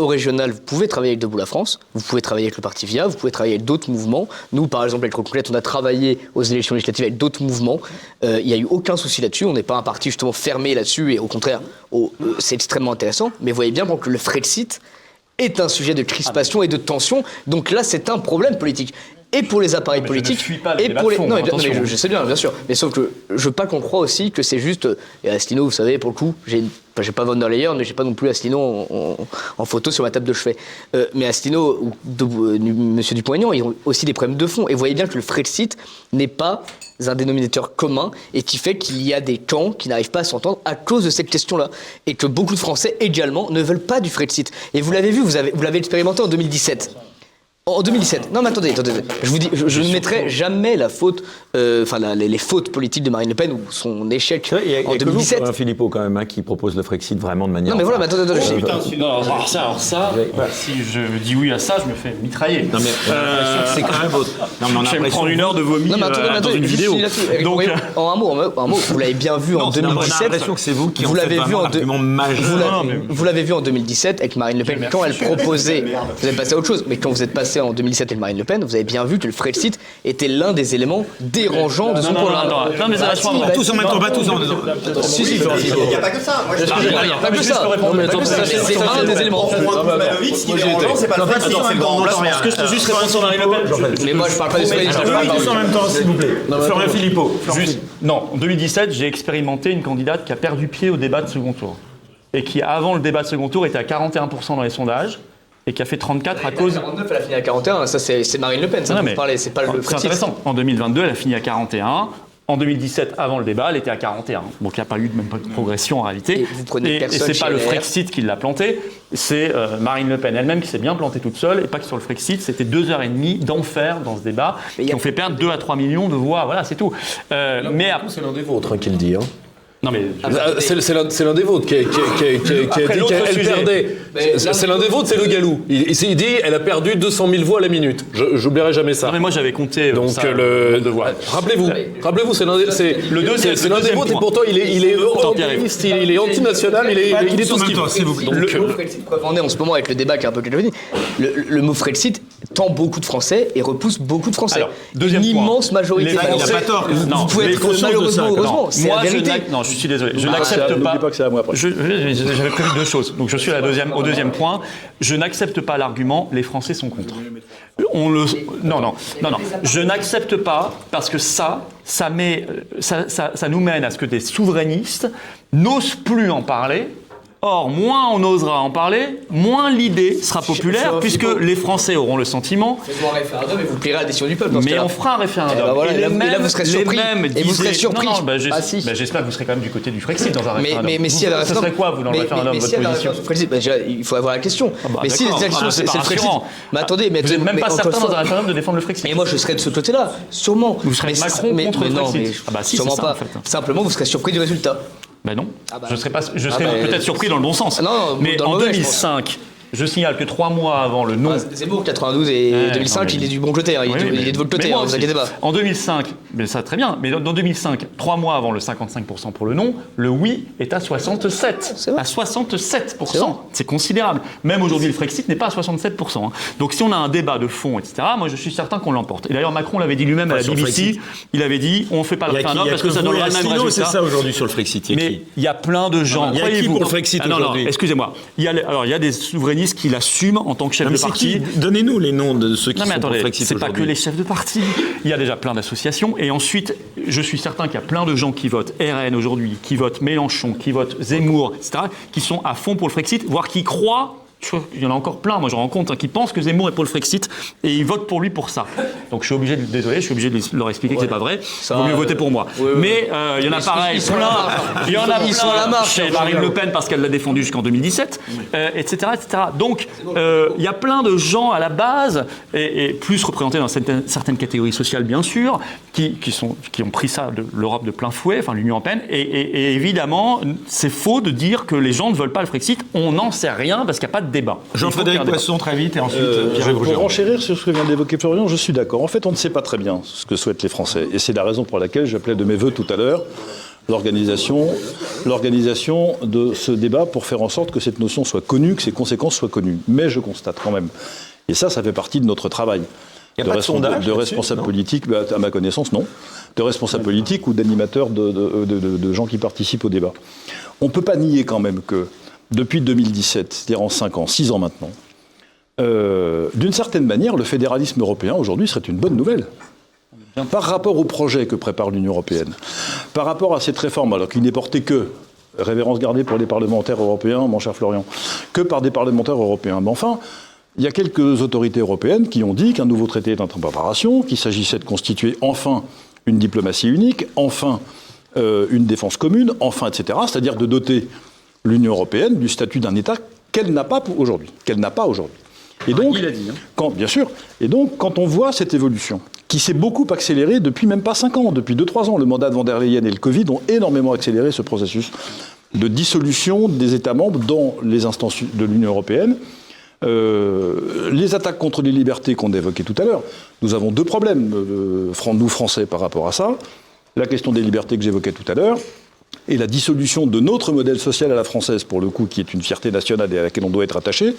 au régional, vous pouvez travailler avec Debout la France, vous pouvez travailler avec le Parti VIA, vous pouvez travailler avec d'autres mouvements. Nous, par exemple, avec Reconquête, on a travaillé aux élections législatives avec d'autres mouvements. Euh, il n'y a eu aucun souci là-dessus. On n'est pas un parti justement fermé là-dessus et au contraire, euh, c'est extrêmement intéressant. Mais vous voyez bien que le Frexit est un sujet de crispation et de tension. Donc là, c'est un problème politique et pour les appareils politiques et pour les. non, mais, je, sais bien, bien sûr. Mais sauf que je veux pas qu'on croit aussi que c'est juste. Et Asselineau, vous savez, pour le coup, j'ai j'ai pas Von der Leyen, mais j'ai pas non plus Asselineau en, photo sur ma table de chevet. Euh, mais Asselineau ou de, euh, Monsieur Dupont-Aignan, ils ont aussi des problèmes de fond. Et vous voyez bien que le Frexit n'est pas un dénominateur commun et qui fait qu'il y a des camps qui n'arrivent pas à s'entendre à cause de cette question-là. Et que beaucoup de Français également ne veulent pas du Frexit. Et vous l'avez vu, vous l'avez vous expérimenté en 2017. En 2017. Non, mais attendez, attendez. Je vous dis, je, ne mettrai jamais la faute, euh, enfin les, fautes politiques de Marine Le Pen ou son échec il y a, en 2017. Vous, Philippot quand même, hein, qui propose le Frexit vraiment de manière. Non, mais voilà, mais attendez, attendez. Oh, putain, non, alors ça, alors ça, si je dis oui à ça, je me fais mitrailler. Non mais euh, c'est quand même votre. Non, mais on a je vais me prendre une heure de vomi non, mais attendez, euh, dans une vidéo. Donc, en un mot, en un mot, vous l'avez bien vu en 2017. J'ai l'impression que c'est vous qui vous l'avez vu en Vous l'avez vu en 2017 avec Marine Le Pen quand elle proposait. Vous êtes passé à autre chose, mais quand vous êtes passé en 2017 avec Marine le Pen, vous avez bien vu que le Frexit était l'un des éléments dérangeants de son programme. Non, mais ça va tous en même temps, pas tous en même temps. Si, si, il n'y a pas que ça. Il n'y a pas que ça. C'est un des éléments. Ce qui est dérangeant, c'est pas le Frexit en même temps. Est-ce que je peux juste répondre sur Marine Le Pen Mais moi, je parle pas des Frexit. tous en même temps, s'il vous plaît. Florian Philippot. Non, en 2017, j'ai expérimenté une candidate qui a perdu pied au débat de second tour. Et qui, avant le débat de second tour, était à 41% dans les sondages et qui a fait 34 à cause. En 2029, elle a fini à 41. Ça, c'est Marine Le Pen. Ça, non, mais... c'est pas le. C'est intéressant. En 2022, elle a fini à 41. En 2017, avant le débat, elle était à 41. Donc il n'y a pas eu de même progression en réalité. Et, et, c'est pas le Frexit qui l'a planté, c'est euh, Marine Le Pen elle-même qui s'est bien plantée toute seule. Et pas que sur le Frexit, c'était deux heures et demie d'enfer dans ce débat qui ont fait perdre 2 à 3 millions de voix. Voilà, c'est tout. Euh, mais c'est l'un des vôtres hein, qui le dit. Hein. Non mais ah, c'est l'un des vôtres qui, a dit qu'elle perdait. C'est l'un des vôtres, c'est le Galou. Il, il, dit elle a perdu 200 000 voix à la minute. J'oublierai jamais ça. Non mais moi j'avais compté. Euh, Donc ça, le rappelez-vous, rappelez-vous, c'est l'un des le c'est l'un des vôtres et pourtant il est il est anti il est antinational, il est il est tout ce qu'il veut. Le mot Frexit, on est en ce moment avec le débat qui est un peu calvinisé. Le mot Frexit tend beaucoup de Français et repousse beaucoup de Français. Une immense majorité de Français. Vous pouvez être malheureusement heureusement, c'est la vérité je suis désolé. Je n'accepte pas. pas que c'est à moi après. J'avais prévu deux choses. Donc je suis à la deuxième, au deuxième point. Je n'accepte pas l'argument les Français sont contre. On le, non, non, non, non. Je n'accepte pas parce que ça, ça, met, ça, ça, ça nous mène à ce que des souverainistes n'osent plus en parler Or, moins on osera en parler, moins l'idée sera populaire, puisque les Français auront le sentiment Faites-vous un référendum et vous plierez à la décision du peuple. dans ce mais on fera un référendum. Eh ben voilà, et là, vous- et là, vous serez surpris. mêmes Et vous serez surpris. Non, non, bah, j'es- Ah, si. bah, j'espère que vous serez quand même du côté du Frexit dans un Mais, référendum. mais, mais Vous- s'il y a un Ce serait quoi, vous, dans mais, le référendum, mais, mais votre un position référendum, bah, il faut avoir la question. bah, mais si les élections, Ah, c'est le Frexit. Mais attendez, mais Vous n'êtes même mais pas certain dans un référendum de défendre le Frexit. Et moi, je serais de ce côté-là, sûrement. Vous serez mais Macron mais, contre mais le non, Frexit. mais Ah bah si, sûrement pas. Simplement, vous serez surpris du résultat. Ben non, Ah bah. je serais, pas, je Ah bah, peut-être surpris dans le bon sens. Non, mais en mauvais, je 2005, je, signale que trois mois avant le non. Ah, Zemmour, 92 et Ouais, 2005, non, mais- il est du bon côté. hein, Il, Oui, est, mais- il est de votre côté, hein, vous inquiétez pas. En 2005, mais ça très bien, mais dans, dans 2005, trois mois avant le 55% pour le non, le oui est à 67. C'est vrai. À 67%. C'est considérable. Même aujourd'hui, le Frexit n'est pas à 67%. hein. Donc si on a un débat de fond, etc., moi je suis certain qu'on l'emporte. Et d'ailleurs, Macron l'avait dit lui-même à la BBC, il avait dit on ne fait pas le référendum parce que que ça donnera le même résultat. c'est ça aujourd'hui sur le Frexit. Mais il y a plein de gens. Il y a qui pour le Frexit Ah aujourd'hui? excusez-moi. Alors il y a des souverainistes qui l'assument en tant que chef Non, de parti. Donnez-nous les noms de ceux qui Non mais sont pour le attendez, c'est pas que les chefs de parti. Il y a déjà plein d'associations. Et ensuite, je suis certain qu'il y a plein de gens qui votent RN aujourd'hui, qui votent Mélenchon, qui votent Zemmour, etc., qui sont à fond pour le Frexit, voire qui croient. Qu'il y en a encore plein, moi je rencontre, hein, qui pensent que Zemmour est pour le Frexit et ils votent pour lui pour ça. Donc je suis obligé de, désolé, je suis obligé de leur expliquer que c'est pas vrai. Il vaut mieux euh, voter pour moi. ouais, ouais. Mais euh, il y en a pareil, plein. Il y en a Ils sont à la plein marge, chez Marine. Le Pen parce qu'elle l'a défendu jusqu'en 2017, euh, etc., etc. Donc, euh, il y a plein de gens à la base, et, et plus représentés dans certaines, certaines catégories sociales, bien sûr, qui, qui, sont, qui ont pris ça de l'Europe de plein fouet, enfin l'Union européenne. Et, et- et évidemment, c'est faux de dire que les gens ne veulent pas le Frexit. On n'en sait rien parce qu'il n'y a pas de débat. Y ait Jean-Frédéric débat. Poisson, très vite, et ensuite Euh, Pierre pour enchérir sur ce que vient d'évoquer Florian, je suis d'accord. En fait, on ne sait pas très bien ce que souhaitent les Français. Et c'est la raison pour laquelle j'appelais de mes voeux tout à l'heure l'organisation, l'organisation de ce débat pour faire en sorte que cette notion soit connue, que ses conséquences soient connues. Mais je constate quand même, et ça, ça fait partie de notre travail. Y a pas de sondage de là-dessus, responsables politiques, bah, à ma connaissance, non. De responsables politiques ou d'animateurs, de, de- de- de- de gens qui participent au débat. On ne peut pas nier quand même que depuis 2017, c'est-à-dire en 5 ans, 6 ans maintenant, euh, d'une certaine manière, le fédéralisme européen aujourd'hui serait une bonne nouvelle. Par rapport au projet que prépare l'Union européenne, par rapport à cette réforme, alors qu'il n'est porté que, révérence gardée pour les parlementaires européens, mon cher Florian, que par des parlementaires européens. Mais enfin, il y a quelques autorités européennes qui ont dit qu'un nouveau traité est en préparation, qu'il s'agissait de constituer enfin une diplomatie unique, enfin euh, une défense commune, enfin, etc. C'est-à-dire de doter l'Union européenne du statut d'un État qu'elle n'a pas aujourd'hui, qu'elle n'a pas aujourd'hui. Et donc, il a dit, hein. quand, bien sûr. Et donc, quand on voit cette évolution, qui s'est beaucoup accélérée depuis même pas 5 ans, depuis 2-3 ans, le mandat de Van der Leyen et le Covid ont énormément accéléré ce processus de dissolution des États membres dans les instances de l'Union européenne. Euh, les attaques contre les libertés qu'on évoquait tout à l'heure, nous avons deux problèmes, euh, nous Français, par rapport à ça. La question des libertés que j'évoquais tout à l'heure, et la dissolution de notre modèle social à la française, pour le coup, qui est une fierté nationale et à laquelle on doit être attaché,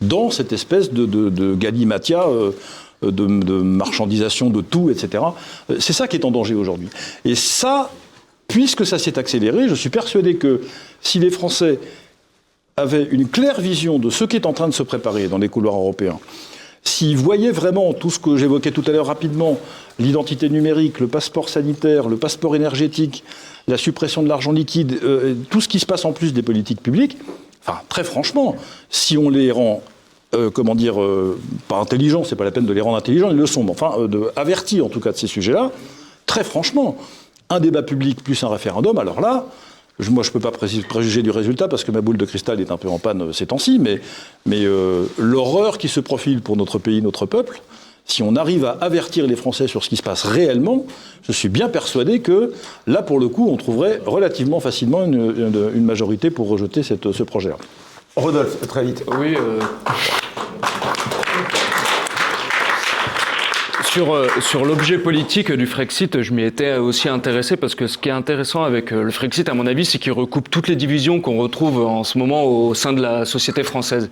dans cette espèce de, de, de galimatia, euh, de, marchandisation de tout, etc. Euh, C'est ça qui est en danger aujourd'hui. Et ça, puisque ça s'est accéléré, je suis persuadé que si les Français avaient une claire vision de ce qui est en train de se préparer dans les couloirs européens, s'ils voyaient vraiment tout ce que j'évoquais tout à l'heure rapidement, l'identité numérique, le passeport sanitaire, le passeport énergétique, la suppression de l'argent liquide, euh, tout ce qui se passe en plus des politiques publiques, enfin, très franchement, si on les rend, euh, comment dire, euh, pas intelligents, c'est pas la peine de les rendre intelligents, ils le sont, mais enfin, de, avertis en tout cas de ces sujets-là, très franchement, un débat public plus un référendum, alors là, je- moi, je ne peux pas pré- préjuger du résultat parce que ma boule de cristal est un peu en panne euh, ces temps-ci, mais, mais euh, l'horreur qui se profile pour notre pays, notre peuple, si on arrive à avertir les Français sur ce qui se passe réellement, je suis bien persuadé que là, pour le coup, on trouverait relativement facilement une, une- une majorité pour rejeter cette- ce projet-là. Rodolphe, très vite. Oui. euh, Sur, euh, sur l'objet politique du Frexit, je m'y étais aussi intéressé parce que ce qui est intéressant avec euh, le Frexit, à mon avis, c'est qu'il recoupe toutes les divisions qu'on retrouve en ce moment au sein de la société française.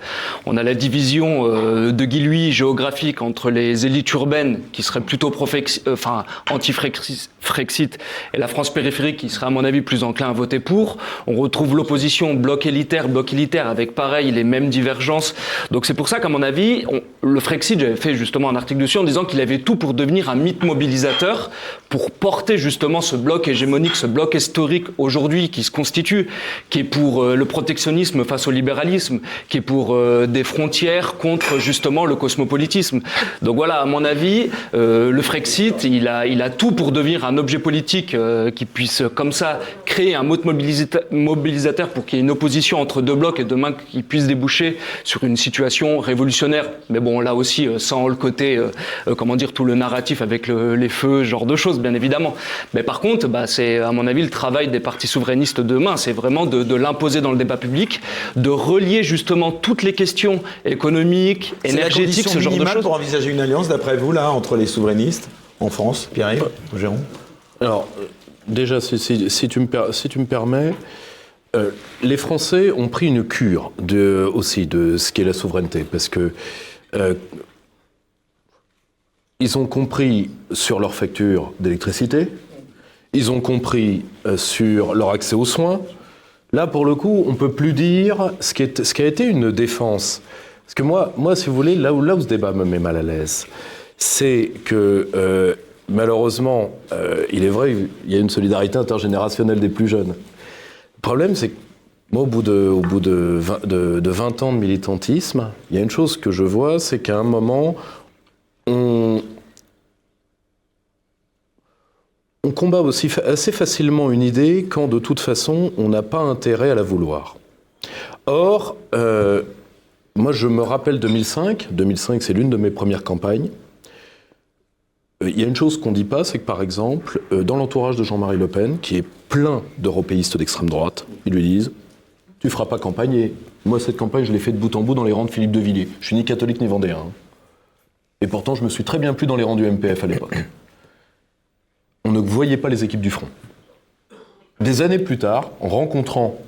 On a la division euh, de Guillouis géographique entre les élites urbaines qui seraient plutôt euh, anti-Frexit et la France périphérique qui serait à mon avis plus enclin à voter pour. On retrouve l'opposition bloc élitaire, bloc élitaire avec pareil les mêmes divergences. Donc c'est pour ça qu'à mon avis, le Frexit, j'avais fait justement un article dessus en disant qu'il avait tout pour devenir un mythe mobilisateur, pour porter justement ce bloc hégémonique, ce bloc historique aujourd'hui qui se constitue, qui est pour euh, le protectionnisme face au libéralisme, qui est pour euh, des frontières contre justement le cosmopolitisme. Donc voilà, à mon avis, euh, le Frexit, il a, tout pour devenir un objet politique qui puisse comme ça créer un mobilisa- mobilisateur pour qu'il y ait une opposition entre deux blocs et demain qui puisse déboucher sur une situation révolutionnaire. Mais bon, là aussi, sans le côté, comment dire, tout le narratif avec le- les feux, ce genre de choses, bien évidemment. Mais par contre, bah, c'est à mon avis le travail des partis souverainistes demain, c'est vraiment de, de l'imposer dans le débat public, de relier justement toutes les questions économiques, énergétiques, ce genre de choses. pour envisager une alliance, d'après vous, là, entre les souverainistes en France, Pierre-Yves, Jérôme Alors, euh, déjà, si, si- si tu, me per- si tu me permets, euh, les Français ont pris une cure de, aussi de ce qu'est la souveraineté, parce que euh, ils ont compris sur leur facture d'électricité, ils ont compris euh, sur leur accès aux soins. Là, pour le coup, on peut plus dire ce qui, a été une défense. Parce que moi, moi, si vous voulez, là où, là où ce débat me met mal à l'aise, c'est que euh, malheureusement, euh, il est vrai, il y a une solidarité intergénérationnelle des plus jeunes. Le problème, c'est que moi, au bout, de, au bout de, 20, de, de 20 ans de militantisme, il y a une chose que je vois, c'est qu'à un moment, on, on combat aussi assez facilement une idée quand de toute façon on n'a pas intérêt à la vouloir. Or, euh, moi je me rappelle 2005, 2005 c'est l'une de mes premières campagnes. Euh, Il y a une chose qu'on ne dit pas, c'est que par exemple, euh, dans l'entourage de Jean-Marie Le Pen, qui est plein d'européistes d'extrême droite, ils lui disent Tu feras pas campagne et moi cette campagne je l'ai fait de bout en bout dans les rangs de Philippe de Villiers. Je suis ni catholique ni vendéen. hein. Et pourtant je me suis très bien plu dans les rangs du MPF à l'époque on ne voyait pas les équipes du front. Des années plus tard, en rencontrant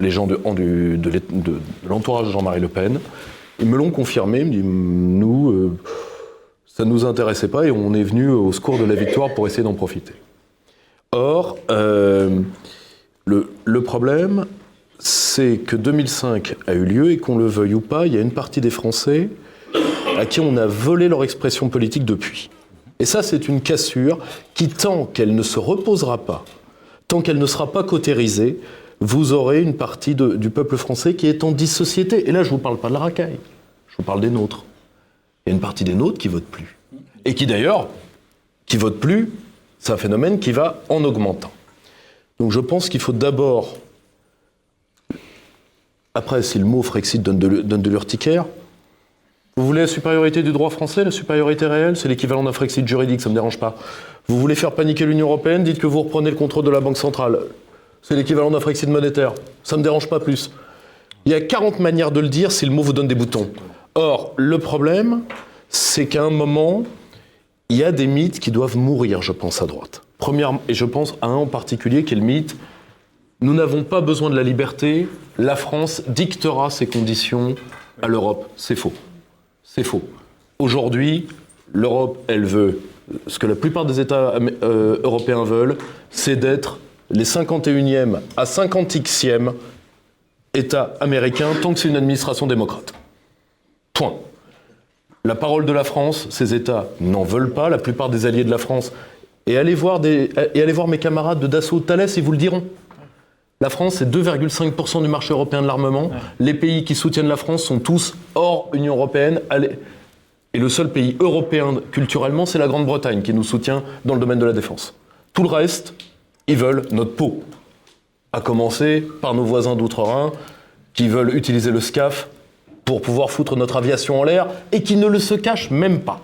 les gens de, l'entourage de Jean-Marie Le Pen, ils me l'ont confirmé, ils me disent, nous, euh, ça ne nous intéressait pas et on est venu au secours de la victoire pour essayer d'en profiter. Or, euh, le problème, c'est que 2005 a eu lieu et qu'on le veuille ou pas, il y a une partie des Français à qui on a volé leur expression politique depuis. Et ça, c'est une cassure qui, tant qu'elle ne se reposera pas, tant qu'elle ne sera pas cautérisée, vous aurez une partie du peuple français qui est en dissociété. Et là, je ne vous parle pas de la racaille, je vous parle des nôtres. Il y a une partie des nôtres qui votent plus. Et qui d'ailleurs, qui votent plus, c'est un phénomène qui va en augmentant. Donc je pense qu'il faut d'abord, après si le mot Frexit donne de l'urticaire, vous voulez la supériorité du droit français, la supériorité réelle, c'est l'équivalent d'un Frexit juridique, ça ne me dérange pas. Vous voulez faire paniquer l'Union européenne, dites que vous reprenez le contrôle de la Banque centrale. C'est l'équivalent d'un Frexit monétaire. Ça ne me dérange pas plus. Il y a 40 manières de le dire si le mot vous donne des boutons. Or, le problème, c'est qu'à un moment, il y a des mythes qui doivent mourir, je pense, à droite. Première, et je pense à un en particulier qui est le mythe nous n'avons pas besoin de la liberté, la France dictera ses conditions à l'Europe. C'est faux. C'est faux. Aujourd'hui, l'Europe, elle veut ce que la plupart des États euh, européens veulent, c'est d'être les 51e à 50e États américains tant que c'est une administration démocrate. Point. La parole de la France, ces États n'en veulent pas, la plupart des alliés de la France. Et allez voir, des, et allez voir mes camarades de Dassault Thales, ils vous le diront. La France, c'est 2,5% du marché européen de l'armement. Les pays qui soutiennent la France sont tous hors Union européenne. Et le seul pays européen culturellement, c'est la Grande-Bretagne qui nous soutient dans le domaine de la défense. Tout le reste, ils veulent notre peau. À commencer par nos voisins d'outre-Rhin qui veulent utiliser le SCAF pour pouvoir foutre notre aviation en l'air et qui ne le se cachent même pas.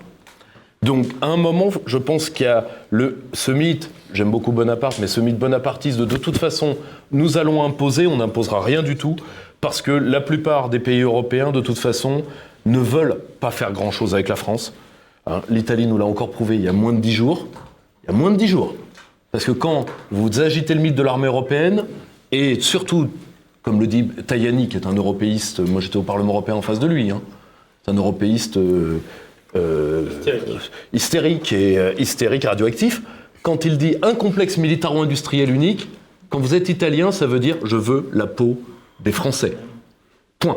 Donc, à un moment, je pense qu'il y a le, ce mythe, j'aime beaucoup Bonaparte, mais ce mythe bonapartiste de de toute façon, nous allons imposer, on n'imposera rien du tout, parce que la plupart des pays européens, de toute façon, ne veulent pas faire grand-chose avec la France. Hein, L'Italie nous l'a encore prouvé il y a moins de dix jours. Il y a moins de dix jours. Parce que quand vous agitez le mythe de l'armée européenne, et surtout, comme le dit Tajani, qui est un européiste, moi j'étais au Parlement européen en face de lui, hein, c'est un européiste euh, euh, hystérique et euh, hystérique radioactif, quand il dit un complexe militaro-industriel unique, quand vous êtes italien, ça veut dire je veux la peau des Français. Point.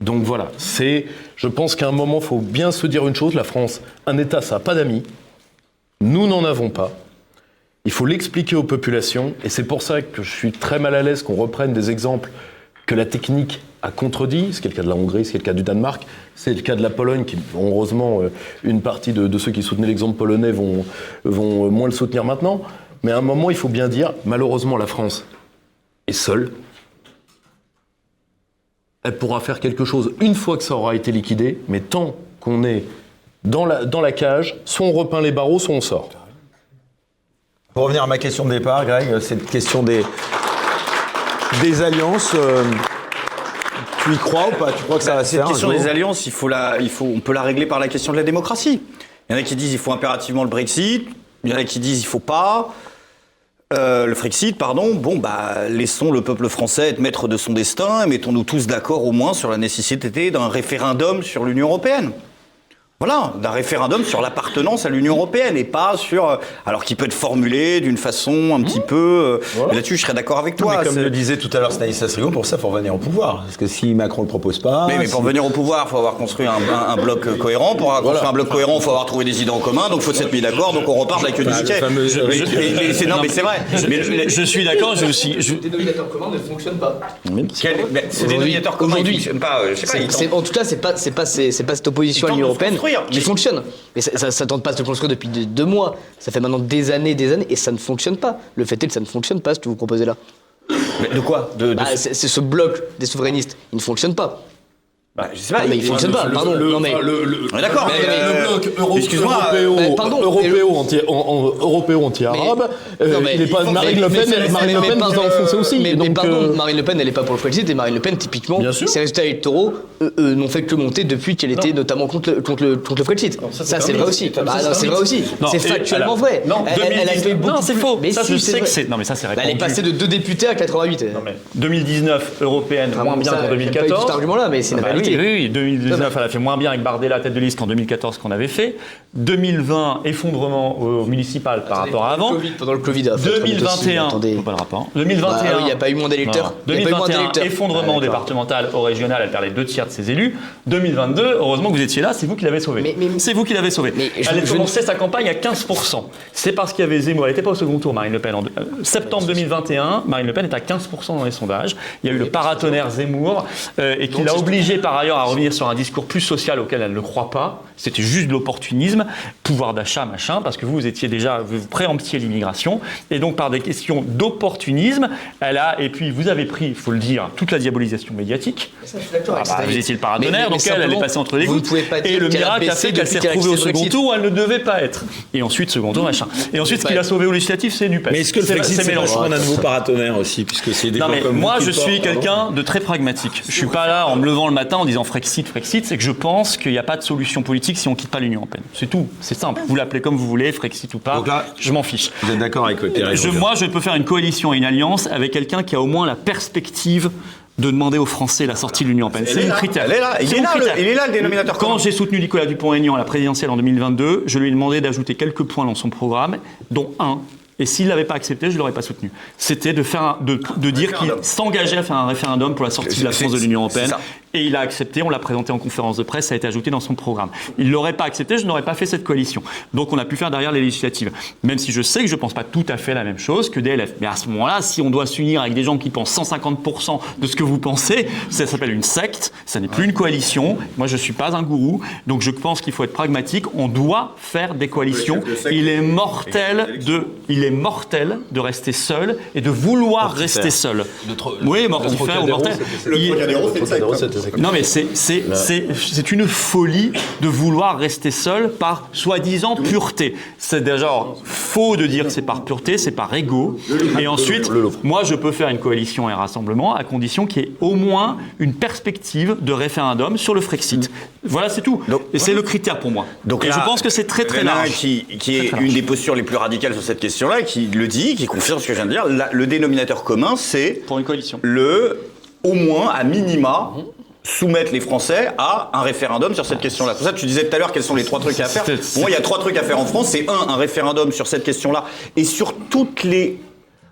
Donc voilà, c'est, je pense qu'à un moment, il faut bien se dire une chose, la France, un État, ça n'a pas d'amis. Nous n'en avons pas. Il faut l'expliquer aux populations, et c'est pour ça que je suis très mal à l'aise qu'on reprenne des exemples que la technique a contredit, ce qui est le cas de la Hongrie, ce qui est le cas du Danemark, c'est le cas de la Pologne, qui heureusement, euh, une partie de, ceux qui soutenaient l'exemple polonais vont, vont euh, moins le soutenir maintenant. Mais à un moment, il faut bien dire, malheureusement, la France est seule. Elle pourra faire quelque chose une fois que ça aura été liquidé, mais tant qu'on est dans la, dans la cage, soit on repeint les barreaux, soit on sort. Pour revenir à ma question de départ, Greg, cette question des, des alliances, euh, tu y crois ou pas? Tu crois que ça va se faire question des alliances, il faut la, il faut, on peut la régler par la question de la démocratie. Il y en a qui disent il faut impérativement le Brexit, il y en a qui disent il faut pas. Euh, le Frexit, pardon, bon, bah, laissons le peuple français être maître de son destin et mettons-nous tous d'accord au moins sur la nécessité d'un référendum sur l'Union européenne. Voilà, d'un référendum sur l'appartenance à l'Union européenne et pas sur. euh, Alors qu'il peut être formulé d'une façon un petit peu. euh, mais Là-dessus, je serais d'accord avec toi. mais comme le disait tout à l'heure Stanislas Rigaud, pour ça, il faut revenir au pouvoir. Parce que si Macron ne le propose pas. Mais, mais pour si- venir au pouvoir, il faut avoir construit un, un- un bloc cohérent. Pour avoir construit un bloc cohérent, il faut avoir trouvé des idées en commun. Donc il faut s'être mis d'accord. Donc on repart avec le ticket. fameux- Mais- mais- non, mais c'est vrai. Mais- mais- Je suis d'accord, je aussi. je- Le dénominateur commun ne fonctionne pas. quel- ce dénominateur commun, Aujourd'hui. fonctionne pas. euh, Je pas. En tout cas, c'est pas, c'est pas, pas cette opposition à l'Union européenne construire. qui fonctionne. Mais ça, ça, ça tente pas de se construire depuis deux, deux mois. Ça fait maintenant des années, des années, et ça ne fonctionne pas. Le fait est que ça ne fonctionne pas ce que vous proposez là. Mais de quoi? De, de- Bah, c'est, c'est ce bloc des souverainistes. Il ne fonctionne pas. Bah, Je sais pas. Non, mais il fonctionne pas. Pardon. non mais. On est d'accord. Mais- mais, mais- euh, le bloc européo, bah, pardon, européo, anti-arabe, euh, il est pas Marine Le Pen, mais- Marine Le Pen aussi. Mais, pardon, euh, Marine Le Pen, elle n'est pas pour le Brexit et Marine Le Pen, typiquement, ses résultats électoraux euh, euh, n'ont fait que monter depuis qu'elle était notamment contre le, le, le Brexit. ça, c'est c'est vrai aussi. Bah, c'est c'est vrai aussi. C'est factuellement vrai. Non, Elle- elle, elle a 2019 fait beaucoup non, c'est plus- faux. Mais Ça, je c'est sais que c'est. Non, mais ça, c'est Bah, elle est passée de 2 députés à 88. Non, mais 2019 européenne, moins bien qu'en j'aime pas du tout 2014. Cet argument-là, mais c'est une Ah bah réalité. oui, oui, oui, 2019, elle a fait moins bien avec Bardella tête de liste qu'en 2014 qu'on avait fait. 2020, effondrement au municipal par rapport à avant. Covid, pendant le Covid, faut être honnête aussi, 2021, attendez. faut pas le rapport. Bah 2021, oui, il n'y a pas eu moins d'électeurs. non. Il y a pas eu moins 2021, d'électeurs. effondrement Ah, départemental au régional, elle perd les deux tiers de ses élus. 2022, heureusement que vous étiez là, c'est vous qui l'avez sauvé. C'est vous qui l'avez sauvé. Mais je- elle a je- commencé sa campagne à 15%. C'est parce qu'il y avait Zemmour. Elle n'était pas au second tour, Marine Le Pen. En euh, septembre 2021, Marine Le Pen est à 15% dans les sondages. Il y a eu le paratonnerre Zemmour euh, et qui l'a obligé par ailleurs à revenir sur un discours plus social auquel elle ne croit pas. C'était juste de l'opportunisme, pouvoir d'achat, machin, parce que vous, vous étiez déjà, vous préemptiez l'immigration. Et donc, par des questions d'opportunisme, elle a, et puis vous avez pris, il faut le dire, toute la diabolisation médiatique. Ça, je suis d'accord Ah avec bah, ça. vous étiez le Mais- paratonnerre, mais- donc mais elle, elle est passée entre les vous ne gouttes. pouvez pas Et le a miracle a fait qu'elle s'est a retrouvée au second tour où elle ne devait pas être. Et ensuite, second tour, machin. Et ensuite, ce qui l'a sauvé au législatif, c'est NUPES. Mais est-ce que le C'est- Frexit, c'est d'un nouveau paratonnerre aussi Puisque c'est des Non gens mais comme moi je suis quelqu'un de très pragmatique. Je suis pas là en me levant le matin en disant Frexit, Frexit, c'est que je pense qu'il n'y a pas de solution politique si on quitte pas l'Union européenne. C'est tout, c'est simple. Vous l'appelez comme vous voulez, Frexit ou pas, Donc là, je m'en fiche. Vous êtes d'accord avec le Thierry Je, moi, je peux faire une coalition et une alliance avec quelqu'un qui a au moins la perspective de demander aux Français la sortie de l'Union européenne. C'est là, critère. elle est là, il est là, le- il est là, le dénominateur Quand j'ai soutenu Nicolas Dupont-Aignan à la présidentielle en 2022, je lui ai demandé d'ajouter quelques points dans son programme, dont un. Et s'il ne l'avait pas accepté, je ne l'aurais pas soutenu. C'était de, faire un- de, de dire qu'il s'engageait à faire un référendum pour la sortie de la France de l'Union c'est européenne. Et il a accepté, on l'a présenté en conférence de presse, ça a été ajouté dans son programme. Il ne l'aurait pas accepté, je n'aurais pas fait cette coalition. Donc on a pu faire derrière les législatives. Même si je sais que je ne pense pas tout à fait la même chose que DLF. Mais à ce moment-là, si on doit s'unir avec des gens qui pensent 150% de ce que vous pensez, ça s'appelle une secte, ça n'est plus une coalition. Moi, je ne suis pas un gourou. Donc je pense qu'il faut être pragmatique. On doit faire des coalitions. Il est mortel de, il est mortel de rester seul et de vouloir rester seul. Oui, mortifère ou mortel. Il- non mais c'est une folie de vouloir rester seul par soi-disant pureté. C'est déjà faux de dire que c'est par pureté, c'est par ego. Et ensuite, moi je peux faire une coalition et un rassemblement à condition qu'il y ait au moins une perspective de référendum sur le Frexit. Voilà, c'est tout. Donc- et c'est le critère pour moi. Donc et là, je pense que c'est très très large. Qui, qui est Très, très une large. des postures les plus radicales sur cette question-là, qui le dit, qui confirme ce que je viens de dire. La- le dénominateur commun, c'est Pour une coalition. le, au moins, à minima, soumettre les Français à un référendum sur cette question-là. C'est pour ça que tu disais tout à l'heure quels sont les trois trucs à faire. Pour moi, il y a trois trucs à faire en France. C'est un, un référendum sur cette question-là et sur toutes les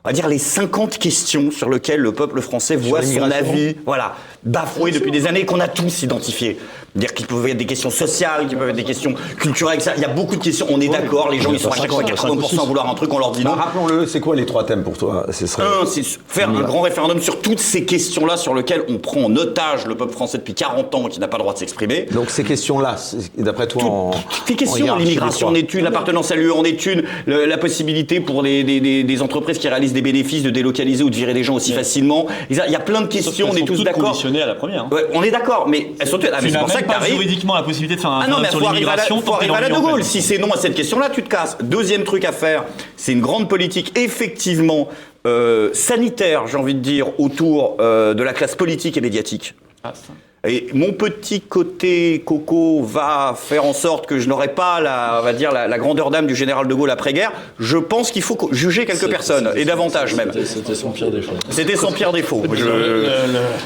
on va dire les 50 questions sur lesquelles le peuple français voit son avis, voilà, bafoué depuis des années, qu'on a tous identifié. Dire qu'il peut y avoir des questions sociales, qu'il peut y avoir des questions culturelles, etc. Il y a beaucoup de questions, on est d'accord, les gens ils sont à chaque fois 80% à vouloir un truc, on leur dit Bah, non. Rappelons-le, c'est quoi les trois thèmes pour toi? Ce serait... Un, c'est faire un grand référendum sur toutes ces questions-là sur lesquelles on prend en otage le peuple français depuis 40 ans qui n'a pas le droit de s'exprimer. Donc ces questions-là, d'après toi, en, en questions, l'immigration en est une, l'appartenance à l'UE en est une, la possibilité pour des, entreprises qui réalisent des bénéfices de délocaliser ou de virer des gens aussi facilement. Il y a plein de questions, on est tous d'accord. À la première. hein. Ouais, on est d'accord, mais toutes. Ah, mais Tu c'est n'as pour ça même que pas t'arrives. juridiquement la possibilité de faire un Ah non, mais sur faut arriver à la, l'immigration. faut tant arriver à la De l'Union Gaulle. européenne. Si c'est non à cette question-là, tu te casses. Deuxième truc à faire, c'est une grande politique, effectivement, euh, sanitaire, j'ai envie de dire, autour euh, de la classe politique et médiatique. Ah, ça. Et mon petit côté coco va faire en sorte que je n'aurai pas la, on va dire, la, la grandeur d'âme du général de Gaulle après-guerre. Je pense qu'il faut juger quelques personnes, et davantage même. C'était son pire défaut. C'était son pire défaut. Je,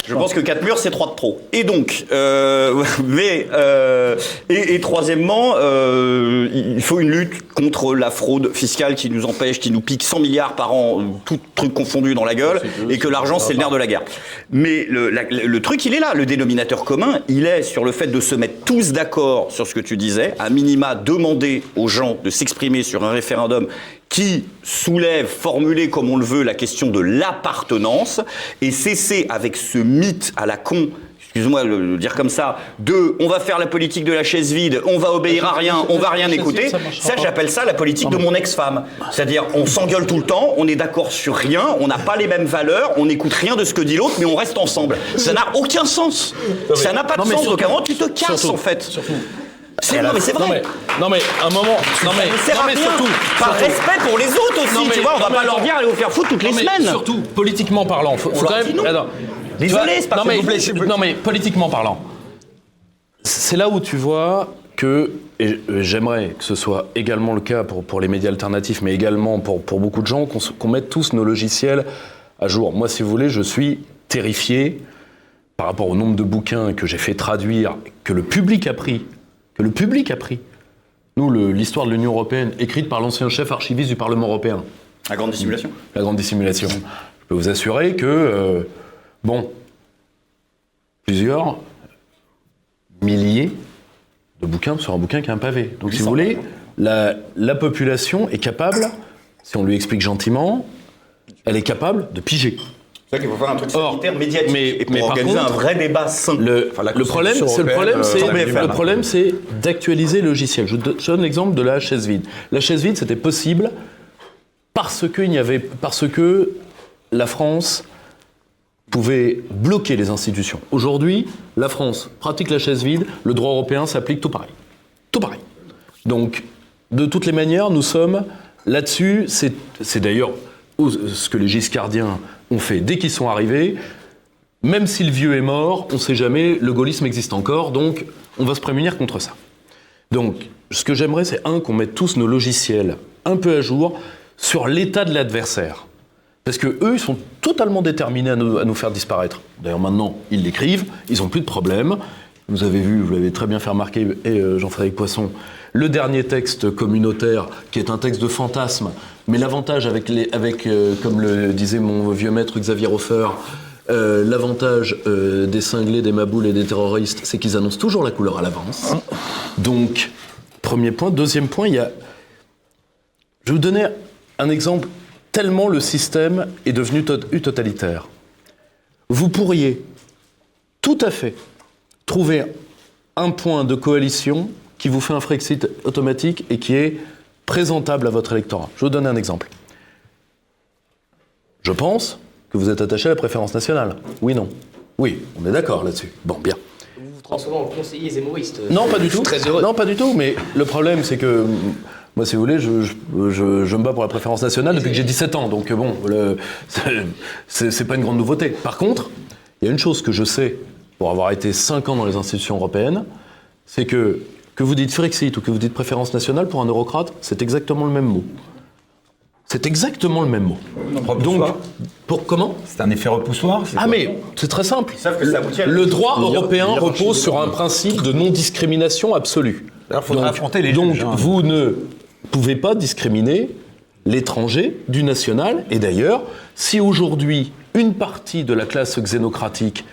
je pense que 4 murs, c'est 3 de trop. Et donc, euh, mais, euh, et, et troisièmement, euh, il faut une lutte contre la fraude fiscale qui nous empêche, qui nous pique 100 milliards par an, tout truc confondu dans la gueule, et que l'argent, c'est le nerf de la guerre. Mais le, la- le truc, il est là. Le dénominateur commun, il est sur le fait de se mettre tous d'accord sur ce que tu disais, à minima demander aux gens de s'exprimer sur un référendum qui soulève, formulé comme on le veut, la question de l'appartenance, et cesser avec ce mythe à la con, excuse-moi de le dire comme ça, de on va faire la politique de la chaise vide, on va obéir à rien, on va rien écouter. Ça, j'appelle ça la politique de mon ex-femme. C'est-à-dire, on s'engueule tout le temps, on est d'accord sur rien, on n'a pas les mêmes valeurs, on n'écoute rien de ce que dit l'autre, mais on reste ensemble. Ça n'a aucun sens. Ça n'a pas de non, sens. Donc, moment, tu te casses, surtout- en fait. surtout- C'est, non, mais c'est Non vrai. mais, non mais un moment. Non mais, Ça non mais rien. surtout. Par surtout- respect pour les autres aussi, mais- tu vois, on va pas leur dire allez vous faire foutre toutes les semaines. Surtout, politiquement parlant, faut, faut quand même. Désolé, c'est pas non, mais, vous plaît, s'il vous plaît. non mais politiquement parlant, c'est là où tu vois que, et j'aimerais que ce soit également le cas pour, pour les médias alternatifs, mais également pour, pour beaucoup de gens, qu'on mette tous nos logiciels à jour. Moi, si vous voulez, je suis terrifié par rapport au nombre de bouquins que j'ai fait traduire, que le public a pris, que le public a pris. Nous, l'histoire de l'Union européenne, écrite par l'ancien chef archiviste du Parlement européen, La grande dissimulation. la grande dissimulation. Je peux vous assurer que, euh, bon, plusieurs milliers de bouquins sur un bouquin qui est un pavé. Donc, si vous voulez, la, la population est capable, si on lui explique gentiment, elle est capable de piger. C'est vrai qu'il faut faire un truc Or, sanitaire médiatique mais- et pour mais par organiser contre, un vrai débat sain. Le, Enfin, la le problème, c'est le problème, d'actualiser le logiciel. Je donne l'exemple de la chaise vide. La chaise vide, c'était possible parce que il n'y avait, parce que la France pouvait bloquer les institutions. Aujourd'hui, la France pratique la chaise vide, le droit européen s'applique tout pareil. Tout pareil. Donc, de toutes les manières, nous sommes là-dessus. C'est d'ailleurs ce que les giscardiens ont fait dès qu'ils sont arrivés. Même si le vieux est mort, on ne sait jamais, le gaullisme existe encore, donc on va se prémunir contre ça. Donc, ce que j'aimerais, c'est un, qu'on mette tous nos logiciels un peu à jour sur l'état de l'adversaire. Parce que eux, ils sont totalement déterminés à nous, faire disparaître. D'ailleurs, maintenant, ils l'écrivent, ils n'ont plus de problème. Vous avez vu, vous l'avez très bien fait remarquer, et euh, Jean-Frédéric Poisson, le dernier texte communautaire, qui est un texte de fantasme, mais l'avantage avec, les, avec euh, comme le disait mon vieux maître Xavier Hofer, euh, l'avantage euh, des cinglés, des maboules et des terroristes, c'est qu'ils annoncent toujours la couleur à l'avance. Donc, premier point. Deuxième point, il y a. Je vais vous donner un exemple tellement le système est devenu tot- totalitaire. Vous pourriez tout à fait trouver un point de coalition qui vous fait un Frexit automatique et qui est présentable à votre électorat. Je vais vous donner un exemple. Je pense que vous êtes attaché à la préférence nationale. Oui, non Oui, on est d'accord là-dessus. Bon, bien. Vous vous transformez en conseiller zémoriste. Non, pas du tout. Très heureux. Non, pas du tout. Mais le problème, c'est que mm, moi, si vous voulez, je, je, je- je me bats pour la préférence nationale depuis que j'ai 17 ans. Donc bon, le- c'est- pas une grande nouveauté. Par contre, il y a une chose que je sais pour avoir été 5 ans dans les institutions européennes, c'est que que vous dites Frexit ou que vous dites préférence nationale pour un eurocrate, c'est exactement le même mot. C'est exactement le même mot. Donc, pour comment? C'est un effet repoussoir Ah mais c'est très simple. savent que ça la- Le droit européen repose sur un principe de non-discrimination absolue. Alors, faudra donc, affronter les donc juges, hein. vous ne pouvez pas discriminer l'étranger du national. Et d'ailleurs, si aujourd'hui une partie de la classe xénocratique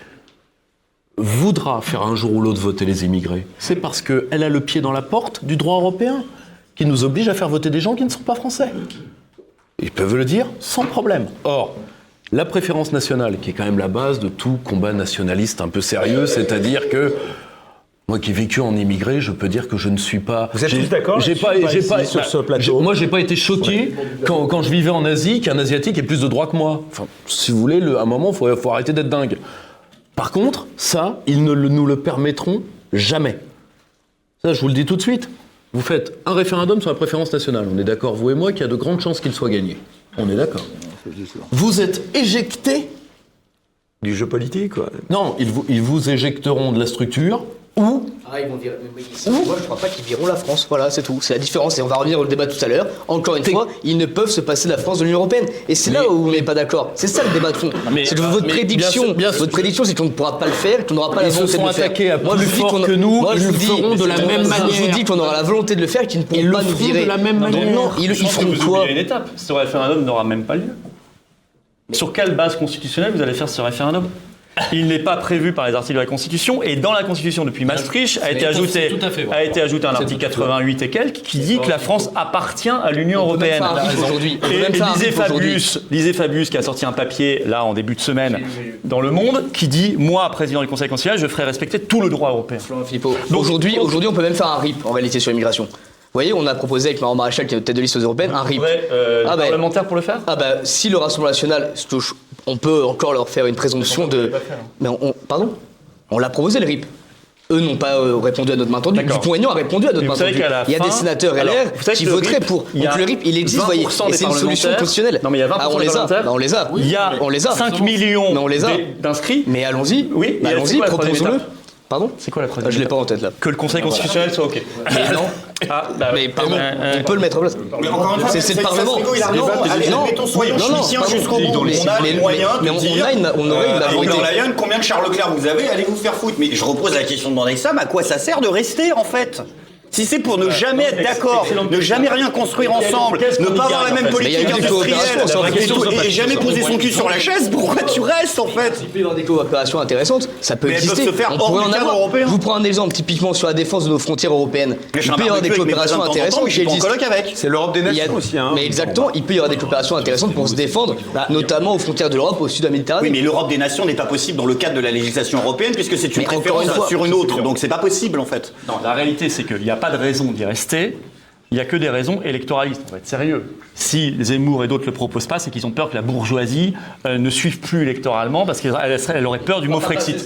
voudra faire un jour ou l'autre voter les immigrés, c'est parce qu'elle a le pied dans la porte du droit européen, qui nous oblige à faire voter des gens qui ne sont pas français. Ils peuvent le dire sans problème. Or, la préférence nationale, qui est quand même la base de tout combat nationaliste un peu sérieux, c'est-à-dire que moi qui ai vécu en immigré, je peux dire que je ne suis pas. Vous êtes tous d'accord J'ai pas, pas pas sur bah, ce plateau j'ai- Moi, j'ai pas été choqué quand, quand je vivais en Asie qu'un asiatique ait plus de droits que moi. Enfin, si vous voulez, le- à un moment, faut, faut arrêter d'être dingue. Par contre, ça, ils ne le- nous le permettront jamais. Ça, je vous le dis tout de suite. Vous faites un référendum sur la préférence nationale. On est d'accord, vous et moi, qu'il y a de grandes chances qu'il soit gagné. On est d'accord. Vous êtes éjecté Du jeu politique, quoi. Non, ils vous, ils vous éjecteront de la structure ou Ah, ils vont virer. mais Moi, je crois pas qu'ils viront la France. Voilà, c'est tout. C'est la différence. Et on va revenir au débat tout à l'heure. Encore une fois, ils ne peuvent se passer de la France de l'Union européenne. Et c'est là où on n'est pas d'accord. C'est ça le débat de fond. c'est que votre mais prédiction. bien sûr- bien sûr- votre prédiction, c'est qu'on ne pourra pas le faire, qu'on n'aura pas la Ils volonté de le faire. attaqués à Moi, plus je vous dis fort qu'on que nous, Moi, je ils vous le dis, feront de la même Je vous manière. dis qu'on aura la volonté de le faire, et qu'ils ne pourront Ils le pas nous virer. de la même manière. Non, ils, ils feront quoi une étape. Ce référendum n'aura même pas lieu. Sur quelle base constitutionnelle vous allez faire ce référendum? Il n'est pas prévu par les articles de la Constitution et dans la Constitution depuis Maastricht a été ajouté, tout à fait vrai. a été ajouté un article tout à fait vrai. 88 et quelques qui dit que la France appartient à l'Union européenne. aujourd'hui. Et, lisez. Fabius, lisez Fabius qui a sorti un papier là en début de semaine dans Le Monde qui dit moi président du Conseil constitutionnel je ferai respecter tout le droit européen. Aujourd'hui, aujourd'hui, on peut même faire un RIP en réalité sur l'immigration. Vous voyez, on a proposé avec Laurent Maréchal, qui est notre tête de liste aux européennes, un RIP. Euh, Ah ben- parlementaire pour le faire Ah bah si le Rassemblement National se touche, on peut encore leur faire une présomption de. Mais on, on- pardon? On l'a proposé le RIP. Eux n'ont pas euh, répondu à notre main tendue. Dupont-Aignan a répondu à notre main vous tendue. Il y a des sénateurs LR Alors, vous qui voteraient RIP, pour. il y a Donc le RIP, il existe, 20% voyez. Et c'est une solution constitutionnelle. Non, mais il y a 20% Ah, on des les a. Bah, on les a. Il y a on les a. 5 millions d'inscrits. Mais allons-y. Oui, allons-y, proposons-le. Pardon C'est quoi la Ah, troisième Je l'ai pas en tête là. Que le Conseil constitutionnel soit OK. Mais non. Ah, bah, Mais pardon, euh, euh, on peut le mettre en place. Mais encore une fois, C'est le Parlement. il a raison. Non, Allez, non, mettons, soyons non, non, chrétiens pardon. jusqu'au bout. On a les moyens mais de on- dire. on a une- on aurait une euh, majorité. Dans la Lyon, combien de Charles Leclerc vous avez Allez vous faire foutre. Mais je repose la question de Mandelsam à quoi ça sert de rester en fait? Si c'est pour ne jamais être d'accord, ne jamais rien construire ensemble, ne pas y avoir la même fait? Mais il y a politique industrielle et, jamais poser son cul sur la chaise, pourquoi tu restes en fait Il peut y avoir des coopérations intéressantes, ça peut Mais elles exister. peuvent se faire on hors pourrait du en cadre avoir. européen. Je vous prends un exemple typiquement sur la défense de nos frontières européennes. Il peut y avoir des coopérations intéressantes mais je qui existent. C'est l'Europe des y nations aussi. Hein. mais exactement, il peut y avoir des coopérations intéressantes pour se défendre, notamment aux frontières de l'Europe, au sud de la Méditerranée. Oui, mais l'Europe des nations n'est pas possible dans le cadre de la législation européenne puisque c'est une fois, sur une autre, donc c'est pas possible en fait. Non, la réalité, c'est qu'il n'y a pas de raison d'y rester. Il n'y a que des raisons électoralistes. On va être sérieux. Si Zemmour et d'autres le proposent pas, c'est qu'ils ont peur que la bourgeoisie euh, ne suive plus électoralement parce qu'elle elle serait- elle aurait peur du mot Frexit.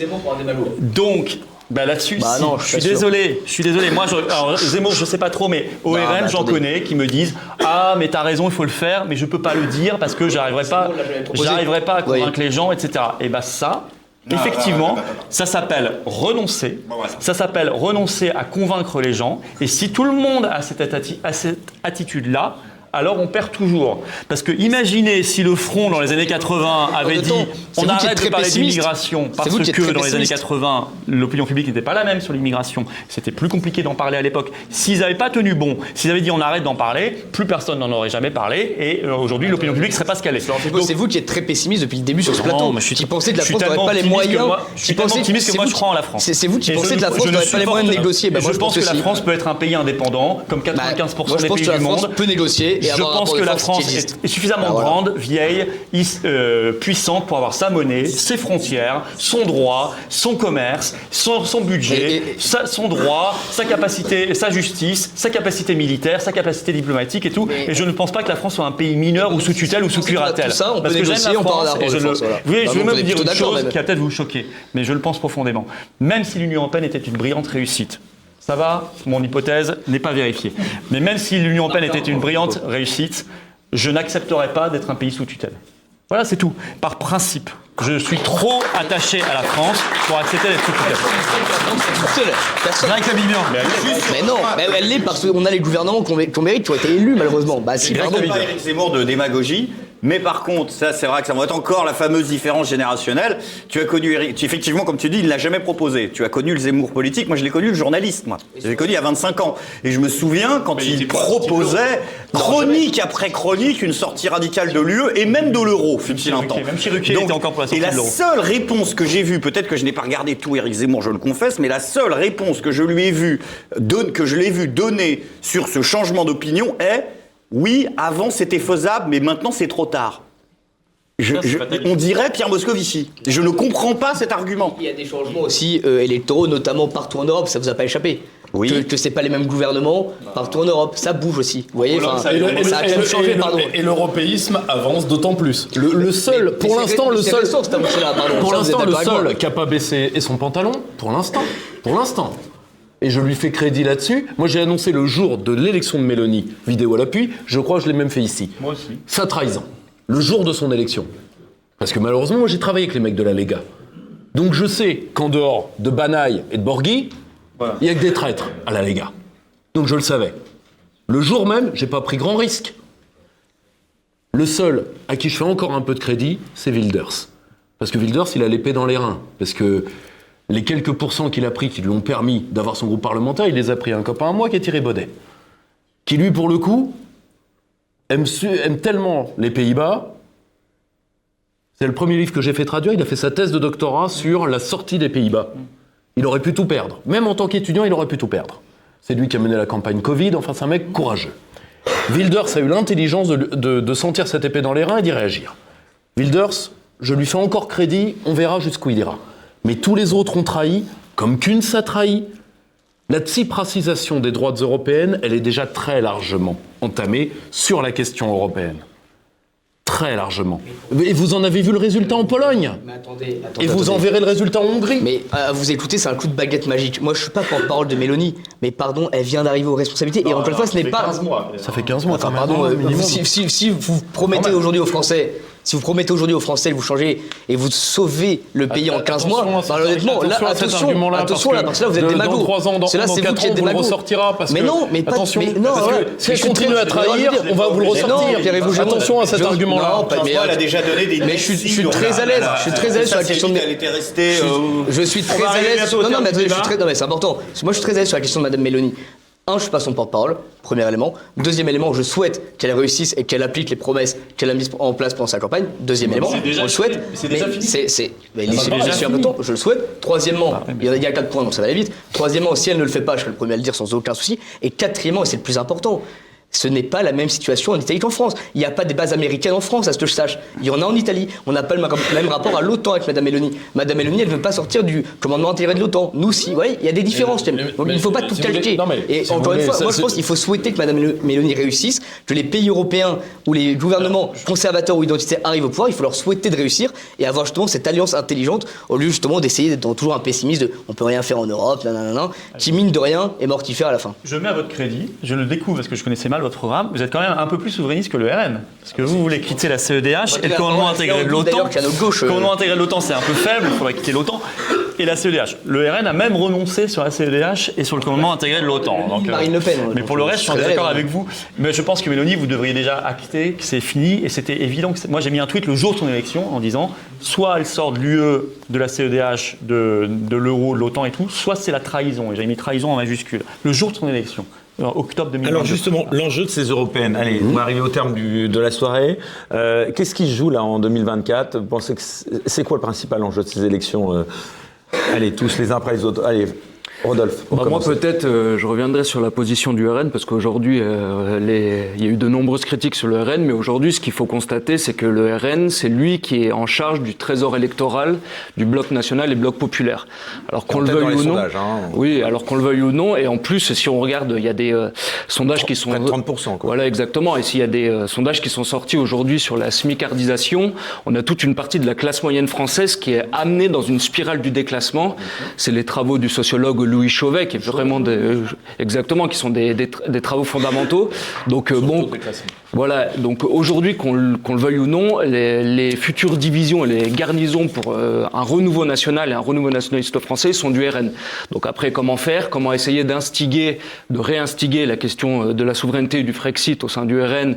Donc, bah là-dessus, Bah si. non, je je suis désolé. Je suis désolé. Moi, je, alors, Zemmour, je sais pas trop, mais ORN, mais j'en connais qui me disent Ah, mais t'as raison, il faut le faire, mais je peux pas le dire parce que j'arriverai pas, j'arriverai pas à Oui. convaincre les gens, etc. Et bah ça. Effectivement, ça s'appelle renoncer. Ça s'appelle renoncer à convaincre les gens. Et si tout le monde a cette, atti- a cette attitude-là, alors on perd toujours. Parce que imaginez si le Front dans les années 80 avait même dit on arrête de parler d'immigration parce que dans les années pessimiste. 80 l'opinion publique n'était pas la même sur l'immigration. C'était plus compliqué d'en parler à l'époque. S'ils n'avaient pas tenu bon, s'ils avaient dit on arrête d'en parler, plus personne n'en aurait jamais parlé et euh, aujourd'hui l'opinion publique serait pas ce qu'elle est. C'est vous qui êtes très pessimiste depuis le début sur ce plateau. je suis- qui pensez que la France n'aurait pas les moyens. moi- je suis tellement optimiste que moi, je crois en la France. C'est vous qui pensez que la ne- France ne n'aurait pas les moyens de négocier. Bah, je pense que la. France peut être un pays indépendant, comme 95% Bah, des pays du monde. peut négocier et je pense que la France est, est suffisamment voilà. grande, vieille, is- euh, puissante pour avoir sa monnaie, ses frontières, son droit, son commerce, son, son budget, Et- et- sa- son droit, sa capacité, sa justice, sa capacité militaire, sa capacité diplomatique et tout. Et je ne pense pas que la France soit un pays mineur ou sous tutelle ou sous curatelle. ça, on peut Parce que j'aime la on France je le- voilà. Oui, Bah, je vous, vais vous même êtes dire une chose même. qui va peut-être vous choquer, mais je le pense profondément. Même si l'Union européenne était une brillante réussite, ça va, mon hypothèse n'est pas vérifiée. Mais même si l'Union européenne était une brillante réussite, je n'accepterais pas d'être un pays sous tutelle. Voilà, c'est tout. Par principe, je suis trop attaché à la France pour accepter d'être sous tutelle. Personne. Rien que la Bibian. Mais non, mais elle l'est parce qu'on a les gouvernements qu'on mé- qu'on mérite, qui ont été élus malheureusement. Bah si, Je pardon. pas Éric Zemmour de démagogie. Mais par contre, ça c'est vrai que ça va être encore la fameuse différence générationnelle. Tu as connu Eric, tu- effectivement, comme tu dis, il ne l'a jamais proposé. Tu as connu le Zemmour politique, moi je l'ai connu le journaliste, moi. Je l'ai connu il y a 25 ans. Et je me souviens quand Mais il proposait, chronique après chronique, une sortie radicale de l'UE et même de l'euro, fut-il un temps. même était encore pour la Et la seule réponse que j'ai vue, peut-être que je n'ai pas regardé tout Éric Zemmour, je le confesse, mais la seule réponse que je lui ai vue, que je l'ai vu donner sur ce changement d'opinion est oui, avant c'était faisable, mais maintenant c'est trop tard. Je- je- on dirait Pierre Moscovici. Je ne comprends pas cet argument. Il y a des changements aussi euh, électoraux, notamment partout en Europe, ça vous a pas échappé. Oui. Que, que c'est pas les mêmes gouvernements partout en Europe, ça bouge aussi. Vous voyez, Hollande, ça a Et le- et ça a le- quand même et changé, pardon. et l'européisme avance d'autant plus. Le, le seul, Mais pour c'est l'instant, le seul, pardon. pour l'instant, le seul qui a pas baissé son pantalon, pour l'instant, pour l'instant. Et je lui fais crédit là-dessus. Moi, j'ai annoncé le jour de l'élection de Mélanie, vidéo à l'appui. Je crois que je l'ai même fait ici. Moi aussi. Sa trahison. Le jour de son élection. Parce que malheureusement, moi, j'ai travaillé avec les mecs de la Lega. Donc je sais qu'en dehors de Banaï et de Borghi, Voilà. il y a que des traîtres à la Lega. Donc je le savais. Le jour même, j'ai pas pris grand risque. Le seul à qui je fais encore un peu de crédit, c'est Wilders. Parce que Wilders, il a l'épée dans les reins. Parce que les quelques pourcents qu'il a pris qui lui ont permis d'avoir son groupe parlementaire, il les a pris à un copain à moi qui est Thierry Baudet. Qui lui, pour le coup, aime, aime tellement les Pays-Bas. C'est le premier livre que j'ai fait traduire. Il a fait sa thèse de doctorat sur la sortie des Pays-Bas. Il aurait pu tout perdre. Même en tant qu'étudiant, il aurait pu tout perdre. C'est lui qui a mené la campagne Covid. Enfin, c'est un mec courageux. Wilders a eu l'intelligence de sentir cette épée dans les reins et d'y réagir. Wilders, je lui fais encore crédit, on verra jusqu'où il ira. Mais tous les autres ont trahi, comme Kuhn a trahi. La tsipracisation des droites européennes, elle est déjà très largement entamée sur la question européenne. Très largement. Et vous en avez vu le résultat en Pologne? Mais attendez, attendez, Et vous en verrez le résultat en Hongrie? Mais à vous écouter, c'est un coup de baguette magique. Moi, je suis pas porte-parole de Mélanie, mais pardon, elle vient d'arriver aux responsabilités. et encore une fois, ce n'est pas. Ça fait 15 mois. Enfin, pardon, hein, euh, si- si vous promettez aujourd'hui aux Français, si vous promettez aujourd'hui aux Français de vous changer et vous sauvez le pays en 15 mois, Attention à bah, cet- honnêtement, là, attention à cet attention, argument-là, attention parce là, que parce que là, vous êtes de- des dans magos. trois ans, dans- C'est là, dans c'est vous qui êtes des magos. ressortira parce mais que- non, mais pas attention, mais non, parce que ouais. si je continue à trahir, on va vous le ressortir. non, Attention à cet argument-là. non, pas- mais, elle a déjà donné des mais je suis- très à l'aise, je suis très à l'aise sur la question de- Elle était restée. Je, euh, suis très à l'aise. Non, non, mais du attendez, je suis débat. très, non, mais c'est important. Que Moi, je suis très à l'aise sur la question de Madame Mélanie. Un, je suis pas son porte-parole, premier élément. Deuxième élément, je souhaite qu'elle réussisse et qu'elle applique les promesses qu'elle a mises en place pendant sa campagne. Deuxième élément, c'est déjà on le souhaite. C'est déjà mais fini. C'est, c'est, mais un peu de temps, je le souhaite. Troisièmement, il y a- il y a quatre points, donc ça va aller vite. Troisièmement, si elle ne le fait pas, je serai le premier à le dire sans aucun souci. Et quatrièmement, et c'est le plus important, ce n'est pas la même situation en Italie qu'en France. Il n'y a pas des bases américaines en France, à ce que je sache. Il y en a en Italie. On n'a pas le même rapport à l'OTAN avec Madame Mélanie. Madame Mélanie, elle ne veut pas sortir du commandement intégré de l'OTAN. Nous, si. Vous voyez, il y a des différences. mais- Donc mais- il ne faut pas tout si voulez- calquer. non, mais Et si encore une fois, ça, moi je pense qu'il faut souhaiter que Madame Mélanie réussisse, que les pays européens ou les gouvernements conservateurs ou identitaires arrivent au pouvoir. Il faut leur souhaiter de réussir et avoir justement cette alliance intelligente au lieu justement d'essayer d'être toujours un pessimiste de on peut rien faire en Europe, nanana, qui mine de rien est mortifère à la fin. Je mets à votre crédit, je le découvre parce que je connaissais mal votre programme. Vous êtes quand même un peu plus souverainiste que le RN. Parce que vous voulez quitter la CEDH et le commandement intégré de l'OTAN. Le euh, commandement intégré de l'OTAN, c'est un peu faible, il faudrait quitter l'OTAN. Et la CEDH. Le RN a même renoncé sur la CEDH et sur le commandement intégré de l'OTAN. Donc, euh, Marine Le Pen, Mais pour le reste, je suis d'accord avec vous. Mais je pense que Mélanie, vous devriez déjà acter que c'est fini. Et c'était évident que moi, j'ai mis un tweet le jour de son élection en disant soit elle sort de l'UE, de la CEDH, de, de l'euro, de l'OTAN et tout, soit c'est la trahison. Et j'ai mis trahison en majuscule. Le jour de son élection, en octobre 2022. Alors justement, l'enjeu de ces européennes, allez, on va arriver au terme du- de la soirée. Euh, Qu'est-ce qui se joue là en 2024 Vous pensez que c'est c'est quoi le principal enjeu de ces élections euh, Allez, tous les uns après les autres? Allez, Rodolphe. Bah, moi, peut-être, euh, je reviendrai sur la position du RN, parce qu'aujourd'hui, euh, les- il y a eu de nombreuses critiques sur le RN, mais aujourd'hui, ce qu'il faut constater, c'est que le RN, c'est lui qui est en charge du trésor électoral du bloc national et bloc populaire. Alors qu'on le veuille ou non. sondages, hein. Oui, alors qu'on le veuille ou non, et en plus, si on regarde, il y a des euh, sondages qui sont. Près de 30%, quoi. Voilà, exactement. Et s'il y a des sondages qui sont sortis aujourd'hui sur la smicardisation, on a toute une partie de la classe moyenne française qui est amenée dans une spirale du déclassement. C'est les travaux du sociologue Louis Chauvet, qui est vraiment des, euh, exactement, qui sont des, des des travaux fondamentaux. Donc euh, bon, Voilà, donc aujourd'hui, qu'on le, le veuille ou non, les, les futures divisions et les garnisons pour euh, un renouveau national et un renouveau nationaliste français sont du RN. Donc après, comment faire? Comment essayer d'instiguer, de réinstiguer la question euh, de la souveraineté et du Frexit au sein du RN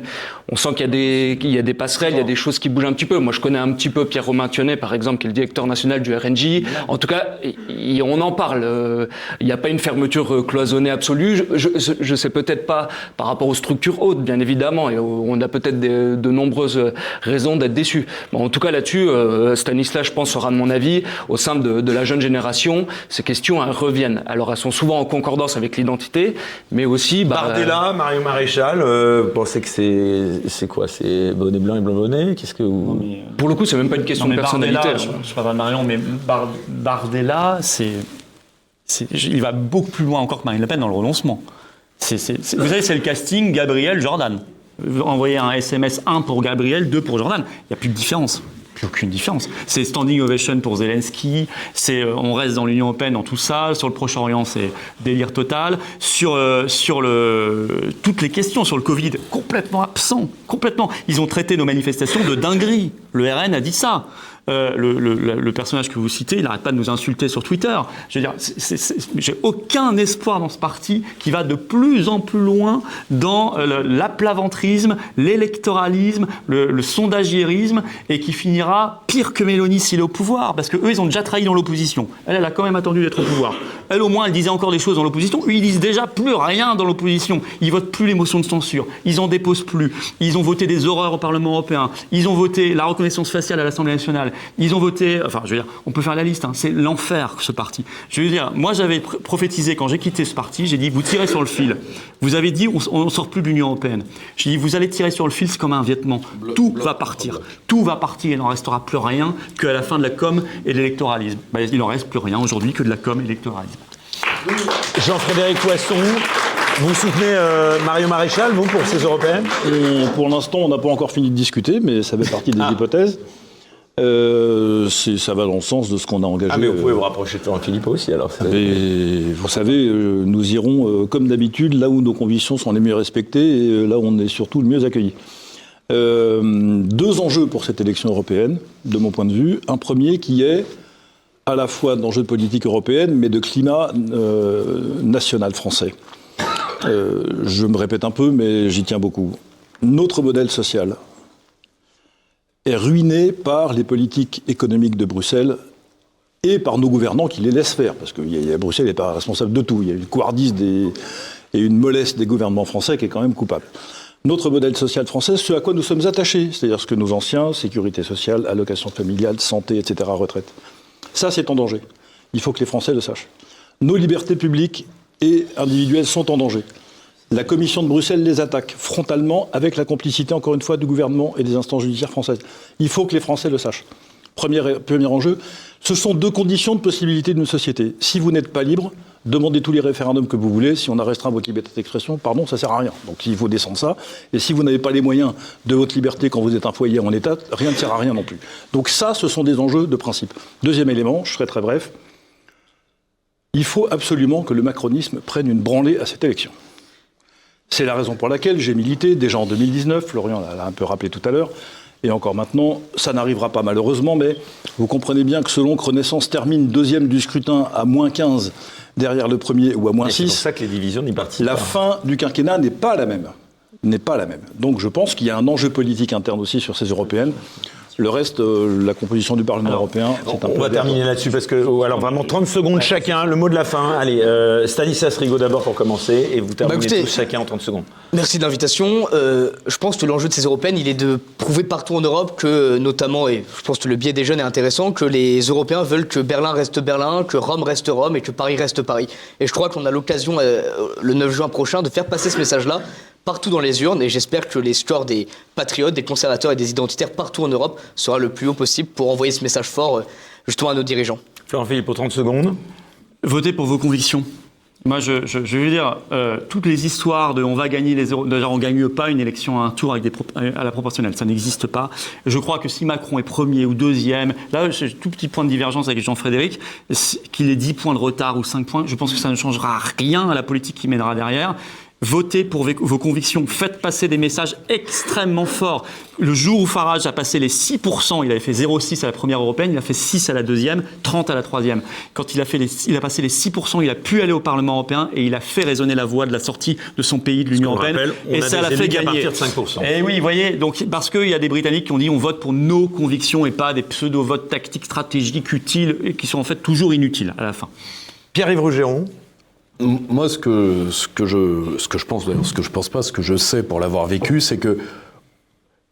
On sent qu'il y, a des, y a des passerelles, il y a des choses qui bougent un petit peu. Moi, je connais un petit peu Pierre-Romain Thionnet, par exemple, qui est le directeur national du RNJ. En tout cas, il- on en parle. Euh, Il n'y a pas une fermeture euh, cloisonnée absolue. Je, je sais peut-être pas par rapport aux structures hautes, bien évidemment, on a peut-être de nombreuses raisons d'être déçus. Bon, en tout cas, là-dessus, euh, Stanislas, je pense, sera de mon avis, au sein de, de la jeune génération, ces questions elles reviennent. Alors, elles sont souvent en concordance avec l'identité, mais aussi... bah, Bardella, Mario Maréchal, euh, vous pensez que c'est c'est quoi? C'est bonnet blanc et blanc bonnet? Qu'est-ce que vous... Mais, euh, Pour le coup, c'est même pas une question Non, mais de personnalité. Bardella, hein. je, je parle pas de Marion, mais Bar- Bardella, c'est, c'est- il va beaucoup plus loin encore que Marine Le Pen dans le renoncement. C'est- c'est- c'est- vous savez, c'est le casting Gabriel-Jordan. Vous envoyez un SMS 1 pour Gabriel, 2 pour Jordan. Il n'y a plus de différence. Plus aucune différence. C'est standing ovation pour Zelensky. C'est euh, on reste dans l'Union européenne dans tout ça. Sur le Proche-Orient, c'est délire total. Sur euh, sur le toutes les questions sur le Covid, complètement absent, complètement. Ils ont traité nos manifestations de dinguerie. Le RN a dit ça. Euh, le, personnage que vous citez, il n'arrête pas de nous insulter sur Twitter. Je veux dire, j'ai aucun espoir dans ce parti qui va de plus en plus loin dans euh, l'aplaventrisme, l'électoralisme, le, le sondagiérisme, et qui finira pire que Mélanie s'il est au pouvoir, parce que eux, ils ont déjà trahi dans l'opposition. Elle, elle a quand même attendu d'être au pouvoir. Elle, au moins, elle disait encore des choses dans l'opposition. Eux, ils disent déjà plus rien dans l'opposition. Ils votent plus les motions de censure. Ils en déposent plus. Ils ont voté des horreurs au Parlement européen. Ils ont voté la reconnaissance faciale à l'Assemblée nationale. Ils ont voté. Enfin, je veux dire, on peut faire la liste. hein. C'est l'enfer ce parti. Je veux dire, moi, j'avais pr- prophétisé quand j'ai quitté ce parti. J'ai dit, vous tirez sur le fil. Vous avez dit, on, ne sort plus de l'Union européenne. J'ai dit, vous allez tirer sur le fil, c'est comme un vêtement. Tout va partir. Tout va partir. Il n'en restera plus rien qu'à la fin de la com et de l'électoralisme. Ben, il n'en reste plus rien aujourd'hui que de la com et de l'électoralisme. Jean-Frédéric Poisson, vous soutenez euh, Mario Maréchal, vous, pour ces européennes? On- pour l'instant, on n'a pas encore fini de discuter, mais ça fait partie des Ah. hypothèses. Euh, ça va dans le sens de ce qu'on a engagé. Ah, mais vous pouvez euh, vous rapprocher de Florent Philippot aussi, alors. vous savez, euh, nous irons, comme d'habitude, là où nos convictions sont les mieux respectées et là où on est surtout le mieux accueilli. Euh, deux enjeux pour cette élection européenne, de mon point de vue. Un premier qui est à la fois d'enjeux de politique européenne, mais de climat euh, national français. Euh, je me répète un peu, mais j'y tiens beaucoup. Notre modèle social est ruiné par les politiques économiques de Bruxelles et par nos gouvernants qui les laissent faire, parce que Bruxelles n'est pas responsable de tout. Il y a une couardise et une mollesse des gouvernements français qui est quand même coupable. Notre modèle social français, ce à quoi nous sommes attachés, c'est-à-dire ce que nos anciens, sécurité sociale, allocation familiale, santé, etc., retraite. Ça, c'est en danger. Il faut que les Français le sachent. Nos libertés publiques et individuelles sont en danger. La Commission de Bruxelles les attaque frontalement avec la complicité, encore une fois, du gouvernement et des instances judiciaires françaises. Il faut que les Français le sachent. Premier, enjeu, ce sont deux conditions de possibilité d'une société. Si vous n'êtes pas libre, demandez tous les référendums que vous voulez. Si on a restreint votre liberté d'expression, pardon, ça sert à rien. Donc il faut descendre ça. Et si vous n'avez pas les moyens de votre liberté quand vous êtes un foyer en état, rien ne sert à rien non plus. Donc ça, ce sont des enjeux de principe. Deuxième élément, je serai très bref. Il faut absolument que le macronisme prenne une branlée à cette élection. C'est la raison pour laquelle j'ai milité déjà en 2019, Florian l'a un peu rappelé tout à l'heure, et encore maintenant, ça n'arrivera pas malheureusement, mais vous comprenez bien que selon que Renaissance termine deuxième du scrutin à moins 15 derrière le premier ou à moins Et C'est pour 6, ça que les divisions n'y participent la pas. fin du quinquennat n'est pas la même. N'est pas la même. Donc je pense qu'il y a un enjeu politique interne aussi sur ces européennes. Le reste, euh, la composition du Parlement européen, c'est un On peu va terminer là-dessus parce que, oh, alors vraiment 30 secondes chacun, le mot de la fin. Allez, euh, Stanislas Rigaud d'abord pour commencer et vous terminez écoutez- tous chacun en 30 secondes. Merci de l'invitation. Euh, je pense que l'enjeu de ces européennes, il est de prouver partout en Europe que, notamment, et je pense que le biais des jeunes est intéressant, que les Européens veulent que Berlin reste Berlin, que Rome reste Rome et que Paris reste Paris. Et je crois qu'on a l'occasion, euh, le 9 juin prochain, de faire passer ce message-là partout dans les urnes. Et j'espère que les scores des patriotes, des conservateurs et des identitaires partout en Europe sera le plus haut possible pour envoyer ce message fort, euh, justement, à nos dirigeants. Florent Philippe pour 30 secondes. Votez pour vos convictions. Moi, je, je, je veux dire, euh, toutes les histoires de on va gagner les euros, déjà on gagne pas une élection à un tour avec des pro- à la proportionnelle, ça n'existe pas. Je crois que si Macron est premier ou deuxième, là j'ai tout petit point de divergence avec Jean-Frédéric, qu'il ait 10 points de retard ou 5 points, je pense que ça ne changera rien à la politique qui mènera derrière. Votez pour vos convictions, faites passer des messages extrêmement forts. Le jour où Farage a passé les 6%, il avait fait 0,6 à la première européenne, il a fait 6 à la deuxième, 30 à la troisième. Quand il a, fait les, il a passé les 6%, il a pu aller au Parlement européen et il a fait résonner la voix de la sortie de son pays de l'Union européenne. rappelle, on et a ça l'a fait gagner. partir de 5%. Et oui, vous voyez, donc parce qu'il y a des Britanniques qui ont dit on vote pour nos convictions et pas des pseudo-votes tactiques, stratégiques, utiles, et qui sont en fait toujours inutiles à la fin. Pierre-Yves Rougeron. Moi, ce que, ce que je, ce que je pense, d'ailleurs, ce que je pense pas, ce que je sais pour l'avoir vécu, c'est que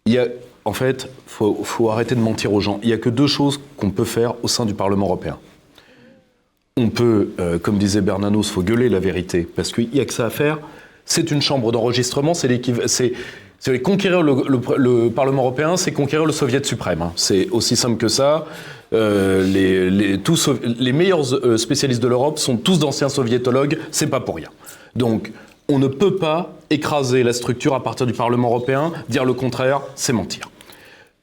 il y a, en fait, faut, faut arrêter de mentir aux gens. Il y a que deux choses qu'on peut faire au sein du Parlement européen. On peut, euh, comme disait Bernanos, faut gueuler la vérité, parce qu'il n'y a que ça à faire. C'est une chambre d'enregistrement, c'est l'équiv- c'est conquérir le, le- le Parlement européen, c'est conquérir le Soviet suprême. hein. C'est aussi simple que ça. Euh, les, les, tous, les meilleurs euh, spécialistes de l'Europe sont tous d'anciens soviétologues, c'est pas pour rien. Donc, on ne peut pas écraser la structure à partir du Parlement européen, dire le contraire, c'est mentir.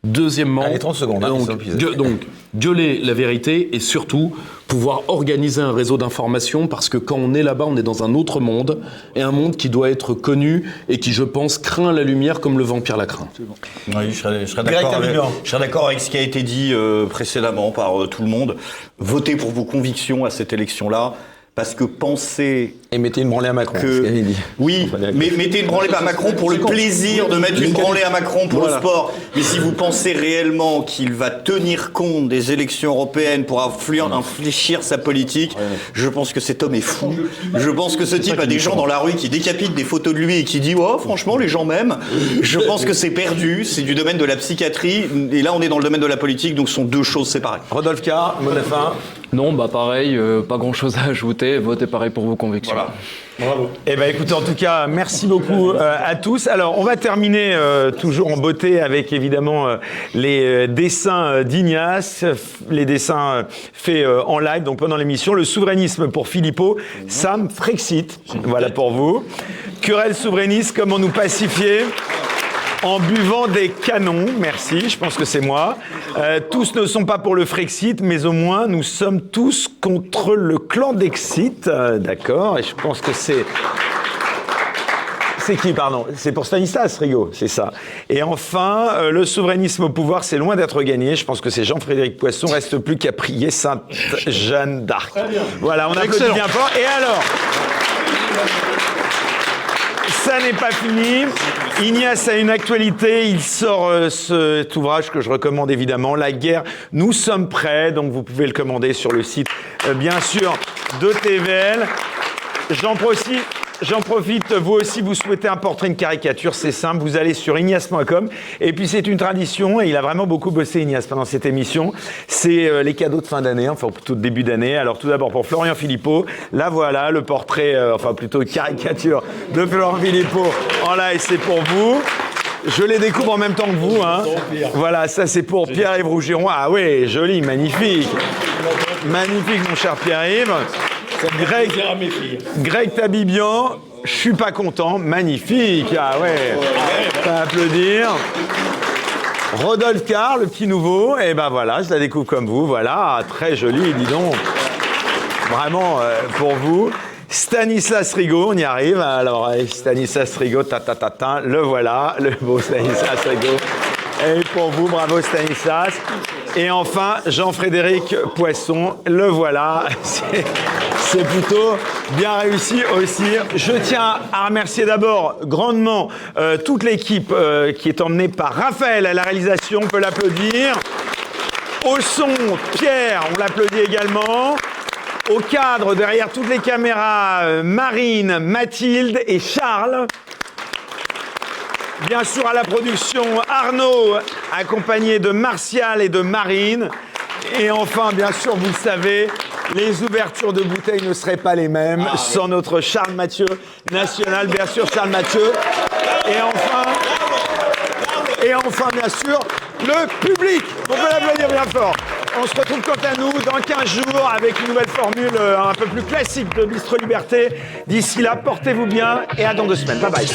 Deuxièmement, Allez, 30 secondes, hein, donc, gueuler la vérité et surtout pouvoir organiser un réseau d'information parce que quand on est là-bas, on est dans un autre monde et un monde qui doit être connu et qui, je pense, craint la lumière comme le vampire la craint. Oui, je serais, je serais Greg d'accord avec, Tabibian. je serais d'accord avec ce qui a été dit euh, précédemment par euh, tout le monde. Votez pour vos convictions à cette élection-là, parce que penser Et mettez une branlée à Macron. que... ce dit. Oui, mais mettez une branlée à Macron pour le plaisir de mettre une branlée à Macron pour le sport. Mais si vous pensez réellement qu'il va tenir compte des élections européennes pour infléchir sa politique, je pense que cet homme est fou. Je pense que ce type a des gens dans la rue qui décapitent des photos de lui et qui dit oh franchement les gens m'aiment. Je pense que c'est perdu. C'est du domaine de la psychiatrie et là on est dans le domaine de la politique donc ce sont deux choses séparées. Rodolphe Carr, mot de la fin. Non, bah pareil, euh, pas grand chose à ajouter. Votez pareil pour vos convictions. Eh ben écoutez, en tout cas, merci beaucoup euh, à tous. Alors, on va terminer euh, toujours en beauté avec évidemment euh, les dessins d'Ignace, les dessins euh, faits euh, en live, donc pendant l'émission. Le souverainisme pour Philippot, Sam Frexit, voilà pour vous. Querelle souverainiste, comment nous pacifier? En buvant des canons, merci, je pense que c'est moi. Euh, tous ne sont pas pour le Frexit, mais au moins nous sommes tous contre le clan d'Exit, euh, d'accord Et je pense que c'est... C'est qui, pardon? C'est pour Stanislas Rigaud, c'est ça. Et enfin, euh, le souverainisme au pouvoir, c'est loin d'être gagné. Je pense que c'est Jean-Frédéric Poisson. Reste plus qu'à prier Sainte Jeanne d'Arc. Voilà, on applaudit bien fort. Et alors? Ça n'est pas fini. Ignace a une actualité. Il sort euh, cet ouvrage que je recommande évidemment, La guerre. Nous sommes prêts. Donc vous pouvez le commander sur le site, euh, bien sûr, de TVL. J'en profite. J'en profite, vous aussi, vous souhaitez un portrait, une caricature, c'est simple, vous allez sur ignace.com. Et puis c'est une tradition, et il a vraiment beaucoup bossé Ignace pendant cette émission, c'est euh, les cadeaux de fin d'année, enfin plutôt de début d'année. Alors tout d'abord pour Florian Philippot, là voilà, le portrait, euh, enfin plutôt caricature de Florian Philippot en live, c'est pour vous. Je les découvre en même temps que vous. Hein. Voilà, ça c'est pour Pierre-Yves Rougeron. Ah ouais, joli, magnifique. Magnifique mon cher Pierre-Yves. Greg, Greg Tabibian, je suis pas content, magnifique. Ah ouais, à applaudir. Rodolphe Carr, le petit nouveau, et ben voilà, je la découvre comme vous, voilà, très joli, dis donc. Vraiment euh, pour vous. Stanislas Rigaud, on y arrive. Alors, euh, Stanislas Rigaud, ta ta ta ta, le voilà, le beau Stanislas Rigaud. Et pour vous, bravo Stanislas. Et enfin, Jean-Frédéric Poisson, le voilà. C'est- plutôt bien réussi aussi. Je tiens à remercier d'abord grandement euh, toute l'équipe euh, qui est emmenée par Raphaël à la réalisation. On peut l'applaudir. Au son, Pierre, on l'applaudit également. Au cadre, derrière toutes les caméras, euh, Marine, Mathilde et Charles. Bien sûr, à la production, Arnaud, accompagné de Martial et de Marine. Et enfin, bien sûr, vous le savez, les ouvertures de bouteilles ne seraient pas les mêmes sans notre Charles Mathieu national, bien sûr, Charles Mathieu. Et enfin, et enfin, bien sûr, le public. On peut l'applaudir bien fort? On se retrouve quant à nous dans 15 jours avec une nouvelle formule euh, un peu plus classique de Bistro Liberté. D'ici là, portez-vous bien et à dans deux semaines. Bye bye.